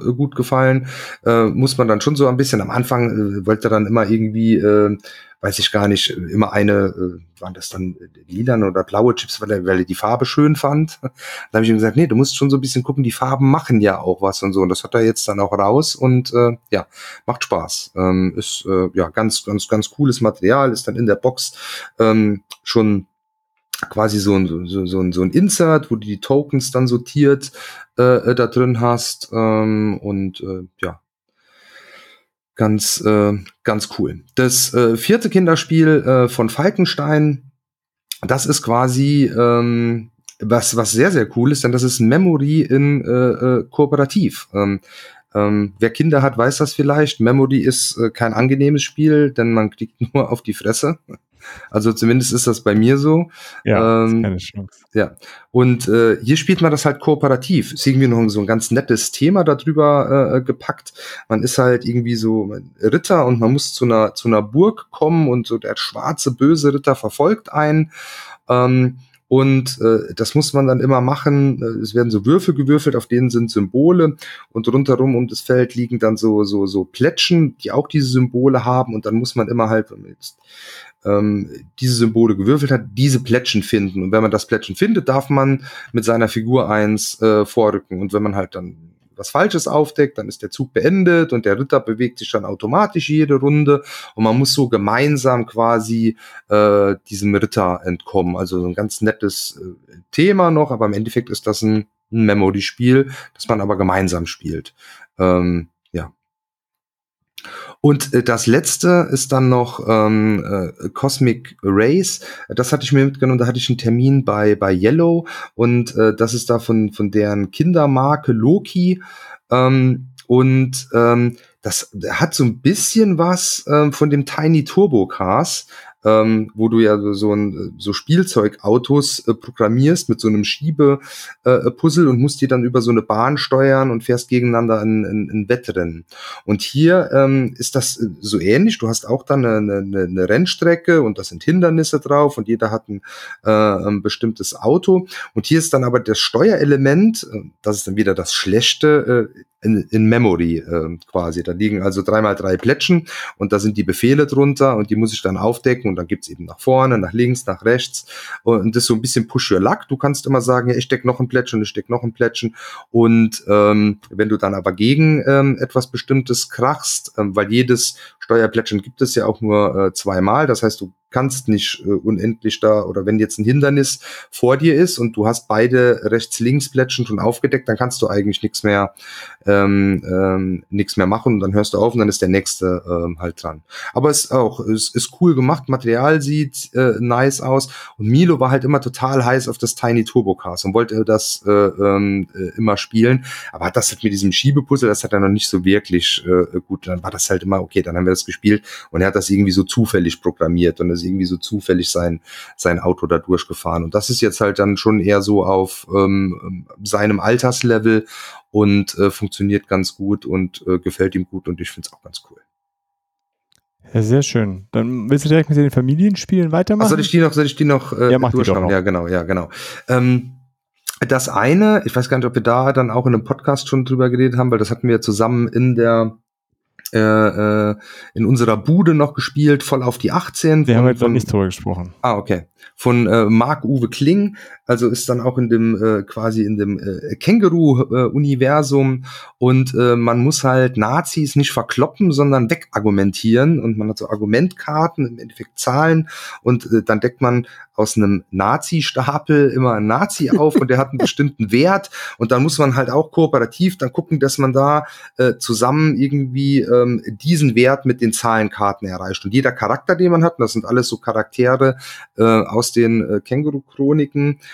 E: äh, gut gefallen. Äh, muss man dann schon so ein bisschen am Anfang äh, wollte dann immer irgendwie, äh, weiß ich gar nicht, immer eine, äh, waren das dann lilan oder blaue Chips, weil er, weil er die Farbe schön fand. da habe ich ihm gesagt, nee, du musst schon so ein bisschen gucken, die Farben machen ja auch was und so. Und das hat er jetzt dann auch raus und äh, ja, macht Spaß. Ähm, ist äh, ja ganz, ganz, ganz cooles Material, ist dann in der Box ähm, schon quasi so ein, so, so, ein, so ein Insert, wo du die Tokens dann sortiert äh, da drin hast. Ähm, und äh, ja, ganz, äh, ganz cool. Das äh, vierte Kinderspiel äh, von Falkenstein, das ist quasi ähm, was, was sehr, sehr cool ist, denn das ist Memory in äh, äh, Kooperativ. Ähm, ähm, wer Kinder hat, weiß das vielleicht. Memory ist äh, kein angenehmes Spiel, denn man kriegt nur auf die Fresse. Also zumindest ist das bei mir so.
B: Ja, ähm, keine Chance.
E: Ja. Und äh, hier spielt man das halt kooperativ. Ist irgendwie noch so ein ganz nettes Thema darüber äh, gepackt. Man ist halt irgendwie so Ritter und man muss zu einer, zu einer Burg kommen und so der schwarze, böse Ritter verfolgt einen. Ähm, und äh, das muss man dann immer machen. Es werden so Würfel gewürfelt, auf denen sind Symbole und rundherum um das Feld liegen dann so so so Plätschen, die auch diese Symbole haben. Und dann muss man immer halt, ähm, diese Symbole gewürfelt hat, diese Plättchen finden. Und wenn man das Plättchen findet, darf man mit seiner Figur eins äh, vorrücken. Und wenn man halt dann was Falsches aufdeckt, dann ist der Zug beendet und der Ritter bewegt sich dann automatisch jede Runde und man muss so gemeinsam quasi äh, diesem Ritter entkommen. Also so ein ganz nettes äh, Thema noch, aber im Endeffekt ist das ein, ein Memory-Spiel, das man aber gemeinsam spielt. Ähm. Und äh, das letzte ist dann noch ähm, äh, Cosmic Race. Das hatte ich mir mitgenommen, da hatte ich einen Termin bei, bei Yellow und äh, das ist da von, von deren Kindermarke Loki. Ähm, und ähm, das hat so ein bisschen was ähm, von dem Tiny Turbo Cars ähm, wo du ja so, ein, so Spielzeugautos äh, programmierst mit so einem Schiebe-Puzzle äh, und musst die dann über so eine Bahn steuern und fährst gegeneinander in, in, in Wettrennen. Und hier ähm, ist das äh, so ähnlich. Du hast auch dann eine, eine, eine Rennstrecke und da sind Hindernisse drauf und jeder hat ein, äh, ein bestimmtes Auto. Und hier ist dann aber das Steuerelement, äh, das ist dann wieder das Schlechte, äh, in, in Memory äh, quasi. Da liegen also dreimal drei Plättchen und da sind die Befehle drunter und die muss ich dann aufdecken und dann gibt's eben nach vorne, nach links, nach rechts und das ist so ein bisschen Push Your Luck. Du kannst immer sagen, ja, ich steck noch ein Plättchen, ich steck noch ein Plättchen und ähm, wenn du dann aber gegen ähm, etwas Bestimmtes krachst, ähm, weil jedes Steuerplättchen gibt es ja auch nur äh, zweimal, das heißt, du kannst nicht äh, unendlich da oder wenn jetzt ein Hindernis vor dir ist und du hast beide rechts-links-Plättchen schon aufgedeckt, dann kannst du eigentlich nichts mehr ähm, ähm, nichts mehr machen und dann hörst du auf und dann ist der nächste ähm, halt dran. Aber es ist auch es ist cool gemacht, Material sieht äh, nice aus und Milo war halt immer total heiß auf das Tiny Turbo Cars und wollte das äh, ähm, äh, immer spielen, aber hat das halt mit diesem Schiebepuzzle, das hat er noch nicht so wirklich äh, gut. Dann war das halt immer okay, dann haben wir das gespielt und er hat das irgendwie so zufällig programmiert und ist irgendwie so zufällig sein, sein Auto da durchgefahren. Und das ist jetzt halt dann schon eher so auf ähm, seinem Alterslevel und äh, funktioniert ganz gut und äh, gefällt ihm gut und ich finde es auch ganz cool.
B: Ja, sehr schön. Dann willst du direkt mit den Familienspielen weitermachen? Ach,
E: soll ich die noch, soll ich die noch
B: äh, ja, mach
E: durchschauen?
B: Die
E: ja, genau, ja, genau. Ähm, das eine, ich weiß gar nicht, ob wir da dann auch in einem Podcast schon drüber geredet haben, weil das hatten wir zusammen in der äh, äh, in unserer Bude noch gespielt, voll auf die 18.
B: Wir von, haben jetzt noch nicht drüber gesprochen.
E: Ah, okay. Von äh, Marc-Uwe Kling. Also ist dann auch in dem äh, quasi in dem äh, Känguru-Universum. Und äh, man muss halt Nazis nicht verkloppen, sondern wegargumentieren. Und man hat so Argumentkarten, im Endeffekt Zahlen. Und äh, dann deckt man aus einem Nazi-Stapel immer ein Nazi auf und der hat einen bestimmten Wert. Und dann muss man halt auch kooperativ dann gucken, dass man da äh, zusammen irgendwie ähm, diesen Wert mit den Zahlenkarten erreicht. Und jeder Charakter, den man hat, das sind alles so Charaktere äh, aus den äh, Känguru-Chroniken,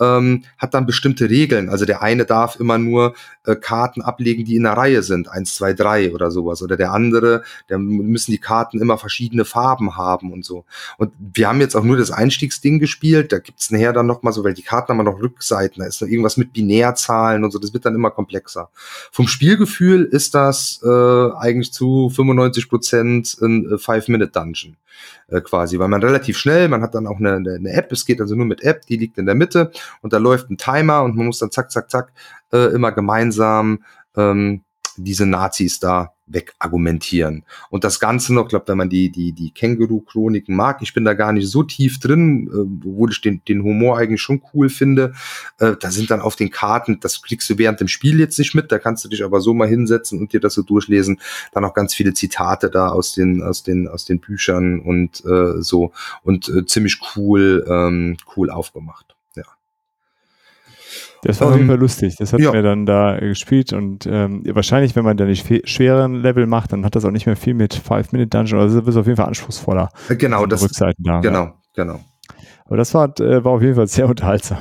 E: ähm, hat dann bestimmte Regeln. Also der eine darf immer nur äh, Karten ablegen, die in der Reihe sind, eins, zwei, drei oder sowas. Oder der andere, der müssen die Karten immer verschiedene Farben haben und so. Und wir haben jetzt auch nur das Einstiegsding gespielt. Da gibt's nachher dann noch mal so, weil die Karten haben noch Rückseiten. Da ist noch irgendwas mit Binärzahlen und so. Das wird dann immer komplexer. Vom Spielgefühl ist das äh, eigentlich zu 95 Prozent ein äh, Five-Minute-Dungeon äh, quasi, weil man relativ schnell, man hat dann auch eine, eine, App, es geht also nur mit App, die liegt in der Mitte und da läuft ein Timer und man muss dann zack, zack, zack äh, immer gemeinsam ähm, diese Nazis da wegargumentieren. Und das Ganze noch, glaube wenn man die, die, die Känguru-Chroniken mag, ich bin da gar nicht so tief drin, äh, obwohl ich den, den Humor eigentlich schon cool finde. Äh, da sind dann auf den Karten, das kriegst du während dem Spiel jetzt nicht mit, da kannst du dich aber so mal hinsetzen und dir das so durchlesen. Dann auch ganz viele Zitate da aus den, aus den, aus den Büchern und äh, so und äh, ziemlich cool, ähm, cool aufgemacht.
B: Das war auf jeden ähm, Fall lustig. Das hat ja. mir dann da gespielt und ähm, wahrscheinlich, wenn man da nicht schweren Level macht, dann hat das auch nicht mehr viel mit Five-Minute-Dungeon. Also das ist auf jeden Fall anspruchsvoller.
E: Genau, das
B: Rückseiten da.
E: Genau, ja. genau.
B: Aber das war, äh, war auf jeden Fall sehr unterhaltsam.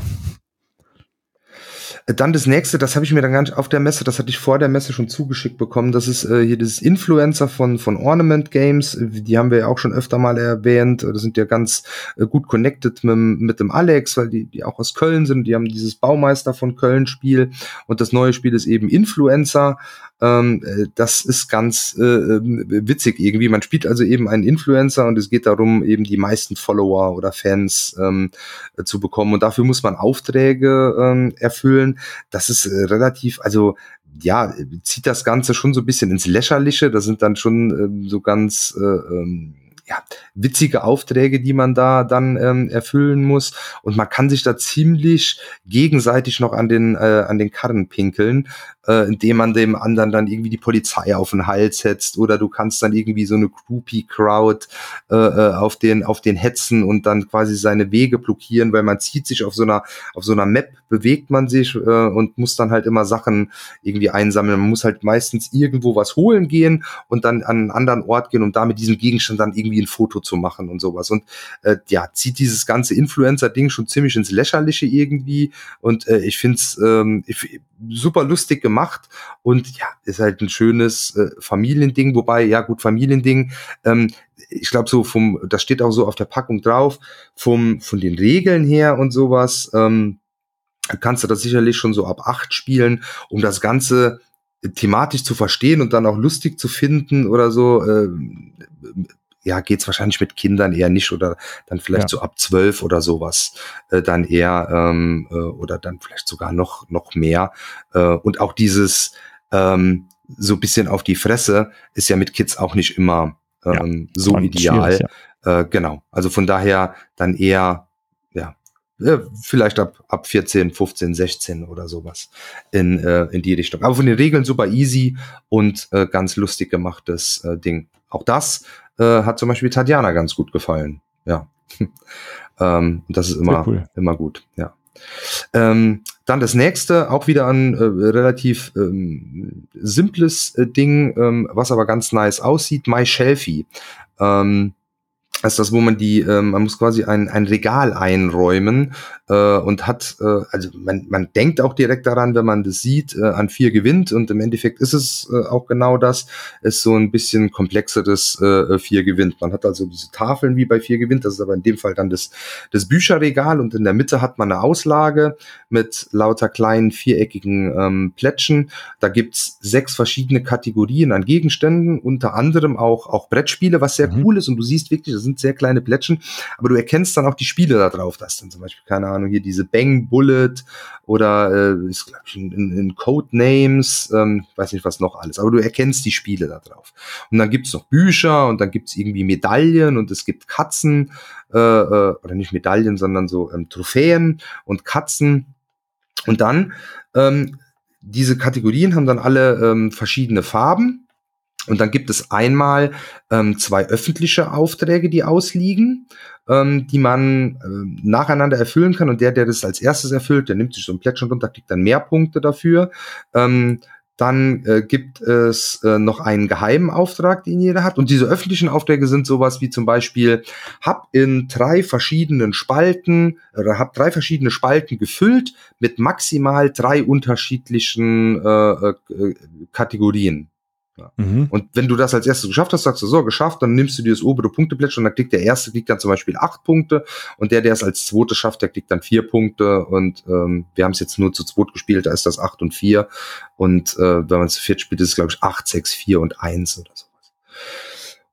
E: Dann das nächste, das habe ich mir dann nicht auf der Messe, das hatte ich vor der Messe schon zugeschickt bekommen. Das ist äh, hier dieses Influencer von, von Ornament Games. Die haben wir ja auch schon öfter mal erwähnt. Das sind ja ganz äh, gut connected mit, mit dem Alex, weil die, die auch aus Köln sind. Die haben dieses Baumeister von Köln Spiel. Und das neue Spiel ist eben Influencer. Ähm, äh, das ist ganz äh, ähm, witzig irgendwie. Man spielt also eben einen Influencer und es geht darum, eben die meisten Follower oder Fans ähm, äh, zu bekommen. Und dafür muss man Aufträge ähm, erfüllen. Das ist äh, relativ, also ja, zieht das Ganze schon so ein bisschen ins Lächerliche. Da sind dann schon ähm, so ganz äh, ähm, ja, witzige Aufträge, die man da dann ähm, erfüllen muss. Und man kann sich da ziemlich gegenseitig noch an den, äh, an den Karren pinkeln äh, indem man dem anderen dann irgendwie die Polizei auf den Hals setzt oder du kannst dann irgendwie so eine Groupie-Crowd äh, äh, auf den auf den hetzen und dann quasi seine Wege blockieren, weil man zieht sich auf so einer auf so einer Map bewegt man sich äh, und muss dann halt immer Sachen irgendwie einsammeln. Man muss halt meistens irgendwo was holen gehen und dann an einen anderen Ort gehen, um da mit diesem Gegenstand dann irgendwie ein Foto zu machen und sowas. Und äh, ja, zieht dieses ganze Influencer-Ding schon ziemlich ins Lächerliche irgendwie. Und äh, ich finde es ähm, super lustig gemacht und ja, ist halt ein schönes äh, Familiending, wobei, ja gut, Familiending, ähm, ich glaube so vom, das steht auch so auf der Packung drauf, vom, von den Regeln her und sowas, ähm, kannst du das sicherlich schon so ab acht spielen, um das Ganze thematisch zu verstehen und dann auch lustig zu finden oder so, äh, ja, geht's wahrscheinlich mit Kindern eher nicht oder dann vielleicht ja. so ab zwölf oder sowas äh, dann eher ähm, äh, oder dann vielleicht sogar noch noch mehr äh, und auch dieses ähm, so bisschen auf die Fresse ist ja mit Kids auch nicht immer ähm, ja, so ideal. Ja. Äh, genau, also von daher dann eher ja äh, vielleicht ab, ab 14, 15, 16 oder sowas in, äh, in die Richtung. Aber von den Regeln super easy und äh, ganz lustig gemachtes äh, Ding. Auch das äh, hat zum Beispiel Tatjana ganz gut gefallen. Ja. ähm, das ist immer, cool. immer gut, ja. Ähm, dann das nächste, auch wieder ein äh, relativ ähm, simples äh, Ding, ähm, was aber ganz nice aussieht, My Shelfie. Ähm, ist das, wo man die, äh, man muss quasi ein, ein Regal einräumen äh, und hat, äh, also man, man denkt auch direkt daran, wenn man das sieht, äh, an vier gewinnt und im Endeffekt ist es äh, auch genau das, ist so ein bisschen komplexeres äh, vier gewinnt. Man hat also diese Tafeln wie bei vier gewinnt, das ist aber in dem Fall dann das, das Bücherregal und in der Mitte hat man eine Auslage mit lauter kleinen viereckigen ähm, Plättchen. Da gibt's sechs verschiedene Kategorien an Gegenständen, unter anderem auch, auch Brettspiele, was sehr mhm. cool ist und du siehst wirklich, das sind sind sehr kleine Plättchen, aber du erkennst dann auch die Spiele da drauf. Das ist dann zum Beispiel, keine Ahnung, hier diese Bang Bullet oder äh, ist, glaube ich, in, in Codenames, ähm, weiß nicht was noch alles, aber du erkennst die Spiele da drauf. Und dann gibt's noch Bücher und dann gibt's irgendwie Medaillen und es gibt Katzen, äh, äh, oder nicht Medaillen, sondern so ähm, Trophäen und Katzen. Und dann ähm, diese Kategorien haben dann alle ähm, verschiedene Farben. Und dann gibt es einmal ähm, zwei öffentliche Aufträge, die ausliegen, ähm, die man ähm, nacheinander erfüllen kann. Und der, der das als erstes erfüllt, der nimmt sich so ein Plättchen runter, kriegt dann mehr Punkte dafür. Ähm, dann äh, gibt es äh, noch einen geheimen Auftrag, den jeder hat. Und diese öffentlichen Aufträge sind sowas wie zum Beispiel, hab in drei verschiedenen Spalten oder hab drei verschiedene Spalten gefüllt mit maximal drei unterschiedlichen äh, äh, Kategorien. Ja. Mhm. Und wenn du das als erstes geschafft hast, sagst du so, geschafft, dann nimmst du dir das obere Punkteplättchen und dann kriegt der erste kriegt dann zum Beispiel acht Punkte und der, der es als zweites schafft, der kriegt dann vier Punkte und ähm, wir haben es jetzt nur zu zweit gespielt, da ist das acht und vier und äh, wenn man zu viert spielt, ist es glaube ich acht, sechs, vier und eins oder sowas.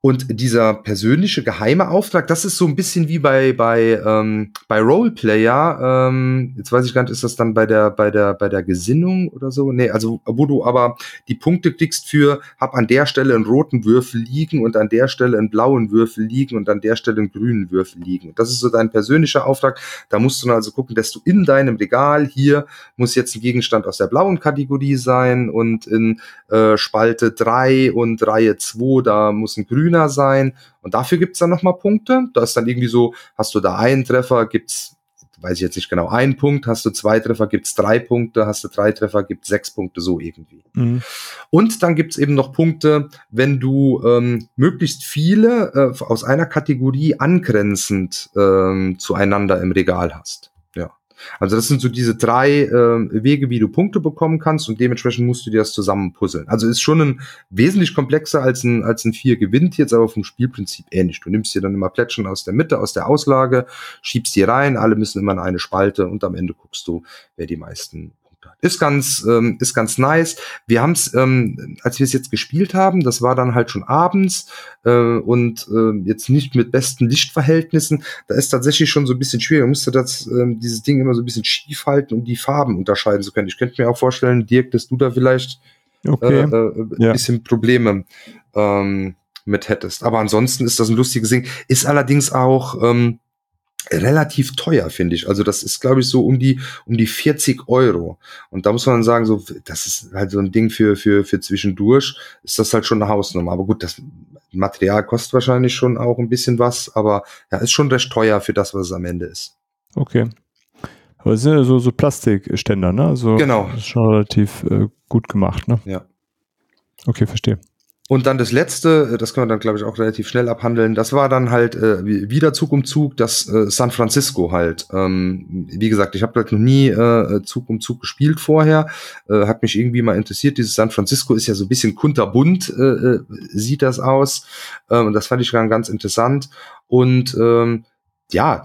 E: Und dieser persönliche geheime Auftrag, das ist so ein bisschen wie bei bei ähm, bei Roleplayer. Ähm, jetzt weiß ich gar nicht, ist das dann bei der bei der bei der Gesinnung oder so? Nee, also wo du aber die Punkte kriegst für hab an der Stelle einen roten Würfel liegen und an der Stelle einen blauen Würfel liegen und an der Stelle einen grünen Würfel liegen. Das ist so dein persönlicher Auftrag. Da musst du dann also gucken, dass du in deinem Regal hier muss jetzt ein Gegenstand aus der blauen Kategorie sein und in äh, Spalte drei und Reihe zwei da muss ein grüner grüner sein. Und dafür gibt's dann nochmal Punkte. Da ist dann irgendwie so, hast du da einen Treffer, gibt's weiß ich jetzt nicht genau, einen Punkt, hast du zwei Treffer, gibt's drei Punkte, hast du drei Treffer, gibt's sechs Punkte, so irgendwie. Mhm. Und dann gibt's eben noch Punkte, wenn du ähm, möglichst viele äh, aus einer Kategorie angrenzend ähm, zueinander im Regal hast. Also das sind so diese drei äh, Wege, wie du Punkte bekommen kannst und dementsprechend musst du dir das zusammen puzzeln. Also ist schon ein wesentlich komplexer als ein, als ein vier gewinnt jetzt, aber vom Spielprinzip ähnlich. Du nimmst dir dann immer Plättchen aus der Mitte, aus der Auslage, schiebst die rein, alle müssen immer in eine Spalte und am Ende guckst du, wer die meisten ist ganz, ähm, ist ganz nice. Wir haben es, ähm, als wir es jetzt gespielt haben, das war dann halt schon abends äh, und äh, jetzt nicht mit besten Lichtverhältnissen. Da ist tatsächlich schon so ein bisschen schwierig. Man musste das, äh, dieses Ding immer so ein bisschen schief halten, um die Farben unterscheiden zu können. Ich könnte mir auch vorstellen, Dirk, dass du da vielleicht okay. äh, äh, ein ja. bisschen Probleme ähm, mit hättest. Aber ansonsten ist das ein lustiges Ding. Ist allerdings auch ähm, relativ teuer, finde ich. Also das ist, glaube ich, so um die um die 40 Euro. Und da muss man sagen, so das ist halt so ein Ding für für für zwischendurch. Ist das halt schon eine Hausnummer. Aber gut, das Material kostet wahrscheinlich schon auch ein bisschen was, aber ja, ist schon recht teuer für das, was es am Ende ist.
B: Okay. Aber es sind ja so, so Plastikständer, ne? Also
E: genau.
B: Das ist schon relativ äh, gut gemacht, ne?
E: Ja.
B: Okay, verstehe.
E: Und dann das letzte, äh, das können wir dann, glaube ich, auch relativ schnell abhandeln, das war dann halt äh, wieder Zug um Zug, das äh, San Francisco halt. Ähm, wie gesagt, ich habe halt noch nie äh, Zug um Zug gespielt vorher, äh, hat mich irgendwie mal interessiert. Dieses San Francisco ist ja so ein bisschen kunterbunt, äh, äh sieht das aus. Ähm, das fand ich dann ganz interessant. Und ähm, ja,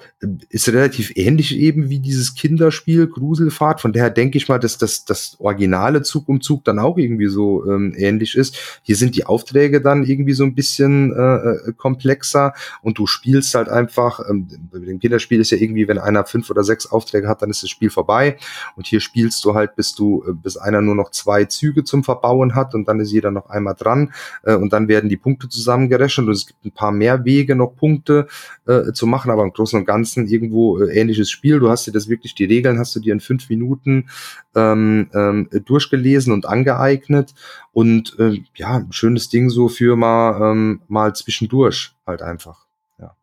E: ist relativ ähnlich eben wie dieses Kinderspiel Gruselfahrt. Von daher denke ich mal, dass das, das originale Zug um Zug dann auch irgendwie so ähm, ähnlich ist. Hier sind die Aufträge dann irgendwie so ein bisschen äh, äh komplexer und du spielst halt einfach, ähm, dem Kinderspiel ist ja irgendwie, wenn einer fünf oder sechs Aufträge hat, dann ist das Spiel vorbei. Und hier spielst du halt, bis du, äh, bis einer nur noch zwei Züge zum Verbauen hat und dann ist jeder noch einmal dran äh, und dann werden die Punkte zusammengerechnet und es gibt ein paar mehr Wege, noch Punkte äh, zu machen, aber Großen und Ganzen irgendwo äh, ähnliches Spiel. Du hast dir das wirklich, die Regeln hast du dir in fünf Minuten ähm, ähm, durchgelesen und angeeignet. Und äh, ja, ein schönes Ding so für mal, ähm, mal zwischendurch halt einfach. Ja.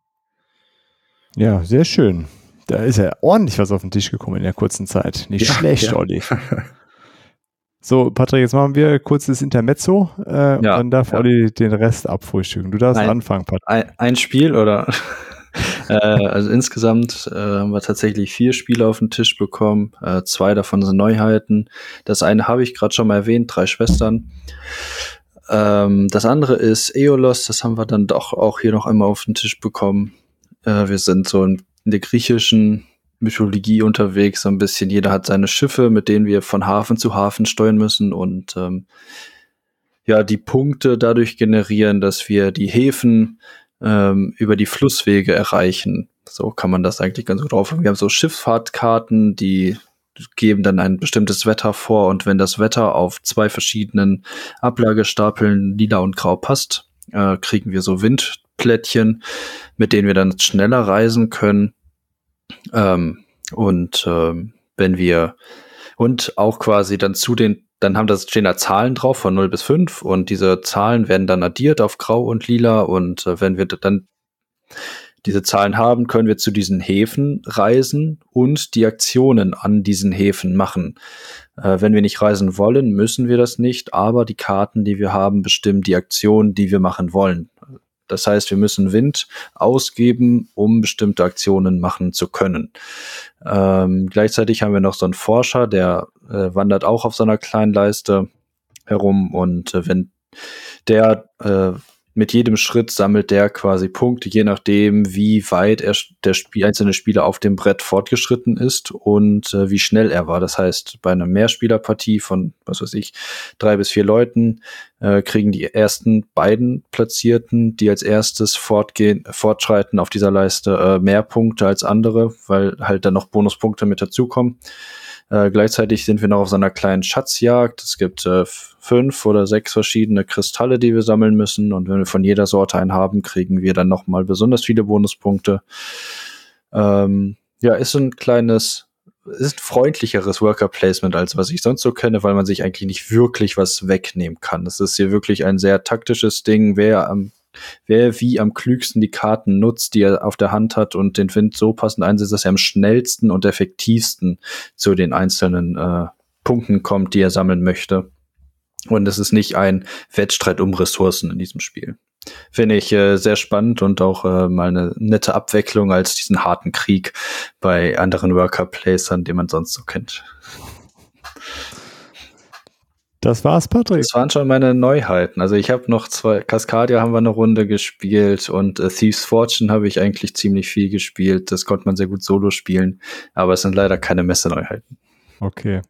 B: ja, sehr schön. Da ist ja ordentlich was auf den Tisch gekommen in der kurzen Zeit. Nicht ja, schlecht, ja. Olli. So, Patrick, jetzt machen wir kurzes Intermezzo. Äh, ja, dann darf ja. Olli den Rest abfrühstücken. Du darfst ein, anfangen,
C: Patrick. Ein, ein Spiel oder? Äh, also insgesamt äh, haben wir tatsächlich vier Spiele auf den Tisch bekommen. Äh, zwei davon sind Neuheiten. Das eine habe ich gerade schon mal erwähnt, drei Schwestern. Ähm, das andere ist Eolos, das haben wir dann doch auch hier noch einmal auf den Tisch bekommen. Äh, wir sind so in, in der griechischen Mythologie unterwegs, so ein bisschen. Jeder hat seine Schiffe, mit denen wir von Hafen zu Hafen steuern müssen und ähm, ja, die Punkte dadurch generieren, dass wir die Häfen ähm, über die Flusswege erreichen. So kann man das eigentlich ganz gut drauf. Wir haben so Schifffahrtkarten, die geben dann ein bestimmtes Wetter vor und wenn das Wetter auf zwei verschiedenen Ablagestapeln lila und grau passt, äh, kriegen wir so Windplättchen, mit denen wir dann schneller reisen können. Ähm, und ähm, wenn wir und auch quasi dann zu den, dann haben das stehen da Zahlen drauf von 0 bis 5 und diese Zahlen werden dann addiert auf grau und lila und äh, wenn wir dann diese Zahlen haben, können wir zu diesen Häfen reisen und die Aktionen an diesen Häfen machen. Äh, wenn wir nicht reisen wollen, müssen wir das nicht, aber die Karten, die wir haben, bestimmen die Aktionen, die wir machen wollen. Das heißt, wir müssen Wind ausgeben, um bestimmte Aktionen machen zu können. Ähm, gleichzeitig haben wir noch so einen Forscher, der äh, wandert auch auf so einer kleinen Leiste herum und äh, wenn der äh, mit jedem Schritt sammelt der quasi Punkte, je nachdem, wie weit er, der Spiel, einzelne Spieler auf dem Brett fortgeschritten ist und äh, wie schnell er war. Das heißt, bei einer Mehrspielerpartie von, was weiß ich, drei bis vier Leuten äh, kriegen die ersten beiden Platzierten, die als erstes fortgehen, fortschreiten auf dieser Leiste, äh, mehr Punkte als andere, weil halt dann noch Bonuspunkte mit dazukommen. Äh, gleichzeitig sind wir noch auf so einer kleinen Schatzjagd. Es gibt äh, fünf oder sechs verschiedene Kristalle, die wir sammeln müssen. Und wenn wir von jeder Sorte einen haben, kriegen wir dann nochmal besonders viele Bonuspunkte. Ähm, ja, ist ein kleines, ist ein freundlicheres Worker Placement, als was ich sonst so kenne, weil man sich eigentlich nicht wirklich was wegnehmen kann. Es ist hier wirklich ein sehr taktisches Ding. Wer am wer wie am klügsten die Karten nutzt, die er auf der Hand hat und den Wind so passend einsetzt, dass er am schnellsten und effektivsten zu den einzelnen äh, Punkten kommt, die er sammeln möchte. Und es ist nicht ein Wettstreit um Ressourcen in diesem Spiel. Finde ich äh, sehr spannend und auch äh, mal eine nette Abwechslung als diesen harten Krieg bei anderen Worker Placern, den man sonst so kennt.
B: Das war's, Patrick.
C: Das waren schon meine Neuheiten. Also ich habe noch zwei, Cascadia haben wir eine Runde gespielt und äh, Thieves Fortune habe ich eigentlich ziemlich viel gespielt. Das konnte man sehr gut solo spielen, aber es sind leider keine Messeneuheiten.
B: Okay.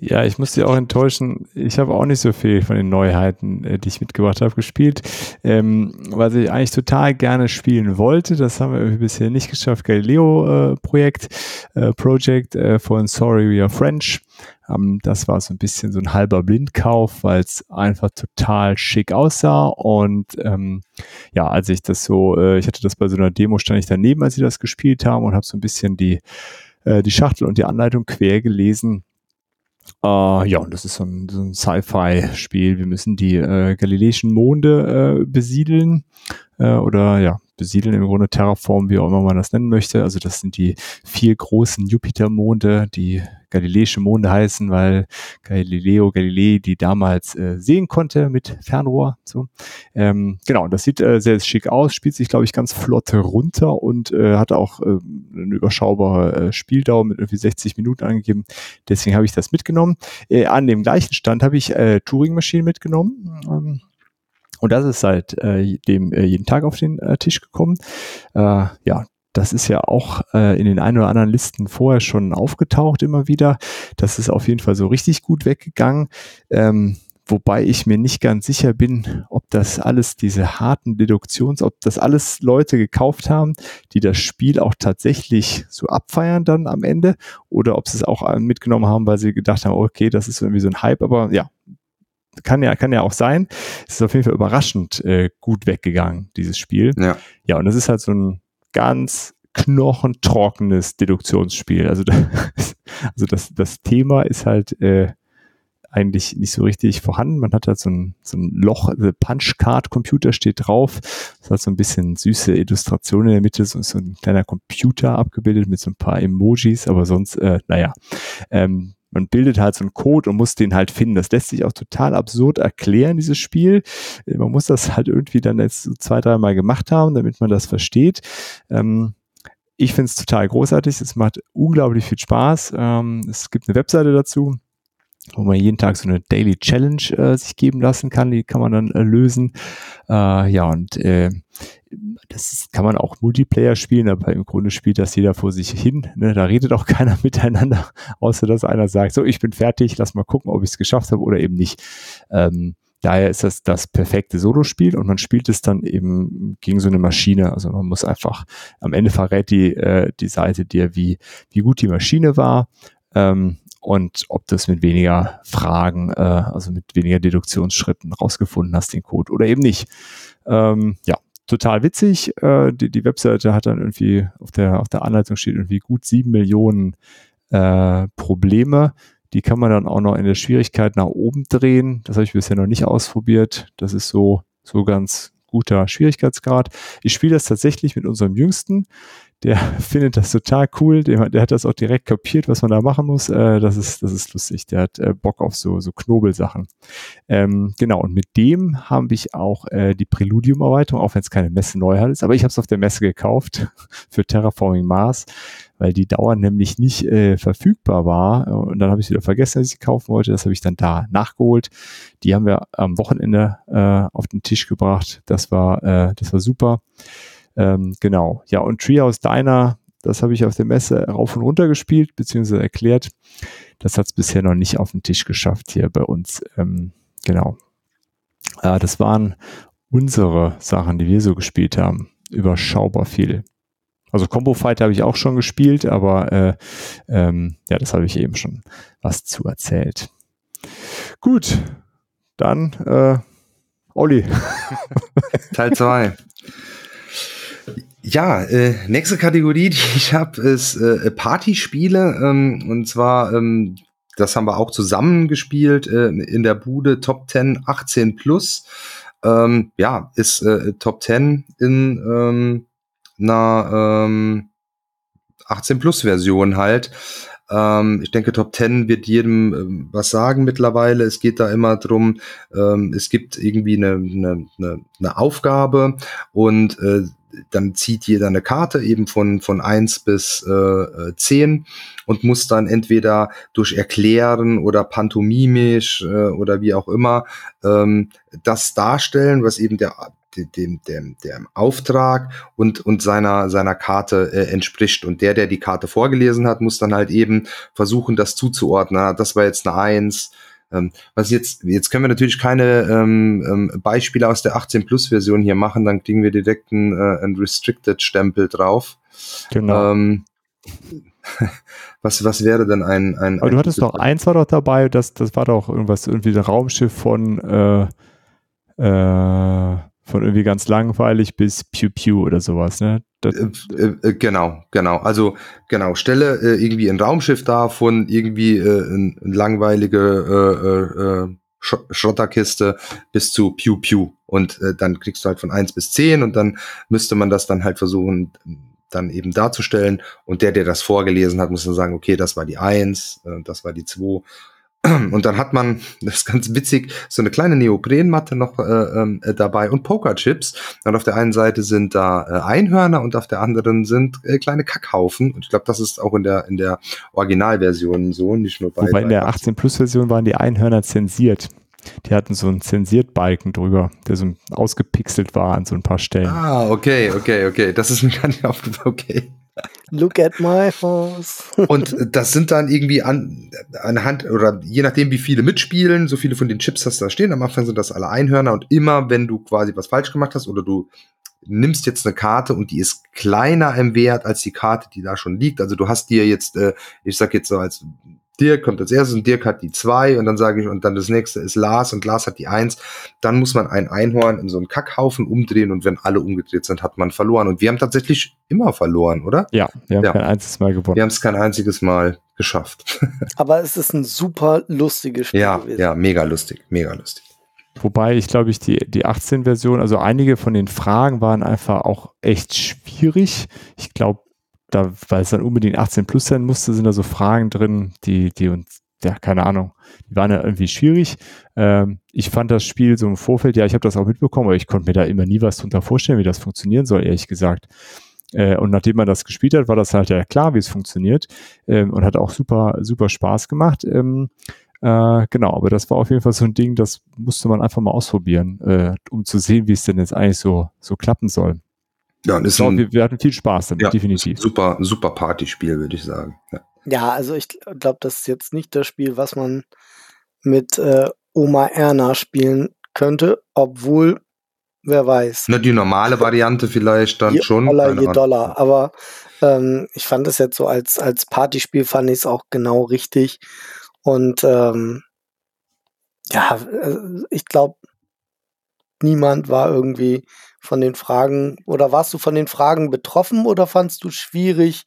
B: Ja, ich muss dir auch enttäuschen. Ich habe auch nicht so viel von den Neuheiten, äh, die ich mitgebracht habe, gespielt. Ähm, was ich eigentlich total gerne spielen wollte, das haben wir bisher nicht geschafft. Galileo-Projekt, äh, äh, Project äh, von Sorry We Are French. Ähm, das war so ein bisschen so ein halber Blindkauf, weil es einfach total schick aussah. Und ähm, ja, als ich das so, äh, ich hatte das bei so einer Demo, stand ich daneben, als sie das gespielt haben und habe so ein bisschen die, äh, die Schachtel und die Anleitung quer gelesen. Uh, ja, und das ist so ein, so ein Sci-Fi-Spiel. Wir müssen die äh, galileischen Monde äh, besiedeln äh, oder ja, besiedeln im Grunde Terraform, wie auch immer man das nennen möchte. Also das sind die vier großen Jupitermonde, die galileische Monde heißen, weil Galileo Galilei die damals äh, sehen konnte mit Fernrohr. So. Ähm, genau, das sieht äh, sehr schick aus, spielt sich, glaube ich, ganz flott runter und äh, hat auch äh, eine überschaubare äh, Spieldauer mit irgendwie 60 Minuten angegeben. Deswegen habe ich das mitgenommen. Äh, an dem gleichen Stand habe ich äh, Turing-Maschinen mitgenommen. Ähm, und das ist seit äh, dem äh, jeden Tag auf den äh, Tisch gekommen. Äh, ja, das ist ja auch äh, in den ein oder anderen Listen vorher schon aufgetaucht immer wieder. Das ist auf jeden Fall so richtig gut weggegangen. Ähm, wobei ich mir nicht ganz sicher bin, ob das alles diese harten Deduktions, ob das alles Leute gekauft haben, die das Spiel auch tatsächlich so abfeiern dann am Ende oder ob sie es auch mitgenommen haben, weil sie gedacht haben, okay, das ist irgendwie so ein Hype, aber ja, kann ja, kann ja auch sein. Es ist auf jeden Fall überraschend äh, gut weggegangen, dieses Spiel.
E: Ja.
B: Ja, und das ist halt so ein ganz knochentrockenes Deduktionsspiel. Also, das, also das, das Thema ist halt äh, eigentlich nicht so richtig vorhanden. Man hat halt so ein, so ein Loch, also Punchcard-Computer steht drauf. Das hat so ein bisschen süße Illustrationen in der Mitte, so, so ein kleiner Computer abgebildet mit so ein paar Emojis, aber sonst, äh, naja. Ähm, man bildet halt so einen Code und muss den halt finden. Das lässt sich auch total absurd erklären, dieses Spiel. Äh, man muss das halt irgendwie dann jetzt so zwei, dreimal gemacht haben, damit man das versteht. Ähm, ich finde es total großartig. Es macht unglaublich viel Spaß. Ähm, es gibt eine Webseite dazu wo man jeden Tag so eine Daily Challenge äh, sich geben lassen kann, die kann man dann äh, lösen. Äh, ja, und äh, das kann man auch Multiplayer spielen, aber im Grunde spielt das jeder vor sich hin. Ne? Da redet auch keiner miteinander, außer dass einer sagt, so, ich bin fertig, lass mal gucken, ob ich es geschafft habe oder eben nicht. Ähm, daher ist das das perfekte Solospiel und man spielt es dann eben gegen so eine Maschine. Also man muss einfach, am Ende verrät die, äh, die Seite dir, wie, wie gut die Maschine war. Ähm, und ob du es mit weniger Fragen, äh, also mit weniger Deduktionsschritten rausgefunden hast, den Code oder eben nicht. Ähm, ja, total witzig. Äh, die, die Webseite hat dann irgendwie, auf der, auf der Anleitung steht irgendwie gut sieben Millionen äh, Probleme. Die kann man dann auch noch in der Schwierigkeit nach oben drehen. Das habe ich bisher noch nicht ausprobiert. Das ist so, so ganz guter Schwierigkeitsgrad. Ich spiele das tatsächlich mit unserem Jüngsten der findet das total cool. Der, der, hat das auch direkt kapiert, was man da machen muss. Äh, das, ist, das ist lustig. Der hat äh, Bock auf so, so Knobelsachen. Ähm, genau, und mit dem habe ich auch äh, die Preludium-Erweiterung, auch wenn es keine Messe Neuheit ist, aber ich habe es auf der Messe gekauft für Terraforming Mars, weil die Dauer nämlich nicht äh, verfügbar war. Und dann habe ich wieder vergessen, dass ich sie kaufen wollte. Das habe ich dann da nachgeholt. Die haben wir am Wochenende äh, auf den Tisch gebracht. Das war, äh, das war super. Ähm, genau. Ja, und Treehouse Diner, das habe ich auf der Messe rauf und runter gespielt, beziehungsweise erklärt. Das hat es bisher noch nicht auf den Tisch geschafft hier bei uns. Ähm, genau. Äh, das waren unsere Sachen, die wir so gespielt haben. Überschaubar viel. Also Combo Fighter habe ich auch schon gespielt, aber äh, ähm, ja, das habe ich eben schon was zu erzählt. Gut, dann äh, Olli.
E: Teil 2. Ja, äh, nächste Kategorie, die ich habe, ist äh, Partyspiele. Ähm, und zwar, ähm, das haben wir auch zusammen gespielt äh, in der Bude Top 10 18 plus. Ähm, ja, ist äh, Top 10 in ähm, einer ähm, 18 plus Version halt. Ähm, ich denke, Top 10 wird jedem ähm, was sagen mittlerweile. Es geht da immer drum, ähm, es gibt irgendwie eine, eine, eine, eine Aufgabe und äh, dann zieht jeder eine Karte eben von, von eins bis äh, zehn und muss dann entweder durch Erklären oder pantomimisch äh, oder wie auch immer ähm, das darstellen, was eben der dem, dem, dem Auftrag und, und seiner, seiner Karte äh, entspricht. Und der, der die Karte vorgelesen hat, muss dann halt eben versuchen, das zuzuordnen. Ah, das war jetzt eine Eins, ähm, was jetzt, jetzt können wir natürlich keine ähm, ähm, Beispiele aus der 18 Plus Version hier machen, dann kriegen wir direkt einen, äh, einen Restricted Stempel drauf.
B: Genau.
E: Ähm, was, was wäre denn ein, ein
B: Aber du hattest doch eins war doch dabei, das, das war doch irgendwas, irgendwie ein Raumschiff von äh, äh, von irgendwie ganz langweilig bis Pew Pew oder sowas, ne?
E: Äh, äh, äh, genau, genau. Also genau, stelle äh, irgendwie ein Raumschiff da von irgendwie äh, ein, ein langweilige äh, Sch Schrotterkiste bis zu Pew Pew. Und dann kriegst du halt von eins bis zehn und dann müsste man das dann halt versuchen, dann eben darzustellen. Und der, der das vorgelesen hat, muss dann sagen, okay, das war die eins, äh, das war die zwei und dann hat man, das ist ganz witzig, so eine kleine Neoprenmatte noch äh, ähm, äh, dabei und Pokerchips. Und auf der einen Seite sind da äh, Einhörner und auf der anderen sind äh, kleine Kackhaufen. Und ich glaube, das ist auch in der, in der Originalversion so, nicht nur bei.
B: Wobei in der 18 Plus Version waren die Einhörner zensiert. Die hatten so einen Zensiert-Balken drüber, der so ausgepixelt war an so ein paar Stellen.
E: Ah, okay, okay, okay. Das ist mir gar nicht aufgefallen. Okay.
D: Look at my horse.
E: und das sind dann irgendwie an, anhand, oder je nachdem, wie viele mitspielen, so viele von den Chips hast du da stehen. Am Anfang sind das alle Einhörner und immer, wenn du quasi was falsch gemacht hast oder du nimmst jetzt eine Karte und die ist kleiner im Wert als die Karte, die da schon liegt. Also du hast dir jetzt, äh, ich sag jetzt so als Dirk kommt als erstes und Dirk hat die zwei und dann sage ich, und dann das nächste ist Lars und Lars hat die eins. Dann muss man ein Einhorn in so einen Kackhaufen umdrehen und wenn alle umgedreht sind, hat man verloren. Und wir haben tatsächlich immer verloren, oder?
B: Ja, wir haben ja. kein einziges Mal gewonnen.
E: Wir haben es kein einziges Mal geschafft.
D: Aber es ist ein super lustiges Spiel
E: ja, gewesen. Ja, mega lustig, mega lustig.
B: Wobei ich glaube ich die, die 18-Version, also einige von den Fragen waren einfach auch echt schwierig. Ich glaube, da, weil es dann unbedingt 18 plus sein musste, sind da so Fragen drin, die, die uns, ja, keine Ahnung, die waren ja irgendwie schwierig. Ähm, ich fand das Spiel so im Vorfeld, ja, ich habe das auch mitbekommen, aber ich konnte mir da immer nie was drunter vorstellen, wie das funktionieren soll, ehrlich gesagt. Äh, und nachdem man das gespielt hat, war das halt ja klar, wie es funktioniert ähm, und hat auch super, super Spaß gemacht. Ähm, äh, genau, aber das war auf jeden Fall so ein Ding, das musste man einfach mal ausprobieren, äh, um zu sehen, wie es denn jetzt eigentlich so, so klappen soll.
E: Ja, ist ein,
B: wir, wir, hatten viel Spaß damit,
E: ja,
B: definitiv.
E: Super, super Partyspiel, würde ich sagen.
D: Ja. ja, also ich glaube, das ist jetzt nicht das Spiel, was man mit äh, Oma Erna spielen könnte, obwohl, wer weiß.
E: Na, die normale Variante vielleicht dann
D: je
E: schon.
D: Dollar,
E: keine
D: je
E: Ahnung.
D: Dollar. Aber ähm, ich fand es jetzt so als, als Partyspiel fand ich es auch genau richtig. Und ähm, ja, äh, ich glaube, niemand war irgendwie von den Fragen oder warst du von den Fragen betroffen oder fandst du schwierig,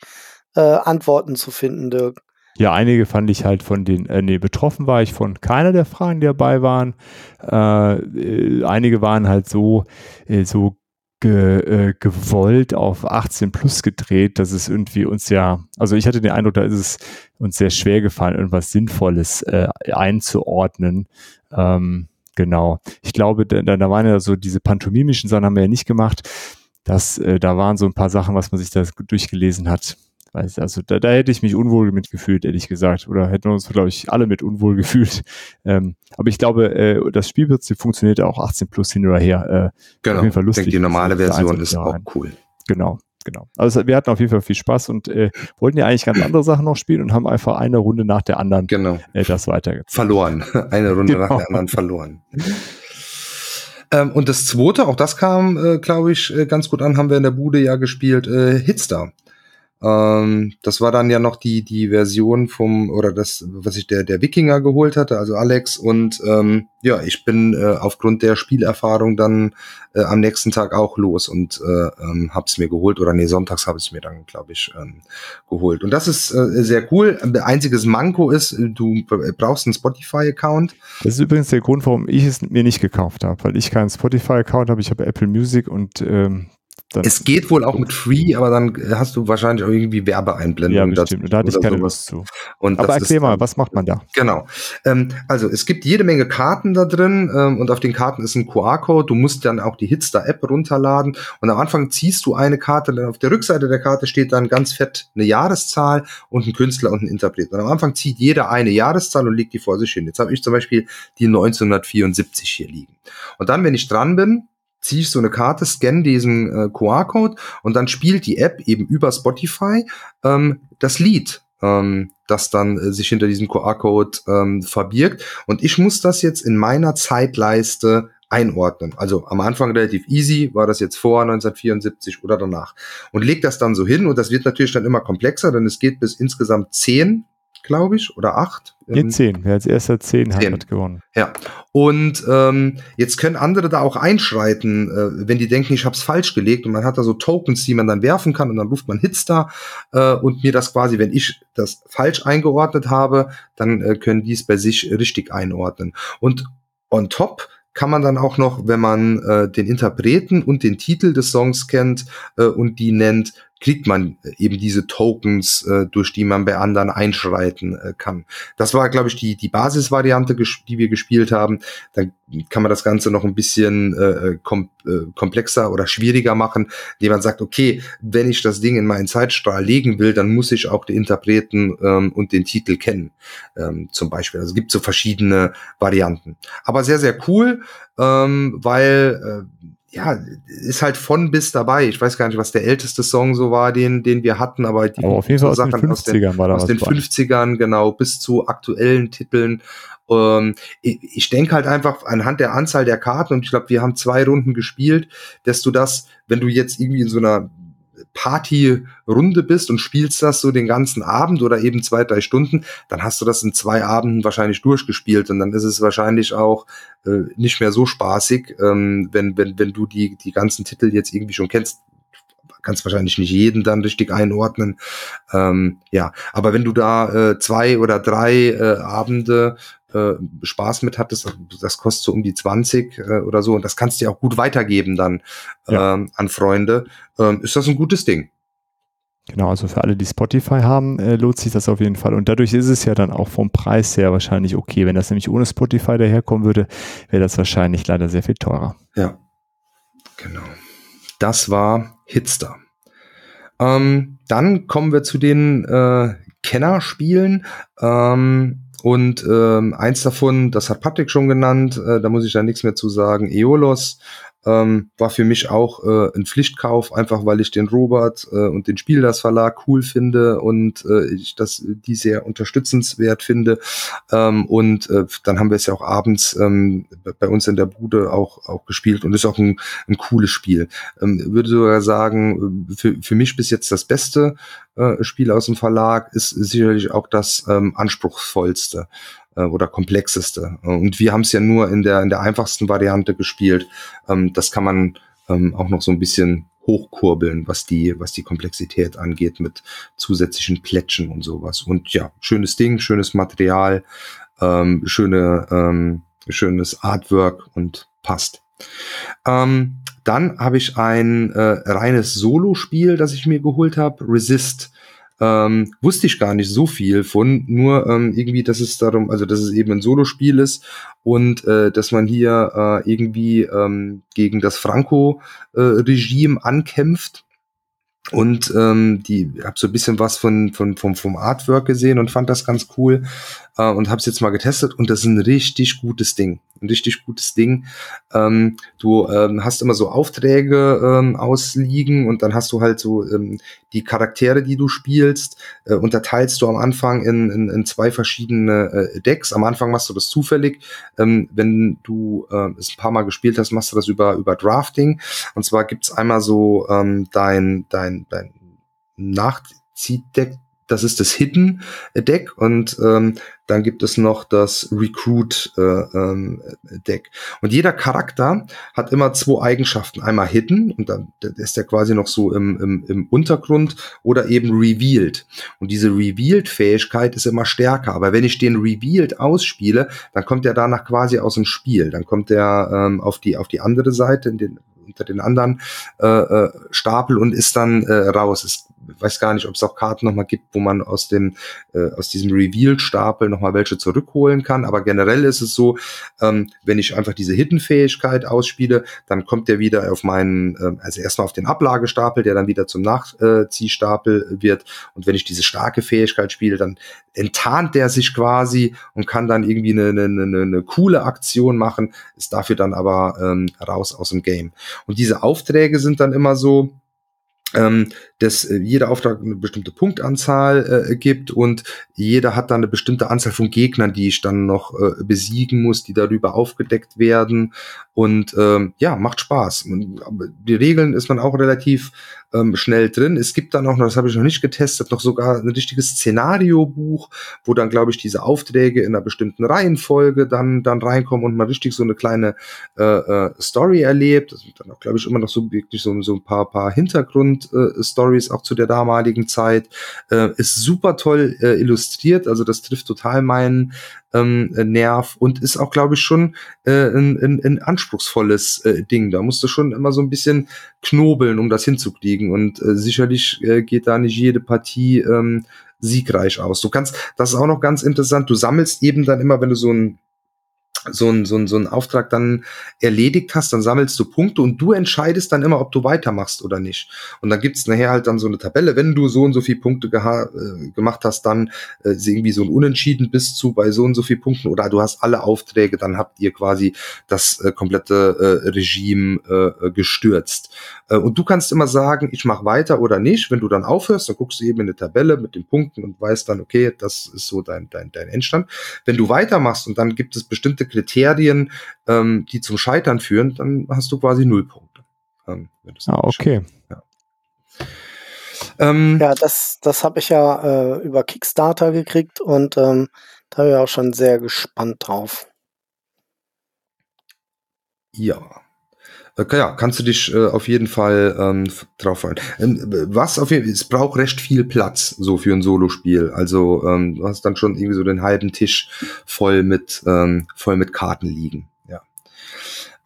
D: äh, Antworten zu finden, Dirk?
B: Ja, einige fand ich halt von den, äh, nee, betroffen war ich von keiner der Fragen, die dabei waren. Äh, äh, einige waren halt so, äh, so ge, äh, gewollt auf 18 plus gedreht, dass es irgendwie uns ja, also ich hatte den Eindruck, da ist es uns sehr schwer gefallen, irgendwas Sinnvolles einzuordnen. Ähm, genau. Ich glaube, da, da waren ja so diese pantomimischen Sachen haben wir ja nicht gemacht. Das, äh, da waren so ein paar Sachen, was man sich da durchgelesen hat. Weiß, also da, da hätte ich mich unwohl mitgefühlt, ehrlich gesagt. Oder hätten wir uns, glaube ich, alle mit unwohl gefühlt. Ähm, aber ich glaube, äh, das Spielprinzip funktioniert auch 18 plus hin oder her. Äh,
E: Genau.
B: auf jeden Fall
E: ich
B: lustig.
E: denke, die normale Version ist auch
B: rein.
E: cool.
B: Genau, genau. Also wir hatten auf jeden Fall viel Spaß und äh, wollten ja eigentlich ganz andere Sachen noch spielen und haben einfach eine Runde nach der anderen
E: Genau.
B: äh, das weitergezogen.
E: Verloren. Eine Runde nach
B: Genau.
E: der anderen verloren. Ähm, und das zweite, auch das kam, äh, glaube ich, äh, ganz gut an, haben wir in der Bude ja gespielt, äh, Hitstar. Ähm, das war dann ja noch die, die Version vom, oder das, was ich der, der Wikinger geholt hatte, also Alex. Und ähm, ja, ich bin äh, aufgrund der Spielerfahrung dann äh, am nächsten Tag auch los und äh, ähm, hab's mir geholt. Oder nee, sonntags habe ich es mir dann, glaube ich, ähm, geholt. Und das ist äh, sehr cool. Einziges Manko ist, du brauchst einen Spotify-Account.
B: Das ist übrigens der Grund, warum ich es mir nicht gekauft habe, weil ich keinen Spotify-Account habe, ich habe Apple Music und ähm, dann,
E: Es geht wohl auch mit Free, aber dann hast du wahrscheinlich auch irgendwie
B: ja,
E: Werbeeinblendungen
B: bestimmt. Und da hatte ich keine
E: sowas.
B: Lust zu.
E: Und
B: Aber erklär
E: ist
B: mal, was macht man da?
E: Genau. Ähm, also es gibt jede Menge Karten da drin ähm, und auf den Karten ist ein QR-Code. Du musst dann auch die Hitster-App runterladen und am Anfang ziehst du eine Karte, dann auf der Rückseite der Karte steht dann ganz fett eine Jahreszahl und ein Künstler und ein Interpret. Und am Anfang zieht jeder eine Jahreszahl und legt die vor sich hin. Jetzt habe ich zum Beispiel die 1974 hier liegen. Und dann, wenn ich dran bin, ziehe ich so eine Karte, scanne diesen äh, QR-Code und dann spielt die App eben über Spotify ähm, das Lied, ähm, das dann äh, sich hinter diesem QR-Code ähm, verbirgt. Und ich muss das jetzt in meiner Zeitleiste einordnen. Also am Anfang relativ easy, war das jetzt vor 1974 oder danach. Und leg das dann so hin und das wird natürlich dann immer komplexer, denn es geht bis insgesamt zehn, glaube ich, oder acht.
B: Hier
E: Ähm,
B: 10. Wer als erster 10 hat,
E: Zehn.
B: hat gewonnen.
E: ja, und ähm, jetzt können andere da auch einschreiten, äh, wenn die denken, ich habe es falsch gelegt und man hat da so Tokens, die man dann werfen kann und dann ruft man Hits da äh, und mir das quasi, wenn ich das falsch eingeordnet habe, dann äh, können die es bei sich richtig einordnen. Und on top kann man dann auch noch, wenn man äh, den Interpreten und den Titel des Songs kennt äh, und die nennt, kriegt man eben diese Tokens, äh, durch die man bei anderen einschreiten äh, kann. Das war, glaube ich, die, die Basisvariante, die wir gespielt haben. Dann kann man das Ganze noch ein bisschen äh, kom äh, komplexer oder schwieriger machen, indem man sagt, okay, wenn ich das Ding in meinen Zeitstrahl legen will, dann muss ich auch den Interpreten ähm, und den Titel kennen, ähm, zum Beispiel. Also es gibt so verschiedene Varianten. Aber sehr, sehr cool, ähm, weil äh, ja, ist halt von bis dabei. Ich weiß gar nicht, was der älteste Song so war, den, den wir hatten, aber, die,
B: Aber auf jeden Fall aus den
E: Sachen aus den
B: 50ern war da
E: aus den
B: bei.
E: 50ern, genau, bis zu aktuellen Titeln. Ähm, ich ich denke halt einfach anhand der Anzahl der Karten, und ich glaube, wir haben zwei Runden gespielt, dass du das, wenn du jetzt irgendwie in so einer Partyrunde bist und spielst das so den ganzen Abend oder eben zwei, drei Stunden, dann hast du das in zwei Abenden wahrscheinlich durchgespielt und dann ist es wahrscheinlich auch äh, nicht mehr so spaßig, ähm, wenn, wenn, wenn du die, die ganzen Titel jetzt irgendwie schon kennst kannst wahrscheinlich nicht jeden dann richtig einordnen. Ähm, ja, aber wenn du da äh, zwei oder drei äh, Abende äh, Spaß mit hattest, das kostet so um die 20 äh, oder so, und das kannst du ja auch gut weitergeben dann
B: Ja.
E: ähm, an Freunde, ähm, ist das ein gutes Ding.
B: Genau, also für alle, die Spotify haben, äh, lohnt sich das auf jeden Fall. Und dadurch ist es ja dann auch vom Preis her wahrscheinlich okay. Wenn das nämlich ohne Spotify daherkommen würde, wäre das wahrscheinlich leider sehr viel teurer.
E: Ja, genau. Das war Hitster. Ähm, dann kommen wir zu den äh, Kennerspielen. Ähm, und ähm, eins davon, das hat Patrick schon genannt, äh, da muss ich da nichts mehr zu sagen, Eolos. Ähm, war für mich auch äh, ein Pflichtkauf, einfach weil ich den Robert äh, und den Spielers Verlag cool finde und äh, ich das die sehr unterstützenswert finde. Ähm, und äh, dann haben wir es ja auch abends ähm, bei uns in der Bude auch auch gespielt und ist auch ein, ein cooles Spiel. Ähm, würde sogar sagen, für, für mich bis jetzt das beste äh, Spiel aus dem Verlag ist sicherlich auch das ähm, anspruchsvollste äh, oder komplexeste. Und wir haben es ja nur in der, in der einfachsten Variante gespielt. Ähm, das kann man ähm, auch noch so ein bisschen hochkurbeln, was die, was die Komplexität angeht mit zusätzlichen Plätschen und sowas. Und ja, schönes Ding, schönes Material, ähm, schöne, ähm, schönes Artwork und passt. Ähm, dann habe ich ein äh, reines Solo-Spiel, das ich mir geholt habe, Resist. Ähm, wusste ich gar nicht so viel von, nur ähm, irgendwie, dass es darum, also dass es eben ein Solospiel ist und äh, dass man hier äh, irgendwie ähm, gegen das Franco-Regime äh, ankämpft und ähm, die habe so ein bisschen was von, von vom, vom Artwork gesehen und fand das ganz cool äh, und habe es jetzt mal getestet und das ist ein richtig gutes Ding, ein richtig gutes Ding. Ähm, du ähm, hast immer so Aufträge ähm, ausliegen und dann hast du halt so ähm, die Charaktere, die du spielst, äh, unterteilst du am Anfang in, in, in zwei verschiedene äh, Decks. Am Anfang machst du das zufällig. Ähm, wenn du äh, es ein paar Mal gespielt hast, machst du das über über Drafting. Und zwar gibt's einmal so ähm, dein dein dein Nachziehdeck das ist das Hidden Deck und ähm, dann gibt es noch das Recruit äh, ähm, Deck. Und jeder Charakter hat immer zwei Eigenschaften. Einmal Hidden und dann ist der quasi noch so im, im, im Untergrund oder eben Revealed. Und diese Revealed-Fähigkeit ist immer stärker. Aber wenn ich den Revealed ausspiele, dann kommt er danach quasi aus dem Spiel. Dann kommt er ähm, auf die auf die andere Seite, in den unter den anderen äh, äh, Stapel und ist dann äh, raus. Es weiß gar nicht, ob es auch Karten nochmal gibt, wo man aus dem äh, aus diesem Reveal-Stapel nochmal welche zurückholen kann. Aber generell ist es so, ähm, wenn ich einfach diese Hidden-Fähigkeit ausspiele, dann kommt der wieder auf meinen, äh, also erstmal auf den Ablagestapel, der dann wieder zum Nachziehstapel wird. Und wenn ich diese starke Fähigkeit spiele, dann enttarnt der sich quasi und kann dann irgendwie eine, eine, eine, eine coole Aktion machen, ist dafür dann aber ähm, raus aus dem Game. Und diese Aufträge sind dann immer so, ähm, dass äh, jeder Auftrag eine bestimmte Punktanzahl äh, gibt und jeder hat dann eine bestimmte Anzahl von Gegnern, die ich dann noch äh, besiegen muss, die darüber aufgedeckt werden und ähm, ja, macht Spaß. Die Regeln ist man auch relativ ähm, schnell drin. Es gibt dann auch noch, das habe ich noch nicht getestet, noch sogar ein richtiges Szenariobuch, wo dann, glaube ich, diese Aufträge in einer bestimmten Reihenfolge dann, dann reinkommen und man richtig so eine kleine äh, äh, Story erlebt. Das sind dann auch, glaube ich, immer noch so wirklich so, so ein paar, paar Hintergrund-Stories äh, auch zu der damaligen Zeit. Äh, ist super toll äh, illustriert, also das trifft total meinen ähm, Nerv und ist auch, glaube ich, schon äh, ein, ein, ein anspruchsvolles äh, Ding. Da musst du schon immer so ein bisschen knobeln, um das hinzukriegen. Und äh, sicherlich äh, geht da nicht jede Partie ähm, siegreich aus. Du kannst, das ist auch noch ganz interessant, du sammelst eben dann immer, wenn du so ein so ein, so ein, so ein Auftrag dann erledigt hast, dann sammelst du Punkte und du entscheidest dann immer, ob du weitermachst oder nicht. Und dann gibt's nachher halt dann so eine Tabelle, wenn du so und so viele Punkte äh, gemacht hast, dann äh, irgendwie so ein Unentschieden bist zu bei so und so viel Punkten oder du hast alle Aufträge, dann habt ihr quasi das äh, komplette äh, Regime äh, gestürzt. Äh, und du kannst immer sagen, ich mache weiter oder nicht. Wenn du dann aufhörst, dann guckst du eben in eine Tabelle mit den Punkten und weißt dann, okay, das ist so dein, dein, dein Endstand. Wenn du weitermachst und dann gibt es bestimmte Kriterien, ähm, die zum Scheitern führen, dann hast du quasi null Punkte.
B: Ähm, ah, okay.
D: Ja. Ähm, ja, das, das habe ich ja äh, über Kickstarter gekriegt und ähm, da bin ich auch schon sehr gespannt drauf.
E: Ja. Ja, kannst du dich äh, auf jeden Fall ähm, drauf freuen. Ähm, was auf jeden Fall, es braucht recht viel Platz so für ein Solospiel. Also ähm, du hast dann schon irgendwie so den halben Tisch voll mit ähm, voll mit Karten liegen. Ja.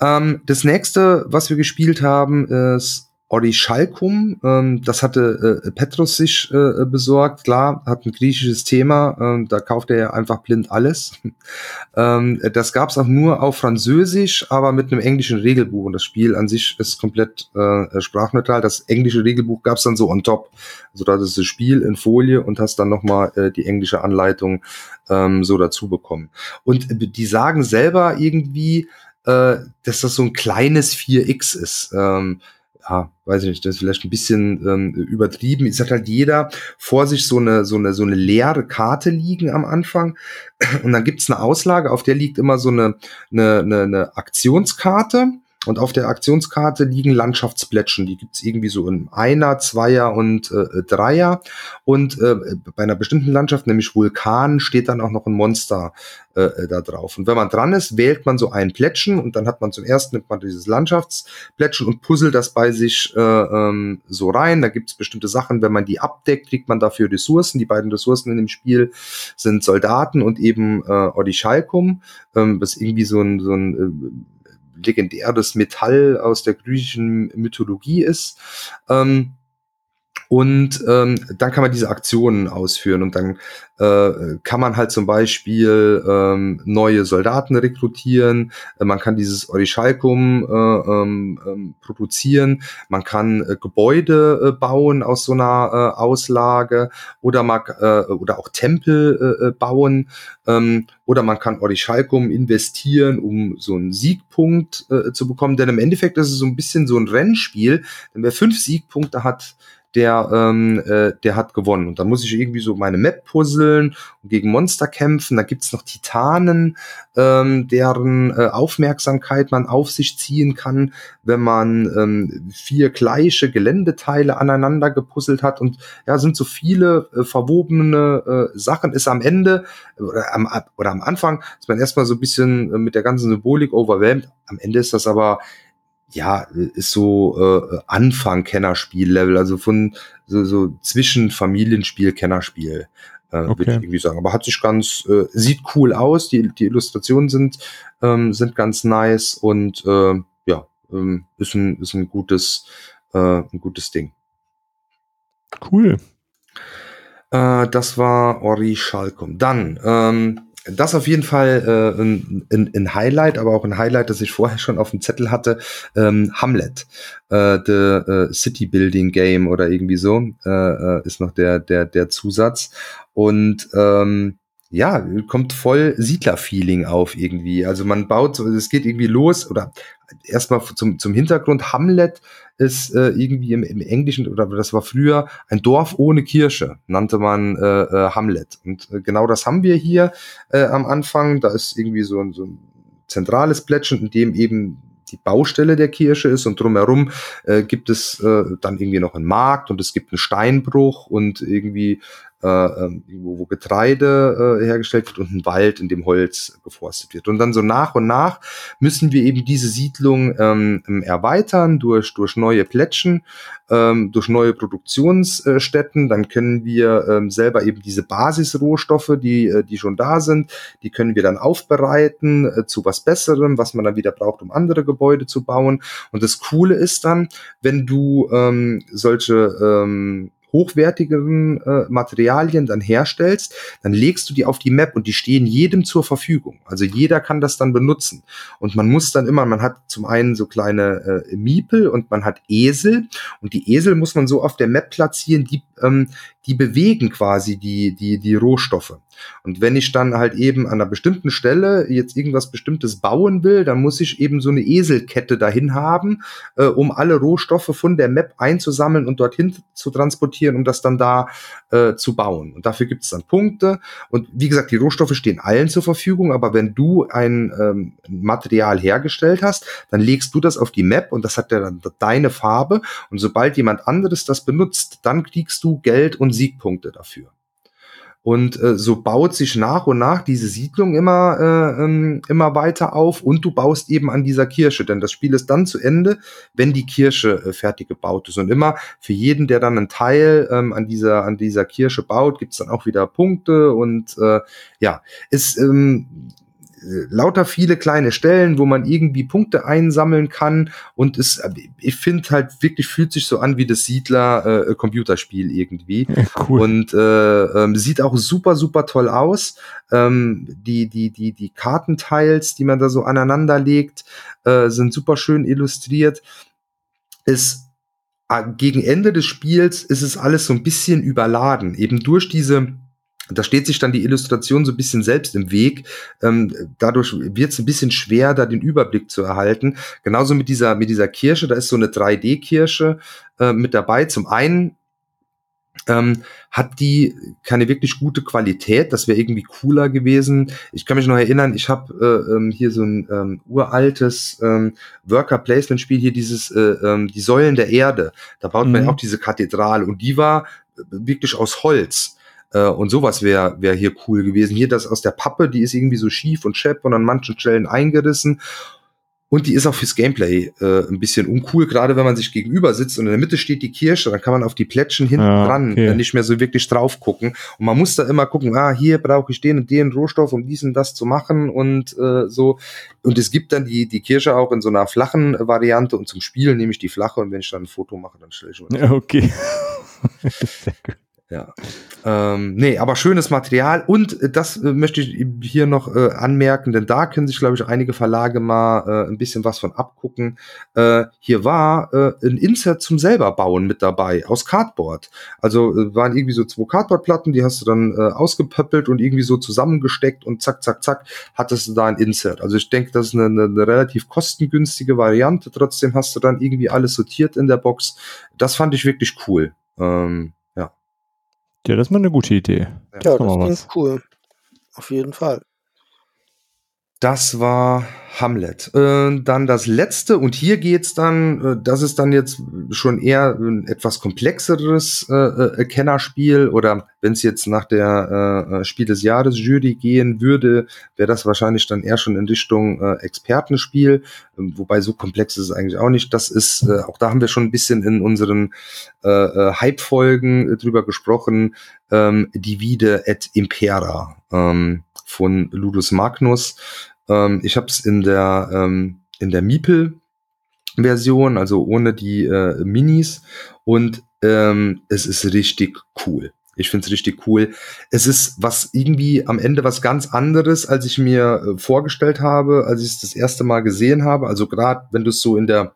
E: Ähm, das nächste, was wir gespielt haben, ist Orichalkum, ähm, das hatte äh, Petros sich äh, besorgt, klar, hat ein griechisches Thema, ähm, da kauft er ja einfach blind alles. ähm, das gab's auch nur auf Französisch, aber mit einem englischen Regelbuch und das Spiel an sich ist komplett äh, sprachneutral. Das englische Regelbuch gab's dann so on top. Also da ist das Spiel in Folie und hast dann nochmal äh, die englische Anleitung ähm, so dazu bekommen. Und äh, die sagen selber irgendwie, äh, dass das so ein kleines 4x ist. Ähm, ja, weiß ich nicht, das ist vielleicht ein bisschen ähm, übertrieben. Es hat halt jeder vor sich so eine, so eine, so eine leere Karte liegen am Anfang. Und dann gibt's eine Auslage, auf der liegt immer so eine, eine, eine, eine Aktionskarte. Und auf der Aktionskarte liegen Landschaftsplätschen. Die gibt's irgendwie so in Einer, Zweier und äh, Dreier. Und äh, bei einer bestimmten Landschaft, nämlich Vulkan, steht dann auch noch ein Monster äh, äh, da drauf. Und wenn man dran ist, wählt man so ein Plättchen und dann hat man zum ersten nimmt man dieses Landschaftsplättchen und puzzelt das bei sich äh, ähm, so rein. Da gibt's bestimmte Sachen, wenn man die abdeckt, kriegt man dafür Ressourcen. Die beiden Ressourcen in dem Spiel sind Soldaten und eben äh, Odichalkum, ähm, was irgendwie so ein, so ein äh, legendäres Metall aus der griechischen Mythologie ist. Ähm, und ähm, dann kann man diese Aktionen ausführen und dann äh, kann man halt zum Beispiel ähm, neue Soldaten rekrutieren, äh, man kann dieses Orichalkum äh, ähm, ähm, produzieren, man kann äh, Gebäude äh, bauen aus so einer äh, Auslage oder man, äh, oder auch Tempel äh, äh, bauen. Ähm, oder man kann Orichalkum investieren, um so einen Siegpunkt äh, zu bekommen, denn im Endeffekt ist es so ein bisschen so ein Rennspiel, denn wer fünf Siegpunkte hat, der, ähm, äh, der hat gewonnen. Und dann muss ich irgendwie so meine Map puzzeln und gegen Monster kämpfen. Da gibt's noch Titanen, ähm, deren äh, Aufmerksamkeit man auf sich ziehen kann, wenn man ähm, vier gleiche Geländeteile aneinander gepuzzelt hat. Und ja, sind so viele äh, verwobene äh, Sachen. Ist am Ende oder am, oder am Anfang ist man erstmal so ein bisschen äh, mit der ganzen Symbolik overwhelmed. Am Ende ist das aber ja, ist so äh, Anfang-Kennerspiel-Level, also von so, so zwischen Familienspiel, Kennerspiel, äh, okay. würde ich irgendwie sagen. Aber hat sich ganz, äh, sieht cool aus, die, die Illustrationen sind, ähm, sind ganz nice und äh, ja, ähm, ist, ein, ist ein gutes, äh, ein gutes Ding.
B: Cool.
E: Äh, das war Ori Schalkom. Dann, ähm, das auf jeden Fall äh, ein, ein, Highlight, aber auch ein Highlight, das ich vorher schon auf dem Zettel hatte. Ähm, Hamlet, äh, The äh, City Building Game oder irgendwie so äh, äh, ist noch der der der Zusatz und ähm, ja, kommt voll Siedler-Feeling auf irgendwie. Also man baut, es geht irgendwie los oder erstmal zum, zum Hintergrund. Hamlet ist äh, irgendwie im, im Englischen oder das war früher ein Dorf ohne Kirche, nannte man äh, äh, Hamlet. Und äh, genau das haben wir hier äh, am Anfang. Da ist irgendwie so ein, so ein zentrales Plättchen, in dem eben die Baustelle der Kirche ist und drumherum äh, gibt es äh, dann irgendwie noch einen Markt und es gibt einen Steinbruch und irgendwie äh, ähm, wo, wo Getreide äh, hergestellt wird und ein Wald, in dem Holz geforstet wird. Und dann so nach und nach müssen wir eben diese Siedlung ähm, erweitern durch, durch neue Plätschen, ähm, durch neue Produktionsstätten. Dann können wir ähm, selber eben diese Basisrohstoffe, die, äh, die schon da sind, die können wir dann aufbereiten äh, zu was Besserem, was man dann wieder braucht, um andere Gebäude zu bauen. Und das Coole ist dann, wenn du ähm, solche ähm, hochwertigeren äh, Materialien dann herstellst, dann legst du die auf die Map und die stehen jedem zur Verfügung. Also jeder kann das dann benutzen. Und man muss dann immer, man hat zum einen so kleine äh, Miepel und man hat Esel und die Esel muss man so auf der Map platzieren, die, ähm, die bewegen quasi die, die, die Rohstoffe. Und wenn ich dann halt eben an einer bestimmten Stelle jetzt irgendwas Bestimmtes bauen will, dann muss ich eben so eine Eselkette dahin haben, äh, um alle Rohstoffe von der Map einzusammeln und dorthin zu transportieren, um das dann da äh, zu bauen. Und dafür gibt es dann Punkte. Und wie gesagt, die Rohstoffe stehen allen zur Verfügung, aber wenn du ein ähm, Material hergestellt hast, dann legst du das auf die Map und das hat ja dann deine Farbe. Und sobald jemand anderes das benutzt, dann kriegst du Geld und Siegpunkte dafür. Und äh, so baut sich nach und nach diese Siedlung immer, äh, ähm, immer weiter auf. Und du baust eben an dieser Kirche, denn das Spiel ist dann zu Ende, wenn die Kirche äh, fertig gebaut ist. Und immer für jeden, der dann einen Teil ähm, an, dieser, an dieser Kirche baut, gibt's dann auch wieder Punkte. Und äh, ja, ist ähm, lauter viele kleine Stellen, wo man irgendwie Punkte einsammeln kann und es, ich finde halt wirklich fühlt sich so an wie das Siedler äh, Computerspiel irgendwie ja, cool. und äh, äh, sieht auch super super toll aus. Ähm, die die die die Kartenteils, die man da so aneinander legt, äh, sind super schön illustriert. Es äh, gegen Ende des Spiels ist es alles so ein bisschen überladen, eben durch diese da steht sich dann die Illustration so ein bisschen selbst im Weg. Ähm, dadurch wird es ein bisschen schwer, da den Überblick zu erhalten. Genauso mit dieser, mit dieser Kirsche, da ist so eine 3D-Kirsche äh, mit dabei. Zum einen ähm, hat die keine wirklich gute Qualität. Das wäre irgendwie cooler gewesen. Ich kann mich noch erinnern, ich habe äh, ähm, hier so ein ähm, uraltes ähm, Worker-Placement-Spiel, hier dieses äh, ähm, Die Säulen der Erde. Da baut mhm. man auch diese Kathedrale und die war wirklich aus Holz. Äh, und sowas wäre wär hier cool gewesen. Hier das aus der Pappe, die ist irgendwie so schief und schepp und an manchen Stellen eingerissen. Und die ist auch fürs Gameplay äh, ein bisschen uncool, gerade wenn man sich gegenüber sitzt und in der Mitte steht die Kirsche, dann kann man auf die Plättchen hinten ja, dran okay. Äh, nicht mehr so wirklich drauf gucken. Und man muss da immer gucken, ah, hier brauche ich den und den Rohstoff, um dies und das zu machen und äh, so. Und es gibt dann die, die Kirsche auch in so einer flachen Variante und zum Spielen nehme ich die flache und wenn ich dann ein Foto mache, dann stelle ich schon.
B: Ja, okay.
E: Sehr gut. Ja. Ähm, nee, aber schönes Material und äh, das äh, möchte ich hier noch äh, anmerken, denn da können sich, glaube ich, einige Verlage mal äh, ein bisschen was von abgucken. Äh, hier war äh, ein Insert zum selber bauen mit dabei aus Cardboard. Also waren irgendwie so zwei Cardboard-Platten, die hast du dann ausgepöppelt und irgendwie so zusammengesteckt und zack, zack, zack, hattest du da ein Insert. Also ich denke, das ist eine, eine, eine relativ kostengünstige Variante. Trotzdem hast du dann irgendwie alles sortiert in der Box. Das fand ich wirklich cool. Ähm,
B: ja, das ist mal eine gute Idee.
D: Ja, das, das klingt cool. Auf jeden Fall.
E: Das war Hamlet. Äh, dann das letzte, und hier geht's dann, äh, das ist dann jetzt schon eher ein etwas komplexeres äh, äh Kennerspiel, oder wenn es jetzt nach der äh, äh, Spiel des Jahres Jury gehen würde, wäre das wahrscheinlich dann eher schon in Richtung Expertenspiel, ähm, wobei so komplex ist es eigentlich auch nicht. Das ist, auch da haben wir schon ein bisschen in unseren Hype-Folgen drüber gesprochen, ähm, Divide et Impera ähm, von Ludus Magnus. Ähm, ich habe es in der ähm, in der Miepel Version, also ohne die äh, Minis und ähm, es ist richtig cool. Ich finde es richtig cool. Es ist was irgendwie am Ende was ganz anderes, als ich mir äh, vorgestellt habe, als ich es das erste Mal gesehen habe. Also gerade wenn du es so in der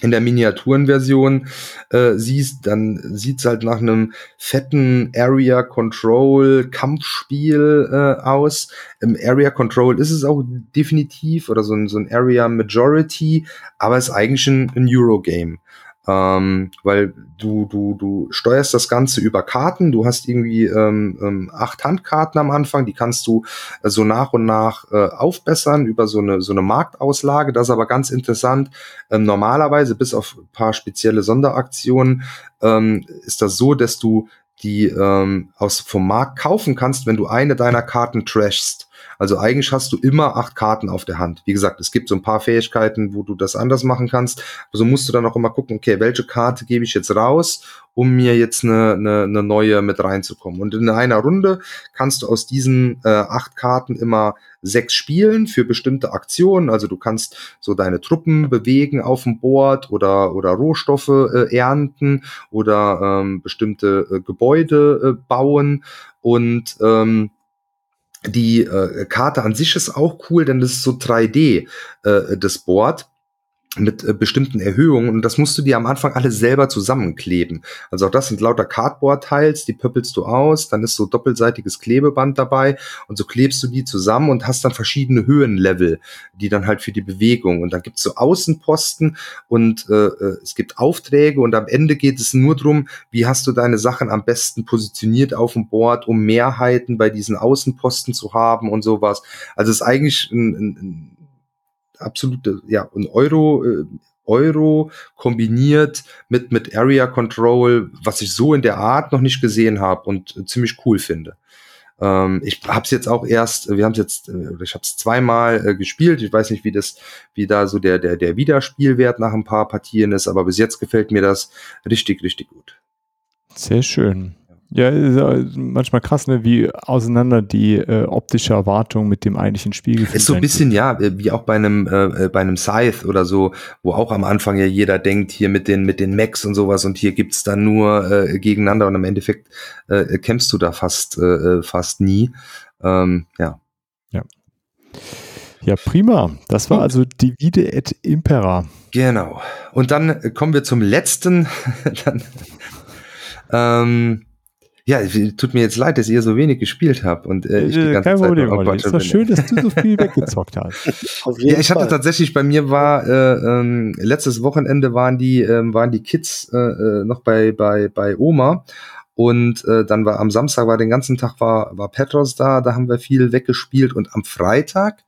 E: in der Miniaturenversion äh, siehst, dann sieht's halt nach einem fetten Area Control Kampfspiel äh, aus. Im Area Control ist es auch definitiv oder so ein, so ein Area Majority, aber es ist eigentlich ein, ein Eurogame ähm, weil du, du, du steuerst das Ganze über Karten, du hast irgendwie ähm, ähm, acht Handkarten am Anfang, die kannst du äh, so nach und nach äh, aufbessern über so eine, so eine Marktauslage. Das ist aber ganz interessant. Ähm, normalerweise, bis auf ein paar spezielle Sonderaktionen, ähm, ist das so, dass du die ähm, aus vom Markt kaufen kannst, wenn du eine deiner Karten trashst. Also eigentlich hast du immer acht Karten auf der Hand. Wie gesagt, es gibt so ein paar Fähigkeiten, wo du das anders machen kannst. Also musst du dann auch immer gucken, okay, welche Karte gebe ich jetzt raus, um mir jetzt eine, eine, eine neue mit reinzukommen. Und in einer Runde kannst du aus diesen äh, acht Karten immer sechs spielen für bestimmte Aktionen. Also du kannst so deine Truppen bewegen auf dem Board oder, oder Rohstoffe äh, ernten oder ähm, bestimmte äh, Gebäude äh, bauen. Und ähm, die äh, Karte an sich ist auch cool, denn das ist so 3D, äh, das Board mit äh, bestimmten Erhöhungen und das musst du dir am Anfang alles selber zusammenkleben. Also auch das sind lauter Cardboard-Tiles, die pöppelst du aus, dann ist so doppelseitiges Klebeband dabei und so klebst du die zusammen und hast dann verschiedene Höhenlevel, die dann halt für die Bewegung und dann gibt's so Außenposten und äh, äh, es gibt Aufträge und am Ende geht es nur drum, wie hast du deine Sachen am besten positioniert auf dem Board, um Mehrheiten bei diesen Außenposten zu haben und sowas. Also es ist eigentlich ein, ein absolute, ja, ein Euro, äh, Euro kombiniert mit, mit Area Control, was ich so in der Art noch nicht gesehen habe und äh, ziemlich cool finde. Ähm, ich habe es jetzt auch erst, wir haben es jetzt, äh, ich habe es zweimal äh, gespielt. Ich weiß nicht, wie das, wie da so der der der Wiederspielwert nach ein paar Partien ist, aber bis jetzt gefällt mir das richtig richtig gut.
B: Sehr schön. Ja, ist manchmal krass, ne, wie auseinander die äh, optische Erwartung mit dem eigentlichen Spielgefühl
E: ist so ein bisschen, ja, wie auch bei einem äh, äh, bei einem Scythe oder so, wo auch am Anfang ja jeder denkt, hier mit den mit den Macs und sowas und hier gibt's dann nur äh, gegeneinander und im Endeffekt äh, kämpfst du da fast äh, äh, fast nie. Ähm, ja.
B: Ja. Ja, prima. Das war also Divide et Impera.
E: Genau. Und dann kommen wir zum letzten. dann, ähm, Ja, tut mir jetzt leid, dass ihr so wenig gespielt habt und äh, ich die ganze
B: Kein
E: Zeit
B: Problem,
E: noch
B: Ist doch
E: bin.
B: schön, dass du so viel weggezockt hast.
D: Auf jeden
E: Ja, ich hatte
D: Fall.
E: tatsächlich, bei mir war äh, ähm, letztes Wochenende waren die ähm, waren die Kids äh, äh, noch bei bei bei Oma und äh, dann war am Samstag war den ganzen Tag war war Petros da, da haben wir viel weggespielt und am Freitag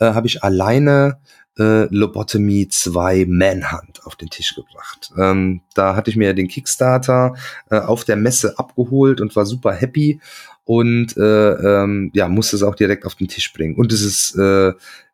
E: äh, habe ich alleine äh, Lobotomy 2 Manhunt auf den Tisch gebracht. Ähm, da hatte ich mir den Kickstarter äh, auf der Messe abgeholt und war super happy und äh, ähm, ja musste es auch direkt auf den Tisch bringen und es ist äh,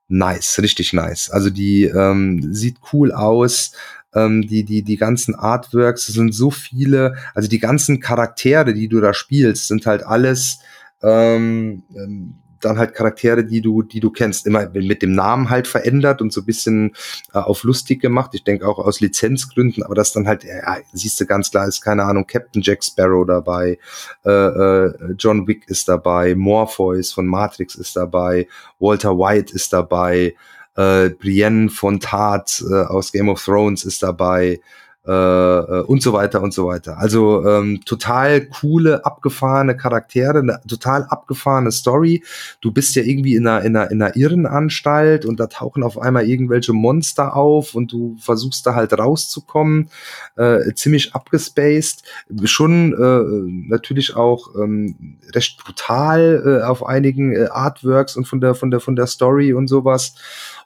E: nice, richtig nice. Also die ähm, sieht cool aus. Ähm, die, die, die ganzen Artworks, sind so viele, also die ganzen Charaktere, die du da spielst, sind halt alles ähm, ähm, dann halt Charaktere, die du, die du kennst, immer mit dem Namen halt verändert und so ein bisschen äh, auf lustig gemacht. Ich denke auch aus Lizenzgründen, aber das dann halt, ja, siehst du ganz klar, ist keine Ahnung, Captain Jack Sparrow dabei, äh, äh, John Wick ist dabei, Morpheus von Matrix ist dabei, Walter White ist dabei, äh, Brienne von Tat äh, aus Game of Thrones ist dabei, äh, äh, und so weiter und so weiter. Also ähm, total coole, abgefahrene Charaktere, eine total abgefahrene Story. Du bist ja irgendwie in einer, in einer, in einer Irrenanstalt und da tauchen auf einmal irgendwelche Monster auf und du versuchst da halt rauszukommen. Äh, ziemlich abgespaced. Schon äh, natürlich auch ähm, recht brutal äh, auf einigen äh, Artworks und von der, von der, von der Story und sowas.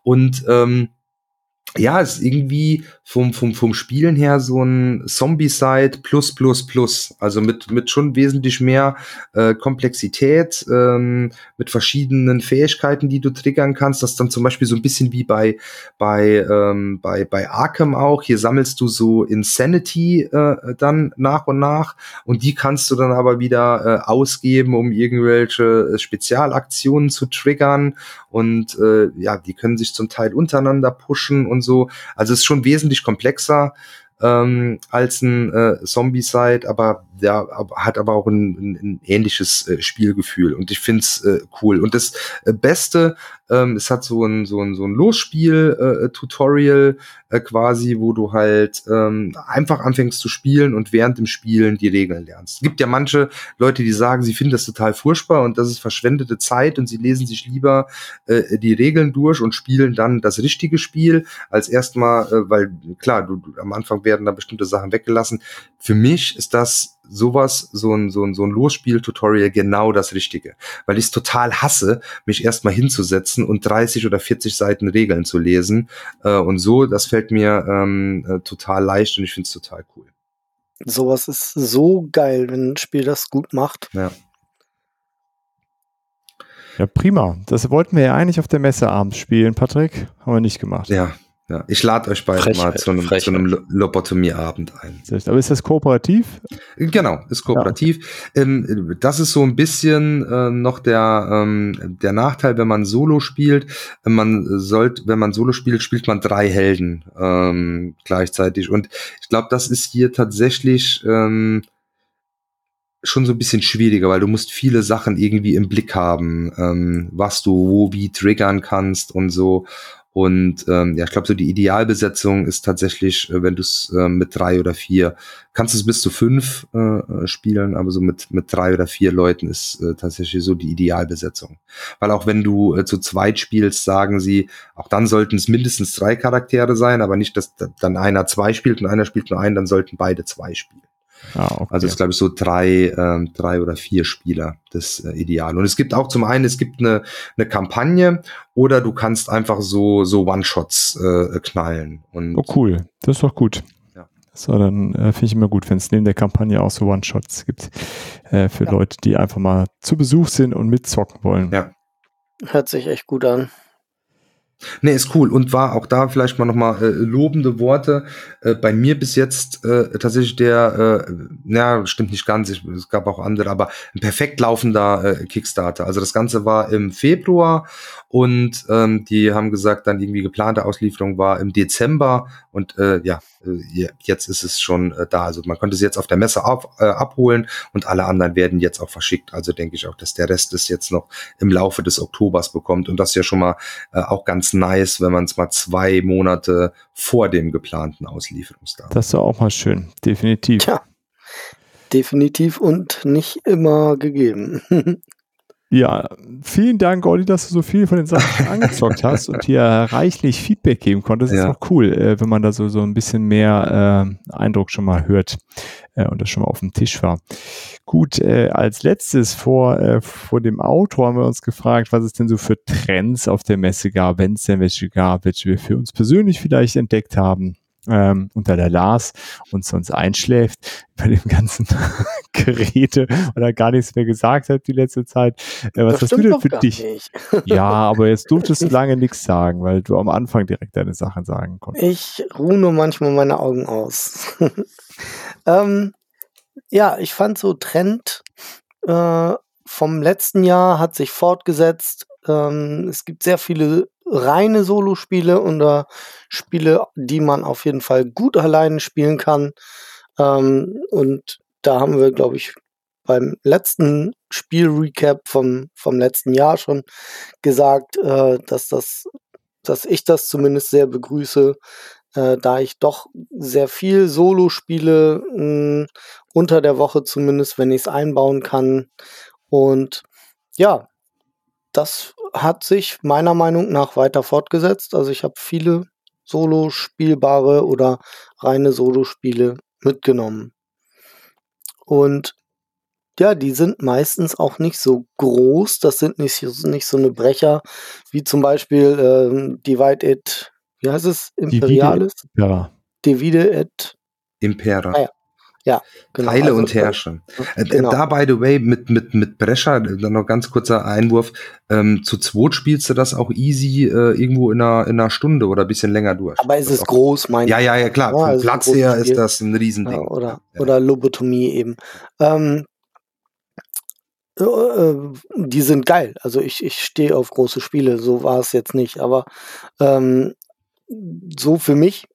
E: Und ähm, ja, ist irgendwie vom, vom, vom Spielen her so ein Zombie-Side plus plus plus. Also mit, mit schon wesentlich mehr äh, Komplexität, ähm, mit verschiedenen Fähigkeiten, die du triggern kannst. Das ist dann zum Beispiel so ein bisschen wie bei, bei, ähm, bei, bei Arkham auch. Hier sammelst du so Insanity äh, dann nach und nach und die kannst du dann aber wieder äh, ausgeben, um irgendwelche äh, Spezialaktionen zu triggern und äh, ja, die können sich zum Teil untereinander pushen und so. Also es ist schon wesentlich komplexer ähm, als ein äh, Zombie-Side, aber ja, hat aber auch ein, ein, ein ähnliches äh, Spielgefühl und ich find's äh, cool. Und das äh, Beste, ähm, es hat so ein so ein so ein Losspiel-Tutorial äh, quasi, wo du halt ähm, einfach anfängst zu spielen und während dem Spielen die Regeln lernst. Es gibt ja manche Leute, die sagen, sie finden das total furchtbar und das ist verschwendete Zeit und sie lesen sich lieber äh, die Regeln durch und spielen dann das richtige Spiel als erstmal, äh, weil klar, du, du, am Anfang werden da bestimmte Sachen weggelassen. Für mich ist das sowas, so ein, so ein, so ein Losspiel-Tutorial genau das Richtige. Weil ich es total hasse, mich erstmal hinzusetzen und 30 oder 40 Seiten Regeln zu lesen. Äh, und so, das fällt mir ähm, äh, total leicht und ich finde es total cool.
D: Sowas ist so geil, wenn ein Spiel das gut macht.
E: Ja.
B: Ja, prima. Das wollten wir ja eigentlich auf der Messe abends spielen, Patrick. Haben wir nicht gemacht.
E: Ja, ja. Ich lade euch beide mal
C: Frechheit,
E: zu einem,
C: Frechheit.
E: zu einem Lo- Lobotomie-Abend ein.
B: Aber ist das kooperativ?
E: Genau, ist kooperativ. Ähm, das ist so ein bisschen äh, noch der, ähm, der Nachteil, wenn man Solo spielt. Man sollte, wenn man Solo spielt, spielt man drei Helden ähm, gleichzeitig. Und ich glaube, das ist hier tatsächlich ähm, schon so ein bisschen schwieriger, weil du musst viele Sachen irgendwie im Blick haben, ähm, was du wo wie triggern kannst und so. Und ähm, ja, ich glaube, so die Idealbesetzung ist tatsächlich, äh, wenn du es äh, mit drei oder vier, kannst du es bis zu fünf äh, äh, spielen, aber so mit, mit drei oder vier Leuten ist äh, tatsächlich so die Idealbesetzung. Weil auch wenn du äh, zu zweit spielst, sagen sie, auch dann sollten es mindestens drei Charaktere sein, aber nicht, dass da- dann einer zwei spielt und einer spielt nur einen, dann sollten beide zwei spielen.
B: Ah, okay.
E: Also ist, glaube ich, so drei, ähm, drei oder vier Spieler das äh, Ideal. Und es gibt auch zum einen, es gibt eine, eine Kampagne oder du kannst einfach so, so One-Shots äh, knallen. Und
B: oh, cool. Das ist doch gut.
E: Ja.
B: So, dann äh, finde ich immer gut, wenn es neben der Kampagne auch so One-Shots gibt äh, für
D: Ja.
B: Leute, die einfach mal zu Besuch sind und mitzocken wollen.
E: Ja.
D: Hört sich echt gut an.
E: Nee, ist cool. Und war auch da vielleicht mal nochmal äh, lobende Worte. Äh, bei mir bis jetzt äh, tatsächlich der, äh, na, stimmt nicht ganz, ich, es gab auch andere, aber ein perfekt laufender äh, Kickstarter. Also das Ganze war im Februar und ähm, die haben gesagt, dann irgendwie geplante Auslieferung war im Dezember und äh, ja, äh, je- jetzt ist es schon äh, da. Also man konnte es jetzt auf der Messe auf, äh, abholen und alle anderen werden jetzt auch verschickt. Also denke ich auch, dass der Rest es jetzt noch im Laufe des Oktobers bekommt und das ja schon mal äh, auch ganz nice, wenn man es mal zwei Monate vor dem geplanten Auslieferungsdatum.
B: Das ist auch mal schön. Definitiv.
D: Tja, definitiv und nicht immer gegeben.
B: Ja, vielen Dank, Olli, dass du so viel von den Sachen angezockt hast und hier reichlich Feedback geben konntest. Das
E: Ja.
B: ist auch cool, äh, wenn man da so, so ein bisschen mehr äh, Eindruck schon mal hört äh, und das schon mal auf dem Tisch war. Gut, äh, als letztes vor, äh, vor dem Auto haben wir uns gefragt, was es denn so für Trends auf der Messe gab, wenn es denn welche gab, welche wir für uns persönlich vielleicht entdeckt haben. Ähm, und da der Lars uns sonst einschläft bei dem ganzen Geräte oder gar nichts mehr gesagt hat die letzte Zeit. Äh, was
D: Das
B: hast du denn für dich?
D: nicht.
B: Ja, aber jetzt durftest du lange nichts sagen, weil du am Anfang direkt deine Sachen sagen konntest.
D: Ich ruhe nur manchmal meine Augen aus. ähm, ja, ich fand so Trend äh, vom letzten Jahr hat sich fortgesetzt. Ähm, es gibt sehr viele reine Solospiele oder Spiele, die man auf jeden Fall gut alleine spielen kann. Ähm, und da haben wir, glaube ich, beim letzten Spiel-Recap vom, vom letzten Jahr schon gesagt, äh, dass das, dass ich das zumindest sehr begrüße, äh, da ich doch sehr viel Solo spiele, mh, unter der Woche zumindest, wenn ich es einbauen kann. Und ja, das hat sich meiner Meinung nach weiter fortgesetzt. Also ich habe viele Solo spielbare oder reine Solo-Spiele mitgenommen. Und ja, die sind meistens auch nicht so groß. Das sind nicht, so- nicht so eine Brecher, wie zum Beispiel ähm, Divide It, wie heißt es? Imperialis?
B: Ja,
D: Divide It.
E: Impera.
D: Ah ja. Genau,
E: Teile
D: also,
E: und herrsche. Äh,
D: genau.
E: Da, by the way, mit, mit, mit Brescher, dann noch ganz kurzer Einwurf, ähm, zu zweit spielst du das auch easy äh, irgendwo in einer, in einer Stunde oder ein bisschen länger durch.
D: Aber ist es
E: auch-
D: groß, mein
E: Ja, ja, ja, klar.
D: Ja,
E: Vom Platz her
D: Spiel.
E: ist das ein Riesending.
D: Ja, oder,
E: Ja.
D: oder Lobotomie eben. Ähm, äh, äh, die sind geil. Also ich, ich stehe auf große Spiele, so war es jetzt nicht. Aber ähm, so für mich,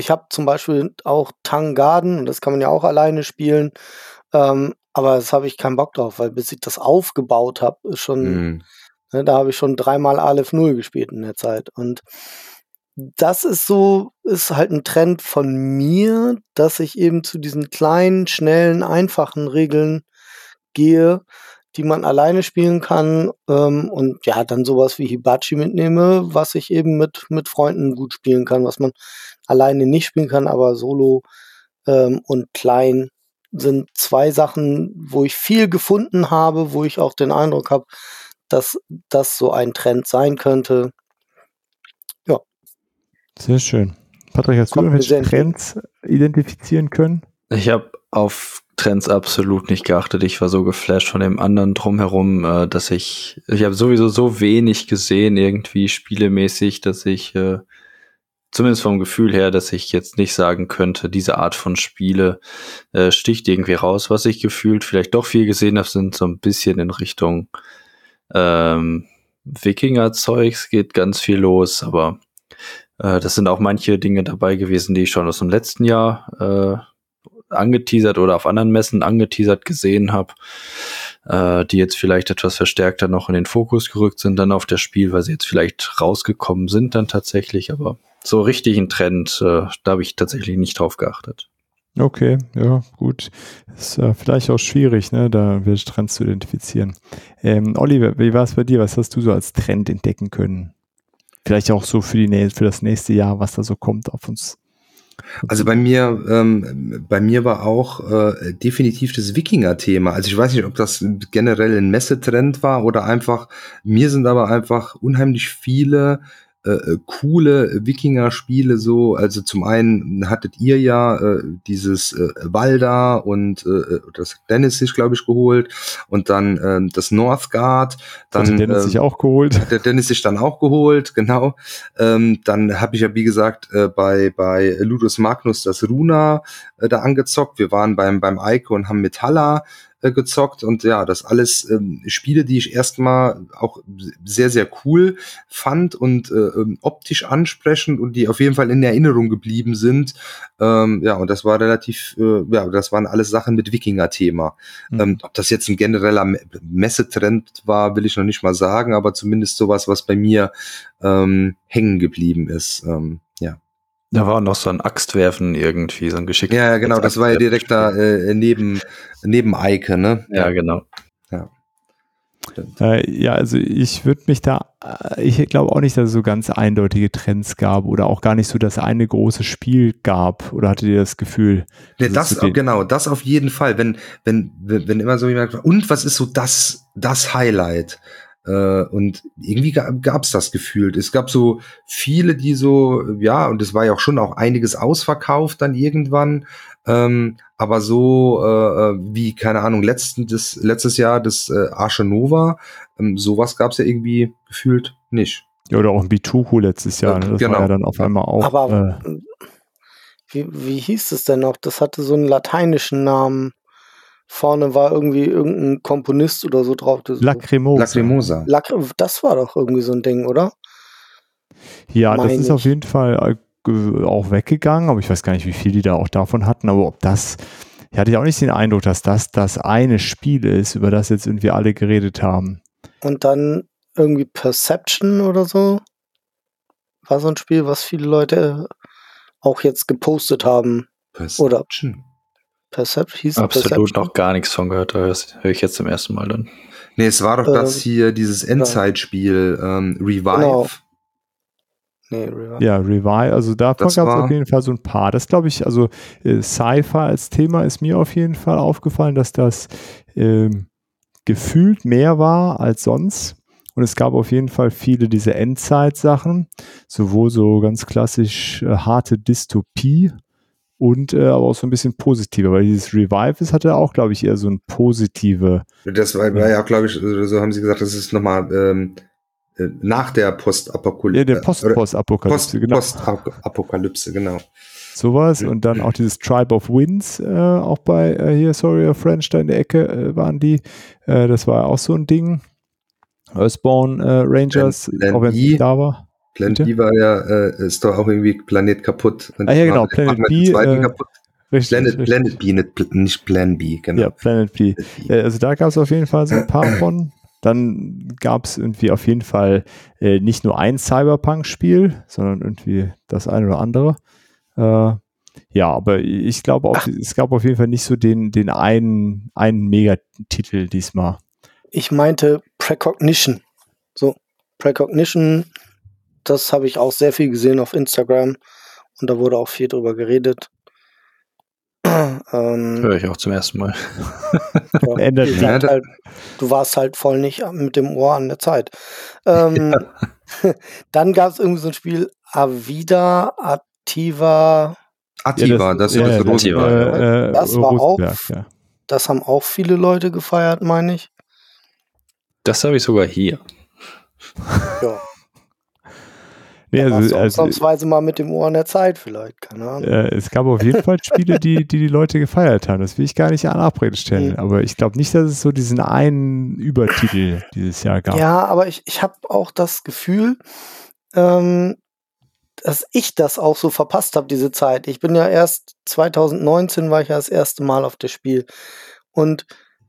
D: ich habe zum Beispiel auch Tang Garden, und das kann man ja auch alleine spielen. Ähm, aber das habe ich keinen Bock drauf, weil bis ich das aufgebaut habe, ist schon,
E: Mhm.
D: Ne, da habe ich schon dreimal Aleph Null gespielt in der Zeit. Und das ist so, ist halt ein Trend von mir, dass ich eben zu diesen kleinen, schnellen, einfachen Regeln gehe, die man alleine spielen kann. Ähm, und ja, dann sowas wie Hibachi mitnehme, was ich eben mit, mit Freunden gut spielen kann, was man alleine nicht spielen kann, aber solo ähm, und klein sind zwei Sachen, wo ich viel gefunden habe, wo ich auch den Eindruck habe, dass das so ein Trend sein könnte.
B: sehr schön. Patrick, hast
D: Kommt
B: du irgendwelche. Trends identifizieren können?
C: Ich habe auf Trends absolut nicht geachtet. Ich war so geflasht von dem anderen drumherum, äh, dass ich, ich habe sowieso so wenig gesehen, irgendwie spielemäßig, dass ich, äh, zumindest vom Gefühl her, dass ich jetzt nicht sagen könnte, diese Art von Spiele äh, sticht irgendwie raus. Was ich gefühlt vielleicht doch viel gesehen habe, sind so ein bisschen in Richtung ähm, Wikinger-Zeugs, geht ganz viel los, aber äh, das sind auch manche Dinge dabei gewesen, die ich schon aus dem letzten Jahr äh, angeteasert oder auf anderen Messen angeteasert gesehen habe, äh, die jetzt vielleicht etwas verstärkter noch in den Fokus gerückt sind dann auf das Spiel, weil sie jetzt vielleicht rausgekommen sind dann tatsächlich, aber so richtig ein Trend, äh, da habe ich tatsächlich nicht drauf geachtet.
B: Okay, ja, gut. Ist äh, vielleicht auch schwierig, ne, da welche Trends zu identifizieren. Ähm, Oliver, wie war es bei dir? Was hast du so als Trend entdecken können? Vielleicht auch so für, die, für das nächste Jahr, was da so kommt auf uns.
E: Also bei mir, ähm, bei mir war auch äh, definitiv das Wikinger-Thema. Also ich weiß nicht, ob das generell ein Messetrend war oder einfach, mir sind aber einfach unheimlich viele äh, äh, coole Wikinger-Spiele so. Also zum einen hattet ihr ja äh, dieses äh, Valda und äh, das hat Dennis sich, glaube ich, geholt und dann äh, das Northgard.
B: Dann, hat Dennis
E: ähm,
B: sich auch geholt.
E: hat der Dennis sich dann auch geholt, genau. Ähm, dann habe ich ja, wie gesagt, äh, bei, bei Ludus Magnus das Runa äh, da angezockt. Wir waren beim, beim Eike und haben Metalla äh, gezockt und ja, das alles ähm, Spiele, die ich erstmal auch sehr, sehr cool fand und äh, ähm, optisch ansprechend und die auf jeden Fall in Erinnerung geblieben sind. Ähm, ja, und das war relativ, äh, ja, das waren alles Sachen mit Wikinger-Thema.
B: Mhm.
E: Ähm, ob das jetzt ein genereller Me- Messetrend war, will ich noch nicht mal sagen, aber zumindest sowas, was bei mir ähm, hängen geblieben ist. Ähm.
C: Da war noch so ein Axtwerfen irgendwie, so ein Geschick.
E: Ja, genau, das war ja direkt da äh, neben, neben Eike, ne?
C: Ja, genau.
B: Äh, ja, also ich würde mich da, äh, ich glaube auch nicht, dass es so ganz eindeutige Trends gab oder auch gar nicht so das eine große Spiel gab. Oder hattet ihr das Gefühl?
E: Nee, das,
B: so
E: genau, das auf jeden Fall. Wenn, wenn, wenn wenn immer so jemand, und was ist so das, das Highlight? Äh, und irgendwie gab es das gefühlt. Es gab so viele, die so, ja, und es war ja auch schon auch einiges ausverkauft dann irgendwann. Ähm, aber so äh, wie, keine Ahnung, letzten, das, letztes Jahr das äh, Arche Nova, ähm, sowas gab es ja irgendwie gefühlt nicht.
B: Ja, oder auch ein Bituku letztes Jahr. Ne? Das
E: Genau.
B: war ja dann auf einmal auch.
D: Aber
B: äh,
D: wie, wie hieß es denn noch? Das hatte so einen lateinischen Namen. Vorne war irgendwie irgendein Komponist oder so drauf. Das,
B: Lacrimosa.
E: Lacrimosa.
D: Lac das war doch irgendwie so ein Ding, oder?
B: Ja, das
D: Meine
B: ist auf jeden Fall äh, auch weggegangen, aber ich weiß gar nicht, wie viel die da auch davon hatten, aber ob das, ich hatte ja auch nicht den Eindruck, dass das das eine Spiel ist, über das jetzt irgendwie alle geredet haben.
D: Und dann irgendwie Perception oder so. War so ein Spiel, was viele Leute auch jetzt gepostet haben. Oder-
E: Perception.
D: Hieß
C: Absolut
D: Perception?
C: noch gar nichts von gehört. Da höre ich jetzt zum ersten Mal dann.
E: Nee, es war doch
D: Ähm,
E: das hier, dieses Endzeitspiel, ähm, Revive.
D: Genau. Nee, River.
B: Ja, Revive, also davon
E: Das
B: gab es
E: war-
B: auf jeden Fall so ein paar. Das glaube ich, also äh, Sci-Fi als Thema ist mir auf jeden Fall aufgefallen, dass das ähm, gefühlt mehr war als sonst. Und es gab auf jeden Fall viele diese Endzeit-Sachen, sowohl so ganz klassisch äh, harte Dystopie und äh, aber auch so ein bisschen positiver, weil dieses Revive, das hatte auch, glaube ich, eher so ein positive.
E: Das war, war ja, glaube ich, so haben sie gesagt, das ist nochmal ähm, äh, nach der Postapokalypse.
B: Ja, der Post-Post-Apokalypse,
E: Post,
B: genau.
E: Postapokalypse, genau.
B: Sowas und dann auch dieses Tribe of Winds, äh, auch bei äh, hier, sorry, of French, da in der Ecke äh, waren die. Äh, das war auch so ein Ding. Earthborn äh, Rangers, auch wenn es da war.
E: Plan
B: Bitte?
E: B war ja, äh, ist doch auch irgendwie Planet kaputt. Und
B: Ah, ja, genau, Planet B, äh,
E: kaputt.
B: Richtig,
E: Planet,
B: richtig.
E: Planet B, nicht, nicht Plan B, genau.
B: Ja, Planet B.
E: Planet B.
B: Äh, also da gab es auf jeden Fall so ein paar von. Dann gab es irgendwie auf jeden Fall äh, nicht nur ein Cyberpunk-Spiel, sondern irgendwie das eine oder andere. Äh, ja, aber ich glaube auch, es gab auf jeden Fall nicht so den, den einen, einen Megatitel diesmal.
D: Ich meinte Precognition. So, Precognition, das habe ich auch sehr viel gesehen auf Instagram und da wurde auch viel drüber geredet. ähm,
C: Höre ich auch zum ersten Mal.
D: ja,
E: Ja,
D: halt, du warst halt voll nicht mit dem Ohr an der Zeit. Ähm, Dann gab es irgendwie so ein Spiel Avida Ativa.
E: Ativa, das,
B: ja,
E: ist das
B: ja,
E: Rosenberg.
C: Ativa,
B: äh, äh,
D: Das war auch-
B: ja.
D: Das haben auch viele Leute gefeiert, meine ich.
C: Das habe ich sogar hier.
D: Ja,
B: Nee,
D: also,
B: also,
D: ausnahmsweise mal mit dem Ohr an der Zeit vielleicht, keine Ahnung.
B: äh, es gab auf jeden Fall Spiele, die, die die Leute gefeiert haben. Das will ich gar nicht an Abrede stellen.
D: Mhm.
B: Aber ich glaube nicht, dass es so diesen einen Übertitel dieses Jahr gab.
D: Ja, aber ich, ich habe auch das Gefühl, ähm, dass ich das auch so verpasst habe, diese Zeit. Ich bin ja erst 2019 war ich ja das erste Mal auf das Spiel. Und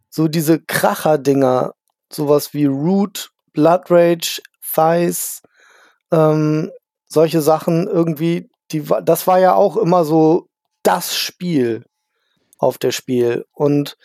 D: so diese Kracher-Dinger, sowas wie Root, Blood Rage, Thighs, ähm, solche Sachen irgendwie, die, das war ja auch immer so das Spiel auf der Spiel. Und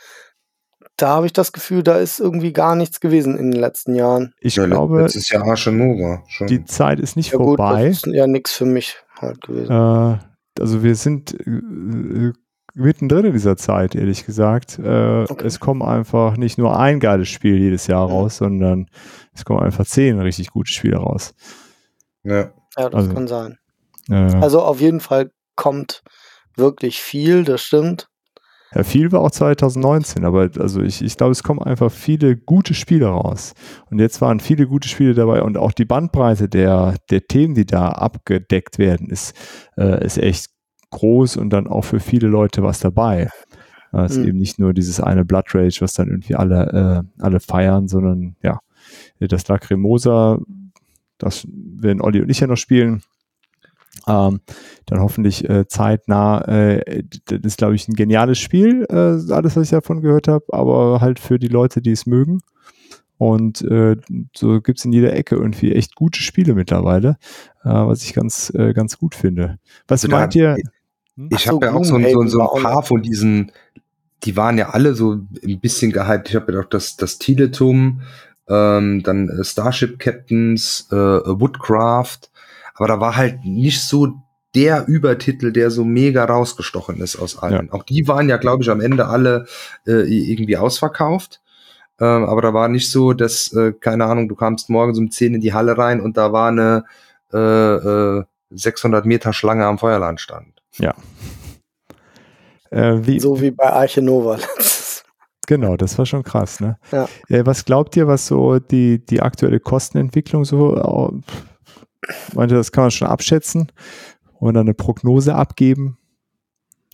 D: da habe ich das Gefühl, da ist irgendwie gar nichts gewesen in den letzten Jahren.
B: Ich
E: Ja,
B: glaube,
E: letztes Jahr Arche Nova schon.
B: die Zeit ist nicht
D: Ja gut,
B: vorbei.
D: das ist ja nichts für mich halt gewesen.
B: Äh, also wir sind äh, äh, mittendrin in dieser Zeit, ehrlich gesagt. Äh,
D: Okay.
B: Es kommen einfach nicht nur ein geiles Spiel jedes Jahr raus, sondern es kommen einfach zehn richtig gute Spiele raus.
E: Ja.
D: Ja, das
B: also-
D: kann sein.
B: Äh,
D: Also auf jeden Fall kommt wirklich viel, das stimmt.
B: ja, viel war auch 2019, aber also ich, ich glaube, es kommen einfach viele gute Spiele raus. Und jetzt waren viele gute Spiele dabei und auch die Bandbreite der, der Themen, die da abgedeckt werden, ist, äh, ist echt groß und dann auch für viele Leute was dabei. Äh, Es ist
D: Mhm.
B: eben nicht nur dieses eine Blood Rage, was dann irgendwie alle, äh, alle feiern, sondern ja, das Lacrimosa, das werden Olli und ich ja noch spielen. Ähm, dann hoffentlich äh, zeitnah. Äh, das ist, glaube ich, ein geniales Spiel, äh, alles, was ich davon gehört habe, aber halt für die Leute, die es mögen. Und äh, so gibt's in jeder Ecke irgendwie echt gute Spiele mittlerweile, äh, was ich ganz, äh, ganz gut finde. Was
E: Also da-
B: meint ihr?
E: Ich
D: Ach so,
E: habe ja auch so, ein- so, ein- so ein paar von diesen, die waren ja alle so ein bisschen gehypt. Ich habe ja auch das, das Tiletum, ähm, dann äh, Starship Captains, äh, Woodcraft, aber da war halt nicht so der Übertitel, der so mega rausgestochen ist aus allen. Auch die waren ja, glaube ich, am Ende alle äh, irgendwie ausverkauft. Ähm, aber da war nicht so, dass, äh, keine Ahnung, du kamst morgens um 10 in die Halle rein und da war eine äh, äh, 600 Meter Schlange am Feuerland stand.
B: Äh, wie,
D: So wie bei Arche Nova.
B: Genau, das war schon krass, ne?
D: Ja.
B: Äh, was glaubt ihr, was so die, die aktuelle Kostenentwicklung so, meinte, das kann man schon abschätzen und dann eine Prognose abgeben?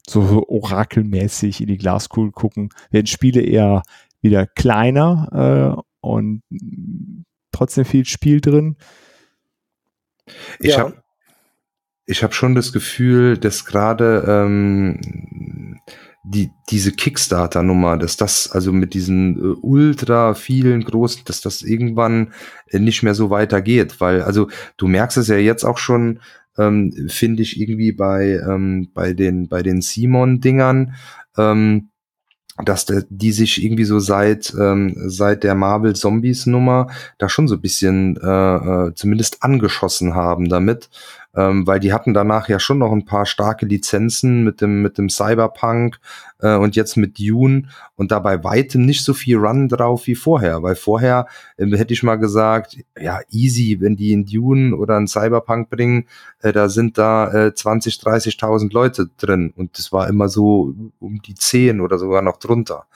B: So orakelmäßig in die Glaskugel gucken. Werden Spiele eher wieder kleiner äh, und trotzdem viel Spiel drin?
E: Ich
D: Ja.
E: habe ich hab schon das Gefühl, dass gerade ähm, die, diese Kickstarter-Nummer, dass das also mit diesen äh, ultra vielen großen, dass das irgendwann äh, nicht mehr so weitergeht, weil also du merkst es ja jetzt auch schon, ähm, finde ich irgendwie bei ähm, bei den bei den Simon-Dingern, ähm, dass die sich irgendwie so seit ähm, seit der Marvel Zombies Nummer da schon so ein bisschen äh, äh, zumindest angeschossen haben damit, ähm, weil die hatten danach ja schon noch ein paar starke Lizenzen mit dem mit dem Cyberpunk äh, und jetzt mit Dune und dabei weitem nicht so viel Run drauf wie vorher, weil vorher äh, hätte ich mal gesagt, ja easy, wenn die in Dune oder in Cyberpunk bringen, äh, da sind da äh, 20, 30.000 Leute drin und das war immer so um die 10 oder sogar noch drunter.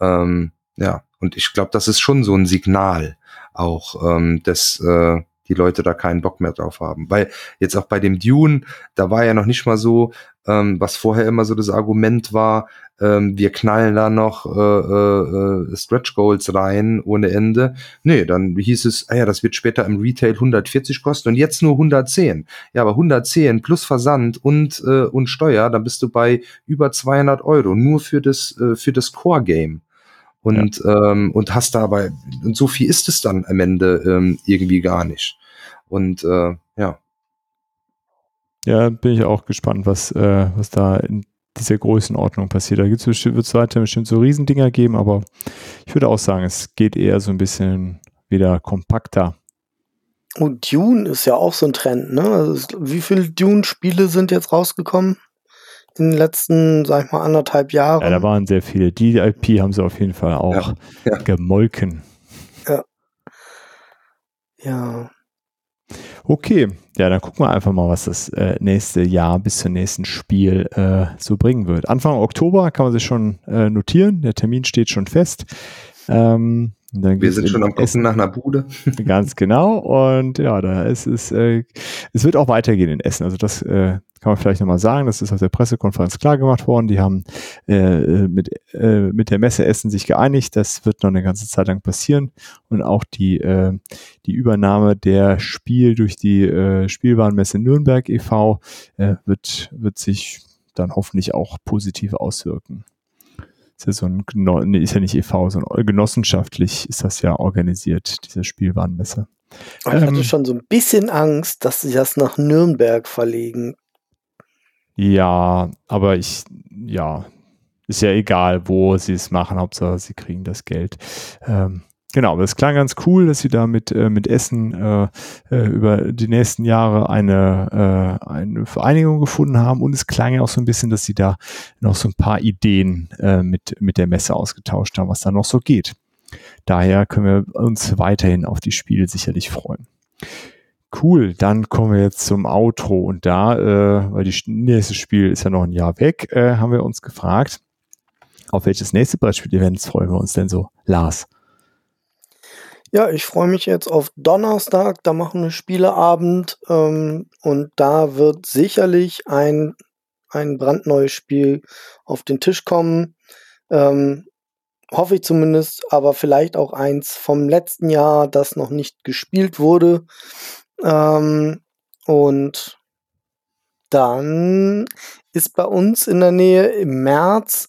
E: Ähm, ja, und ich glaube, das ist schon so ein Signal auch, ähm, dass äh, die Leute da keinen Bock mehr drauf haben. Weil jetzt auch bei dem Dune, da war ja noch nicht mal so, ähm, was vorher immer so das Argument war, ähm, wir knallen da noch äh, äh, äh, Stretch Goals rein ohne Ende. Nee, dann hieß es, ah ja, das wird später im Retail 140 kosten und jetzt nur 110. Ja, aber 110 plus Versand und, äh, und Steuer, dann bist du bei über 200 Euro nur für das, äh, für das Core-Game. Und, ähm, und hast dabei, und so viel ist es dann am Ende ähm, irgendwie gar nicht. Und äh, ja.
B: Ja, bin ich auch gespannt, was, äh, was da in dieser Größenordnung passiert. Da wird es weiter bestimmt so Riesendinger geben, aber ich würde auch sagen, es geht eher so ein bisschen wieder kompakter.
D: Und Dune ist ja auch so ein Trend, ne? Also wie viele Dune-Spiele sind jetzt rausgekommen? In den letzten, sag ich mal, anderthalb Jahren.
B: Ja, da waren sehr viele. Die IP haben sie auf jeden Fall auch
E: Ja, ja.
B: gemolken.
D: ja.
B: Okay, ja, dann gucken wir einfach mal, was das äh, nächste Jahr bis zum nächsten Spiel äh, so bringen wird. Anfang Oktober kann man sich schon äh, notieren. Der Termin steht schon fest. Ähm,
E: Wir sind
B: in
E: schon am
B: Essen.
E: Nach einer Bude.
B: Ganz genau. Und ja, da ist es, äh, es wird auch weitergehen in Essen. Also das äh, kann man vielleicht nochmal sagen. Das ist auf der Pressekonferenz klar gemacht worden. Die haben äh, mit, äh, mit der Messe Essen sich geeinigt. Das wird noch eine ganze Zeit lang passieren. Und auch die, äh, die Übernahme der Spiel durch die äh, Spielwarenmesse Nürnberg e.V. Äh, wird, wird sich dann hoffentlich auch positiv auswirken. Ist ja so ein, nee, ist ja nicht e.V., sondern genossenschaftlich ist das ja organisiert, diese Spielwarenmesse.
D: Aber ich
B: Ähm.
D: hatte schon so ein bisschen Angst, dass sie das nach Nürnberg verlegen.
B: Ja, aber ich, ja, ist ja egal, wo sie es machen, Hauptsache sie kriegen das Geld. Ähm, genau, es klang ganz cool, dass sie da mit, äh, mit Essen äh, äh, über die nächsten Jahre eine, äh, eine Vereinigung gefunden haben und es klang ja auch so ein bisschen, dass sie da noch so ein paar Ideen äh, mit, mit der Messe ausgetauscht haben, was da noch so geht. Daher können wir uns weiterhin auf die Spiele sicherlich freuen. Cool, dann kommen wir jetzt zum Outro und da, äh, weil das nächste Spiel ist ja noch ein Jahr weg, äh, haben wir uns gefragt, auf welches nächste Brettspiel-Event freuen wir uns denn so, Lars?
D: Ja, ich freue mich jetzt auf Donnerstag. Da machen wir Spieleabend ähm, und da wird sicherlich ein, ein brandneues Spiel auf den Tisch kommen. Ähm, hoffe ich zumindest, aber vielleicht auch eins vom letzten Jahr, das noch nicht gespielt wurde. Ähm, und dann ist bei uns in der Nähe im März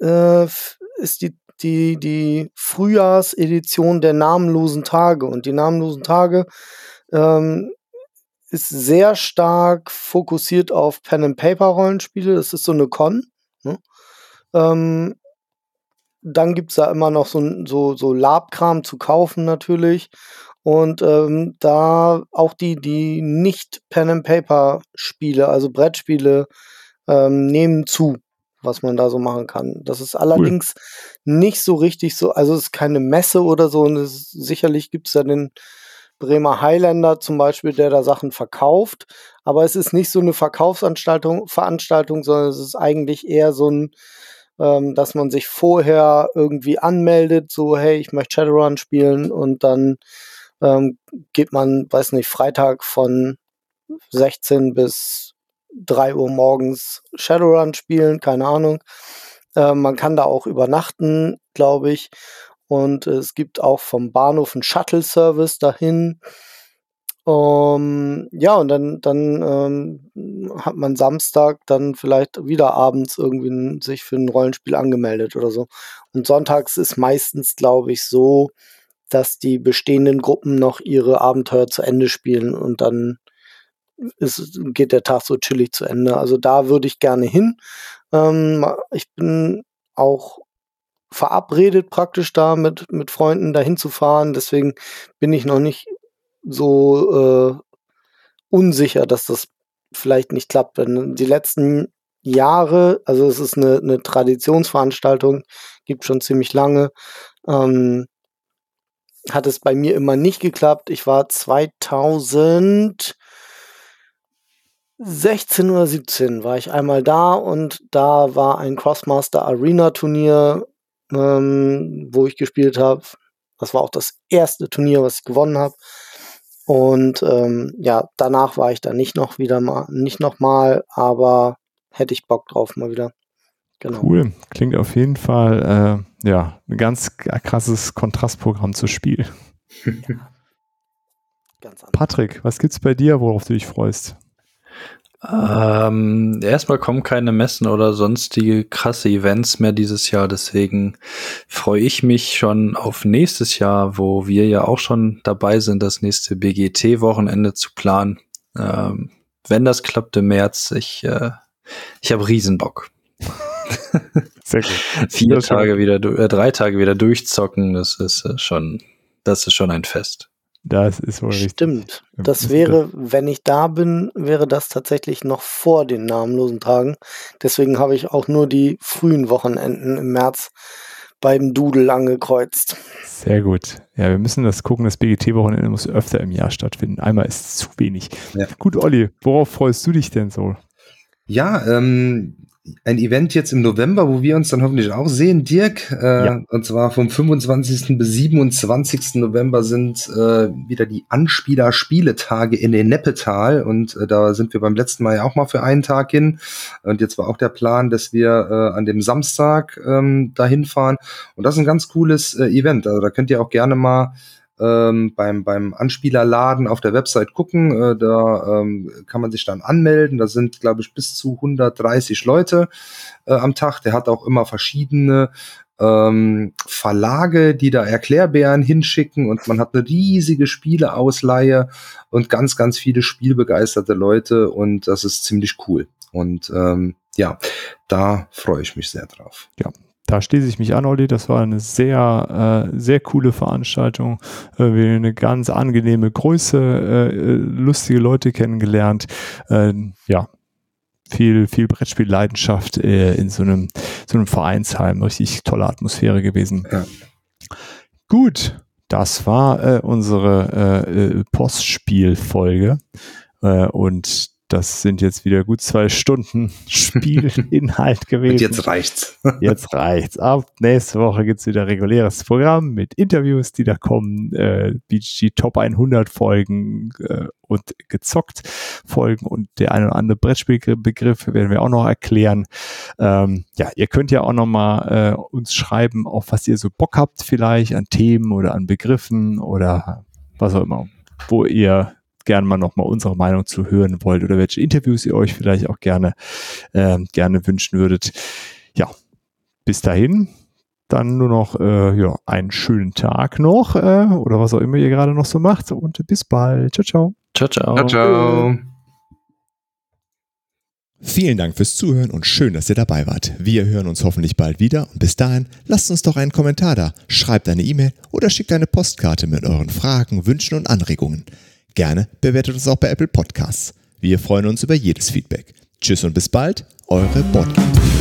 D: äh, ist die die, die Frühjahrsedition der namenlosen Tage. Und die namenlosen Tage ähm, ist sehr stark fokussiert auf Pen-and-Paper-Rollenspiele. Das ist so eine Con. Ne? Ähm, dann gibt's da immer noch so, so, so Labkram zu kaufen natürlich. Und ähm, da auch die, die nicht Pen-and-Paper-Spiele, also Brettspiele, ähm, nehmen zu, was man da so machen kann. Das ist allerdings cool. nicht so richtig so, also es ist keine Messe oder so. Und es, sicherlich gibt's da den Bremer Highlander zum Beispiel, der da Sachen verkauft. Aber es ist nicht so eine Verkaufsveranstaltung, Veranstaltung, sondern es ist eigentlich eher so ein ähm, dass man sich vorher irgendwie anmeldet, so hey, ich möchte Shadowrun spielen und dann ähm, geht man, weiß nicht, Freitag von 16 bis 3 Uhr morgens Shadowrun spielen, keine Ahnung. Ähm, man kann da auch übernachten, glaube ich. Und es gibt auch vom Bahnhof einen Shuttle-Service dahin. Um, ja, und dann, dann ähm, hat man Samstag dann vielleicht wieder abends irgendwie sich für ein Rollenspiel angemeldet oder so. Und sonntags ist meistens, glaube ich, so, dass die bestehenden Gruppen noch ihre Abenteuer zu Ende spielen und dann ist, geht der Tag so chillig zu Ende. Also da würde ich gerne hin. Ähm, ich bin auch verabredet praktisch da mit, mit Freunden dahin zu fahren. Deswegen bin ich noch nicht so äh, unsicher, dass das vielleicht nicht klappt. Denn die letzten Jahre, also es ist eine, eine Traditionsveranstaltung, gibt schon ziemlich lange, ähm, hat es bei mir immer nicht geklappt. Ich war 2016 oder 17 war ich einmal da und da war ein Crossmaster Arena Turnier, ähm, wo ich gespielt habe. Das war auch das erste Turnier, was ich gewonnen habe. Und ähm, ja, danach war ich da nicht noch wieder mal, nicht noch mal, aber hätte ich Bock drauf mal wieder.
B: Genau. Cool. Klingt auf jeden Fall äh, ja ein ganz krasses Kontrastprogramm zu Spiel. Patrick, was gibt's bei dir, worauf du dich freust?
C: Ähm, erstmal kommen keine Messen oder sonstige krasse Events mehr dieses Jahr, deswegen freue ich mich schon auf nächstes Jahr, wo wir ja auch schon dabei sind, das nächste BGT-Wochenende zu planen. Ähm, wenn das klappt im März, ich, äh, ich habe Riesenbock. Sehr gut. Vier Tage wieder, äh, drei Tage wieder durchzocken, das ist äh, schon, das ist schon ein Fest.
B: Das ist wohl
D: richtig. Stimmt. Das wäre, wenn ich da bin, wäre das tatsächlich noch vor den namenlosen Tagen. Deswegen habe ich auch nur die frühen Wochenenden im März beim Doodle angekreuzt.
B: Sehr gut. Ja, wir müssen das gucken. Das BGT-Wochenende muss öfter im Jahr stattfinden. Einmal ist zu wenig. Ja. Gut, Olli, worauf freust du dich denn so?
E: Ja, ähm, ein Event jetzt im November, wo wir uns dann hoffentlich auch sehen, Dirk. Äh, ja. Und zwar vom 25. bis 27. November sind äh, wieder die Anspieler-Spieletage in den Neppetal. Und äh, da sind wir beim letzten Mal ja auch mal für einen Tag hin. Und jetzt war auch der Plan, dass wir äh, an dem Samstag ähm, dahin fahren. Und das ist ein ganz cooles äh, Event. Also da könnt ihr auch gerne mal ähm, beim, beim Anspielerladen auf der Website gucken. Äh, da ähm, kann man sich dann anmelden. Da sind, glaube ich, bis zu 130 Leute äh, am Tag. Der hat auch immer verschiedene ähm, Verlage, die da Erklärbären hinschicken und man hat eine riesige Spieleausleihe und ganz, ganz viele spielbegeisterte Leute und das ist ziemlich cool. Und ähm, ja, da freue ich mich sehr drauf.
B: Ja, da schließe ich mich an, Olli. Das war eine sehr, äh, sehr coole Veranstaltung. Äh, wir haben eine ganz angenehme Größe, äh, lustige Leute kennengelernt. Äh, ja, viel, viel Brettspielleidenschaft äh, in so einem, so einem Vereinsheim. Richtig tolle Atmosphäre gewesen. Ja. Gut, das war äh, unsere äh, Postspielfolge. Äh, und das sind jetzt wieder gut zwei Stunden Spielinhalt gewesen. Und
E: jetzt reicht's.
B: jetzt reicht's. Ab nächste Woche gibt's wieder reguläres Programm mit Interviews, die da kommen, äh, BGG Top 100 Folgen äh, und gezockt Folgen und der eine oder andere Brettspielbegriff werden wir auch noch erklären. Ähm, ja, ihr könnt ja auch noch mal äh, uns schreiben, auf was ihr so Bock habt vielleicht an Themen oder an Begriffen oder was auch immer, wo ihr gerne mal nochmal unsere Meinung zu hören wollt oder welche Interviews ihr euch vielleicht auch gerne, äh, gerne wünschen würdet. Ja, bis dahin, dann nur noch äh, ja, einen schönen Tag noch äh, oder was auch immer ihr gerade noch so macht und bis bald. Ciao, ciao.
C: Ciao, ciao.
E: Ciao, ciao.
F: Vielen Dank fürs Zuhören und schön, dass ihr dabei wart. Wir hören uns hoffentlich bald wieder und bis dahin lasst uns doch einen Kommentar da, schreibt eine E-Mail oder schickt eine Postkarte mit euren Fragen, Wünschen und Anregungen. Gerne bewertet uns auch bei Apple Podcasts. Wir freuen uns über jedes Feedback. Tschüss und bis bald, eure Bordcamp.